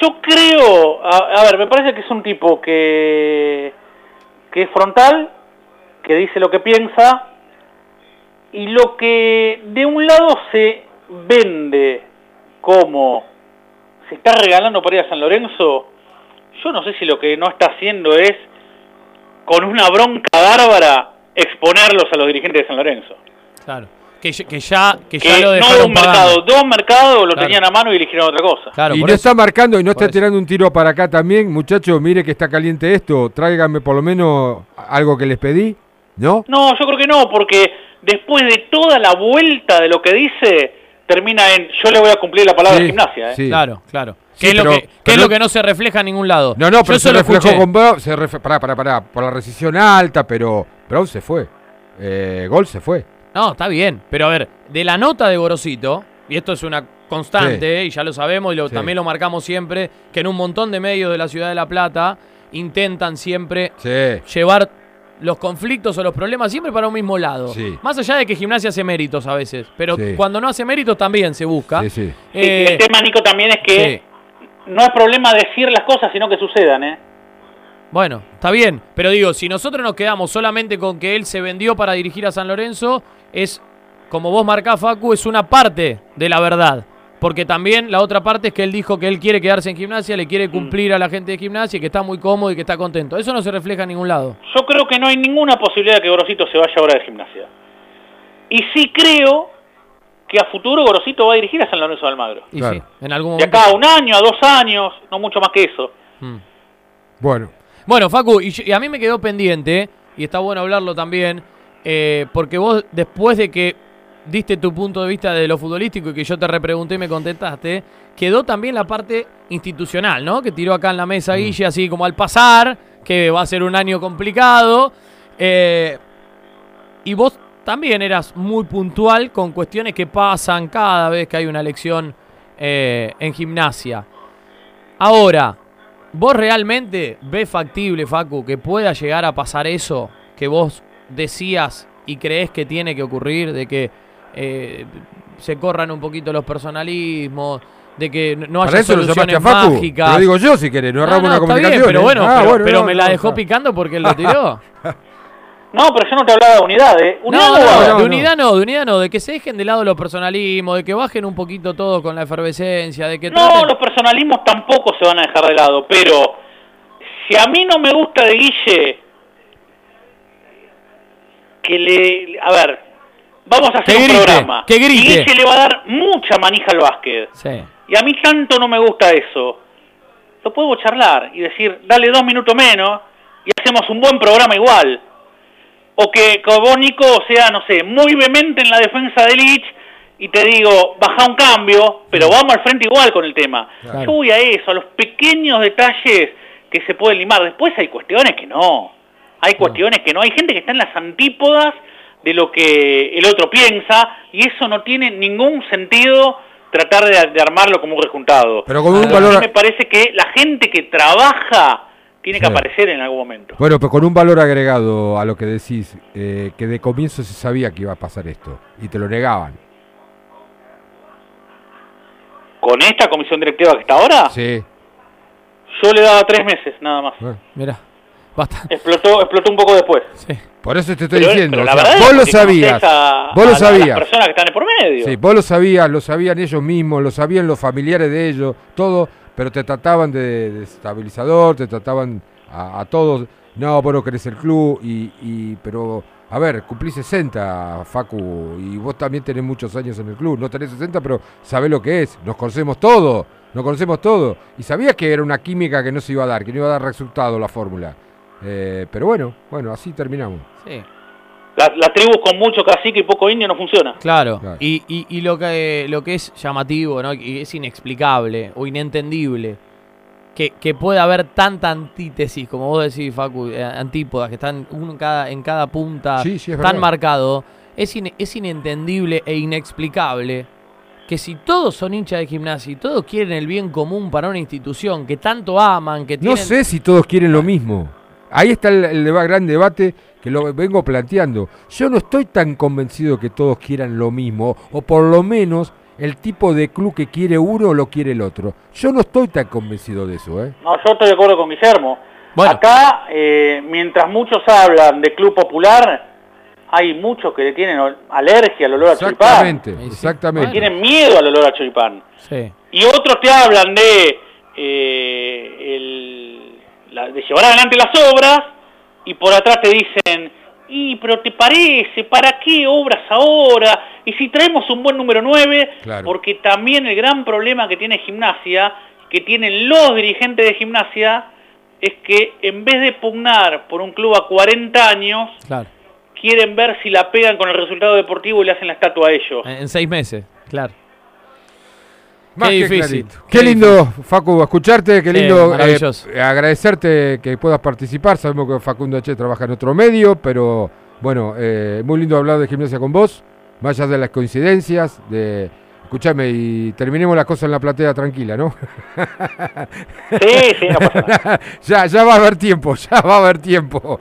Yo creo, a, a ver, me parece que es un tipo que, que es frontal, que dice lo que piensa, y lo que de un lado se vende como se está regalando para ir a San Lorenzo, yo no sé si lo que no está haciendo es, con una bronca bárbara, exponerlos a los dirigentes de San Lorenzo. Claro. Que, ya- que ya, que Que ya lo no dejaron un pagando. mercado, dos mercados lo Claro. tenían a mano y eligieron otra cosa. Claro, y no eso. está marcando y no está tirando un tiro para acá también, muchachos, mire que está caliente esto, tráiganme por lo menos algo que les pedí, ¿no? No, yo creo que no, porque después de toda la vuelta de lo que dice, termina en yo le voy a cumplir la palabra Sí, a gimnasia. ¿eh? sí. Claro, claro. Sí, ¿Qué es, lo, pero- que, qué pero es no- lo que no se refleja en ningún lado? No, no, pero Yo se eso lo reflejó escuché. con Brown, se ref- pará, pará, pará, por la rescisión alta, pero Brown se fue. Eh, Gol se fue. No, está bien. Pero a ver, de la nota de Gorosito, y esto es una constante, ¿eh? y ya lo sabemos, y lo- Sí. también lo marcamos siempre, que en un montón de medios de la ciudad de La Plata intentan siempre llevar los conflictos o los problemas siempre para un mismo lado. Sí. Más allá de que gimnasia hace méritos a veces, pero Sí. cuando no hace méritos también se busca. Sí, sí. Sí, Eh, el tema, Nico, también es que no es problema decir las cosas, sino que sucedan. ¿eh? Bueno, está bien, pero digo, si nosotros nos quedamos solamente con que él se vendió para dirigir a San Lorenzo, es, como vos marcás, Facu, es una parte de la verdad. Porque también la otra parte es que él dijo que él quiere quedarse en gimnasia, le quiere cumplir a la gente de gimnasia, y que está muy cómodo y que está contento. Eso no se refleja en ningún lado. Yo creo que no hay ninguna posibilidad de que Gorosito se vaya ahora de gimnasia. Y sí creo que a futuro Gorosito va a dirigir a San Lorenzo de Almagro. Y sí, en algún De momento. acá a un año, a dos años, no mucho más que eso. Bueno. Bueno, Facu, y, a mí me quedó pendiente, y está bueno hablarlo también, eh, porque vos después de que diste tu punto de vista de lo futbolístico y que yo te repregunté y me contestaste, quedó también la parte institucional, ¿no? Que tiró acá en la mesa Guille, así como al pasar, que va a ser un año complicado. eh, y vos también eras muy puntual con cuestiones que pasan cada vez que hay una elección eh, en gimnasia. Ahora, ¿vos realmente ves factible, Facu, que pueda llegar a pasar eso que vos decías y crees que tiene que ocurrir? De que eh, se corran un poquito los personalismos, de que no- no haya Para eso lo soluciones a Facu. mágicas. Te lo digo yo si querés, no erramos una bien, comunicación. pero ¿eh? bueno, Ah, pero, bueno, pero no, me la no, dejó picando porque él lo tiró. No, pero yo no te hablaba de unidad, ¿eh? ¿Unidad No, no, no, de unidad no, de unidad no, de que se dejen de lado los personalismos, de que bajen un poquito todo con la efervescencia, de que No, traten- los personalismos tampoco se van a dejar de lado, pero si a mí no me gusta de Guille, que le... A ver, vamos a hacer Que un grite, programa. que grite. Y Guille le va a dar mucha manija al básquet. Sí. Y a mí tanto no me gusta eso. Lo podemos charlar y decir, dale dos minutos menos y hacemos un buen programa igual. O que, que vos, Nico, sea, no sé, muy vehemente en la defensa de Lich y te digo, baja un cambio, pero vamos al frente igual con el tema. Claro. Yo voy a eso, a los pequeños detalles que se pueden limar. Después hay cuestiones que no. Hay cuestiones que no. Hay gente que está en las antípodas de lo que el otro piensa y eso no tiene ningún sentido tratar de, de armarlo como un rejuntado. Pero con un valor- a mí me parece que la gente que trabaja tiene que Sí. aparecer en algún momento. Bueno, pero con un valor agregado a lo que decís, eh, que de comienzo se sabía que iba a pasar esto y te lo negaban. Con esta comisión directiva que está ahora, Sí. yo le daba tres meses nada más. Mira, basta. Explotó, explotó un poco después. Por eso te estoy Pero- diciendo. pero o la sea, verdad es vos lo sabías. a- vos a lo sabías. las personas que están por medio. Sí, vos lo sabías, lo sabían ellos mismos, lo sabían los familiares de ellos, todo, pero te trataban de, estabilizador, te trataban a, todos. No, vos no querés el club, y, y, pero, a ver, cumplí 60, Facu, y vos también tenés muchos años en el club. No tenés 60, pero sabés lo que es. Nos conocemos todo, nos conocemos todo. Y sabías que era una química que no se iba a dar, que no iba a dar resultado la fórmula. Eh, pero bueno, bueno, así terminamos. Sí. La, la tribu con mucho cacique y poco indio no funciona. Claro, Y, y, y lo, que, lo que es llamativo, ¿no? y es inexplicable o inentendible, que, que pueda haber tanta antítesis, como vos decís, Facu, eh, antípodas, que están uno en cada, en cada punta Sí, sí, es tan verdad. marcado, es, ine- es inentendible e inexplicable que si todos son hinchas de gimnasia y todos quieren el bien común para una institución que tanto aman, que No tienen... sé si todos quieren lo mismo. Ahí está el, el deba- gran debate que lo vengo planteando. Yo no estoy tan convencido que todos quieran lo mismo, o por lo menos el tipo de club que quiere uno lo quiere el otro. Yo no estoy tan convencido de eso, ¿eh? No, yo estoy de acuerdo con Guillermo. Acá, eh, mientras muchos hablan de club popular, hay muchos que le tienen alergia al olor a choripán. Exactamente, exactamente. Tienen miedo al olor a choripán. Sí. Y otros te hablan de, eh, el- la- de llevar adelante las obras y por atrás te dicen, y pero te parece, ¿para qué obras ahora? Y si traemos un buen número 9, Claro. porque también el gran problema que tiene gimnasia, que tienen los dirigentes de gimnasia, es que en vez de pugnar por un club a 40 años, Claro. quieren ver si la pegan con el resultado deportivo y le hacen la estatua a ellos. En, en seis meses, claro. Más Qué que difícil. clarito. Qué lindo, Facu, escucharte, qué lindo eh, agradecerte que puedas participar. Sabemos que Facundo H trabaja en otro medio, pero bueno, eh, muy lindo hablar de gimnasia con vos, más allá de las coincidencias, de... Escuchame, y terminemos la cosa en la platea tranquila, ¿no? Sí, sí, no pasa nada. ya, ya va a haber tiempo, ya va a haber tiempo.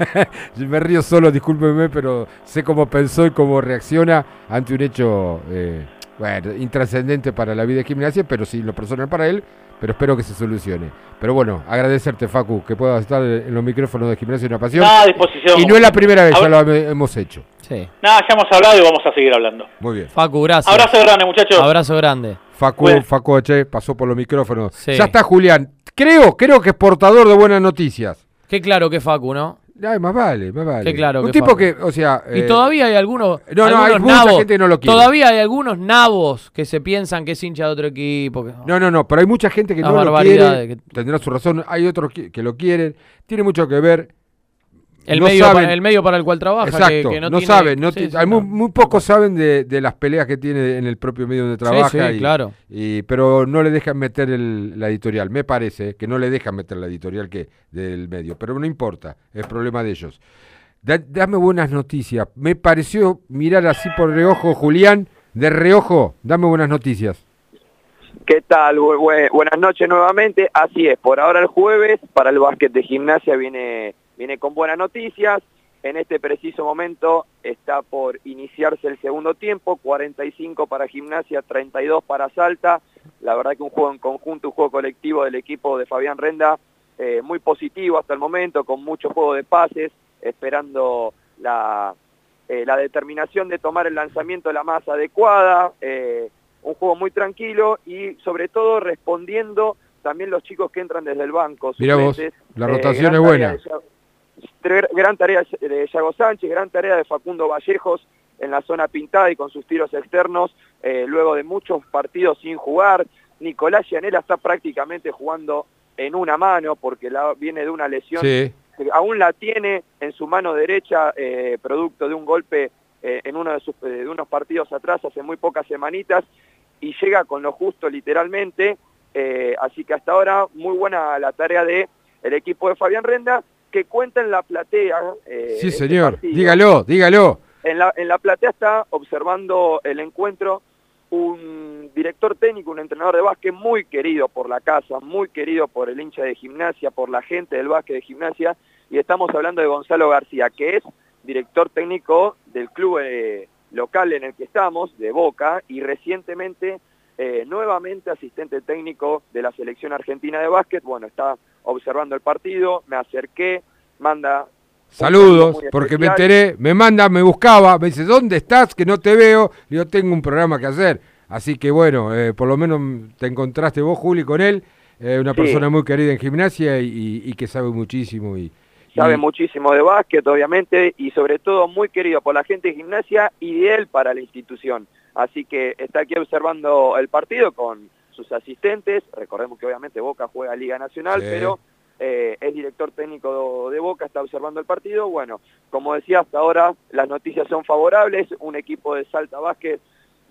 Me río solo, discúlpeme, pero sé cómo pensó y cómo reacciona ante un hecho, eh, bueno, intrascendente para la vida de gimnasia, pero sí lo personal para él, pero espero que se solucione. Pero bueno, agradecerte, Facu, que puedas estar en los micrófonos de Gimnasia Una Pasión. Nada, a disposición. Y no es la primera vez, A ya ver- lo he- hemos hecho. Sí. Nada, ya hemos hablado y vamos a seguir hablando. Muy bien. Facu, gracias. Abrazo grande, muchachos. Abrazo grande. Facu, Bueno. Facu H pasó por los micrófonos. Sí. Ya está Julián. Creo, creo que es portador de buenas noticias. Qué claro que Facu, ¿no? Ay, más vale, más vale. Qué claro Un que tipo Facu. que, o sea... Y eh, todavía hay algunos. No, no, hay algunos mucha nabos, gente que no lo quiere. Todavía hay algunos nabos que se piensan que es hincha de otro equipo. que- No, no, no, pero hay mucha gente que no lo quiere, tendrá su razón, hay otros que, que lo quieren, tiene mucho que ver. El, no medio saben- para, el medio para el cual trabaja. Exacto, que, no, no, tiene- saben, no Sí, ti- sí, hay no. muy, muy pocos saben de, de las peleas que tiene en el propio medio donde trabaja. sí, y- claro. y- pero no le dejan meter el- la editorial, me parece que no le dejan meter la editorial que del medio, pero no importa, es problema de ellos. Da- dame buenas noticias, me pareció mirar así por reojo, Julián, de reojo, dame buenas noticias. ¿Qué tal? Bu- bu- buenas noches nuevamente. Así es, por ahora el jueves para el básquet de gimnasia viene, viene con buenas noticias. En este preciso momento está por iniciarse el segundo tiempo, 45 para gimnasia, 32 para Salta. La verdad que un juego en conjunto, un juego colectivo del equipo de Fabián Renda, eh, muy positivo hasta el momento, con mucho juego de pases. esperando la, eh, la determinación de tomar el lanzamiento la más adecuada, eh, un juego muy tranquilo y sobre todo respondiendo también los chicos que entran desde el banco. Mira vos, la rotación es buena. Gran tarea de Yago Sánchez, gran tarea de Facundo Vallejos en la zona pintada y con sus tiros externos, eh, luego de muchos partidos sin jugar. Nicolás Llanela está prácticamente jugando en una mano porque la- viene de una lesión Sí. que aún la tiene en su mano derecha, eh, producto de un golpe eh, en uno de, sus, de unos partidos atrás hace muy pocas semanitas, y llega con lo justo literalmente, así que hasta ahora muy buena la tarea de el equipo de Fabián Renda, que cuenta en la platea. eh, Sí, este señor. Dígalo, dígalo. En la, en la platea está observando el encuentro un director técnico, un entrenador de básquet muy querido por la casa, muy querido por el hincha de gimnasia, por la gente del básquet de gimnasia, y estamos hablando de Gonzalo García, que es director técnico del club eh, local en el que estamos, de Boca, y recientemente eh, nuevamente asistente técnico de la selección argentina de básquet. Bueno, está observando el partido, me acerqué, manda Saludos, porque me enteré, me manda, me buscaba, me dice, ¿dónde estás? Que no te veo. Digo, tengo un programa que hacer. Así que bueno, eh, por lo menos te encontraste vos, Juli, con él. eh, una Sí. persona muy querida en gimnasia y, y- y que sabe muchísimo. Y, sabe y- muchísimo de básquet, obviamente, y sobre todo muy querido por la gente de gimnasia y de él para la institución. Así que está aquí observando el partido con sus asistentes. Recordemos que obviamente Boca juega Liga Nacional, Sí. pero eh, es director técnico de Boca, está observando el partido. Bueno, como decía, hasta ahora las noticias son favorables. Un equipo de Salta Básquet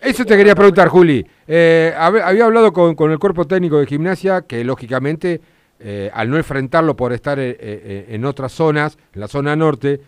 Eso te quería preguntar, Juli. Eh, hab- había hablado con, con el cuerpo técnico de gimnasia que lógicamente, eh, al no enfrentarlo por estar eh, eh, en otras zonas, en la zona norte,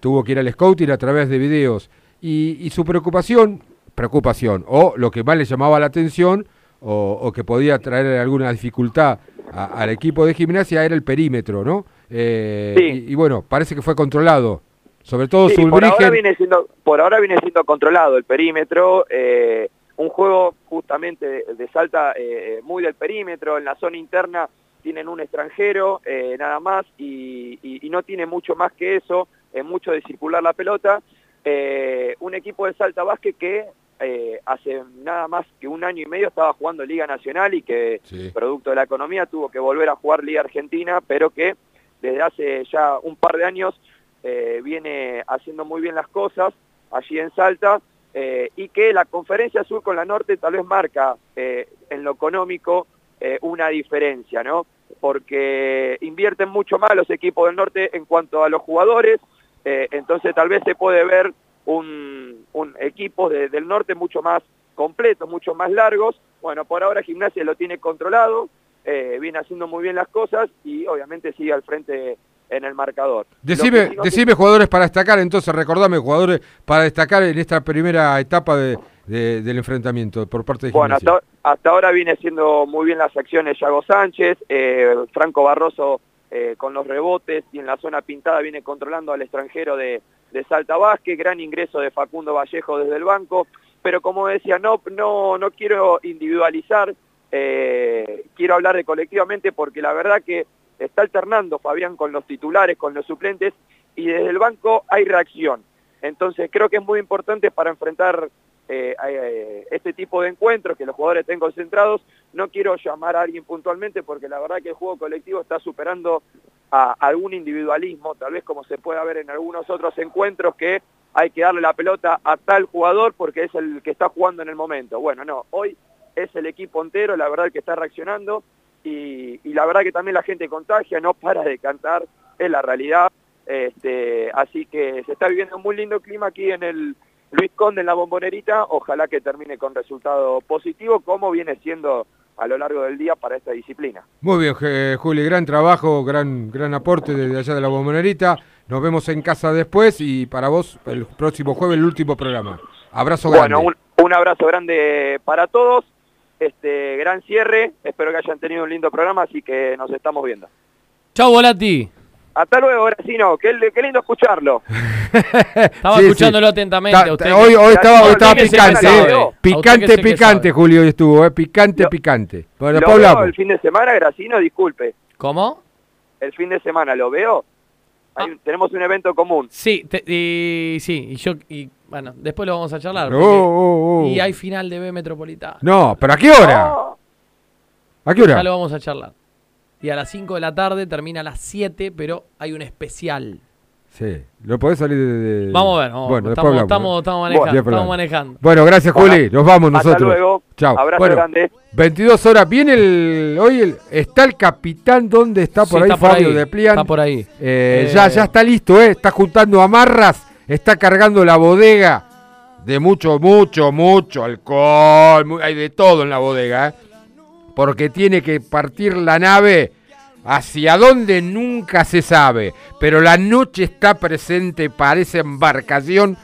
tuvo que ir al scouting a través de videos. Y, y su preocupación, preocupación, o lo que más le llamaba la atención, o, o que podía traer alguna dificultad a- al equipo de gimnasia, era el perímetro, ¿no? Sí. y, y bueno, parece que fue controlado. Sobre todo Sí, por Zulbrigen. ahora viene siendo por ahora viene siendo controlado el perímetro eh, un juego justamente de, de Salta eh, muy del perímetro en la zona interna tienen un extranjero eh, nada más y, y- y no tiene mucho más que eso es mucho de circular la pelota. Eh, un equipo de Salta Básquet que eh, hace nada más que un año y medio estaba jugando Liga Nacional y que producto de la economía tuvo que volver a jugar Liga Argentina pero que desde hace ya un par de años eh, viene haciendo muy bien las cosas allí en Salta eh, y que la conferencia sur con la norte tal vez marca eh, en lo económico eh, una diferencia, ¿no? Porque invierten mucho más los equipos del norte en cuanto a los jugadores, entonces tal vez se puede ver un, un equipo de- del norte mucho más completos, mucho más largos. Bueno, por ahora Gimnasia lo tiene controlado, viene haciendo muy bien las cosas y obviamente sigue al frente en el marcador. Decime, decime jugadores para destacar, entonces recordame jugadores para destacar en esta primera etapa de, de- del enfrentamiento por parte de Bueno, hasta ahora viene siendo muy bien las acciones Yago Sánchez, eh, Franco Barroso eh, con los rebotes y en la zona pintada viene controlando al extranjero de, de Salta Vázquez, gran ingreso de Facundo Vallejo desde el banco, pero como decía, no, no, no quiero individualizar, eh, quiero hablar de colectivamente porque la verdad que está alternando Fabián con los titulares, con los suplentes y desde el banco hay reacción. Entonces creo que es muy importante para enfrentar eh, eh, este tipo de encuentros, que los jugadores estén concentrados. No quiero llamar a alguien puntualmente porque la verdad que el juego colectivo está superando a algún individualismo, tal vez como se puede ver en algunos otros encuentros que hay que darle la pelota a tal jugador porque es el que está jugando en el momento. Bueno, no, hoy es el equipo entero, la verdad, que está reaccionando y, y la verdad que también la gente contagia, no para de cantar, es la realidad. Este, así que se está viviendo un muy lindo clima aquí en el Luis Conde en la bombonerita, ojalá que termine con resultado positivo, como viene siendo a lo largo del día para esta disciplina. Muy bien, Juli, gran trabajo, gran, gran aporte desde allá de la bombonerita. Nos vemos en casa después y para vos el próximo jueves el último programa. Abrazo grande. Bueno, un, un abrazo grande para todos, este gran cierre, espero que hayan tenido un lindo programa, así que nos estamos viendo. Chau, Volati. Hasta luego, Gracino, qué, qué lindo escucharlo. Estaba Sí, sí. escuchándolo atentamente. Usted hoy, hoy estaba, hoy a estaba picante, eh. Picante, picante. Julio, hoy estuvo, eh. picante, picante. Bueno, después ¿Lo veo hablamos. el fin de semana, Gracino? Disculpe. ¿Cómo? ¿El fin de semana lo veo? Hay- tenemos un evento común. Sí, te- y, sí, y yo, y bueno, después lo vamos a charlar. Oh, porque- oh, oh. Y hay final de B Metropolitana. No, pero ¿a qué hora? ¿A qué hora? Ya lo vamos a charlar. Y a las 5 de la tarde termina a las 7, pero hay un especial. Sí, ¿lo podés salir de...? de- Vamos a ver, vamos, bueno, estamos- estamos- estamos manejando, estamos manejando. Bueno, gracias Bueno, Juli, nos vamos hasta nosotros. luego. Chao. Abrazo bueno, grande. 22 horas, viene el... Hoy el, está el capitán, ¿dónde está por Sí, ahí? está por Fabio ahí, de Plian. está por ahí. Eh, Eh, Ya, ya está listo, ¿eh? Está juntando amarras, está cargando la bodega de mucho, mucho, mucho alcohol. hay de todo en la bodega, ¿eh? Porque tiene que partir la nave hacia donde nunca se sabe. Pero la noche está presente para esa embarcación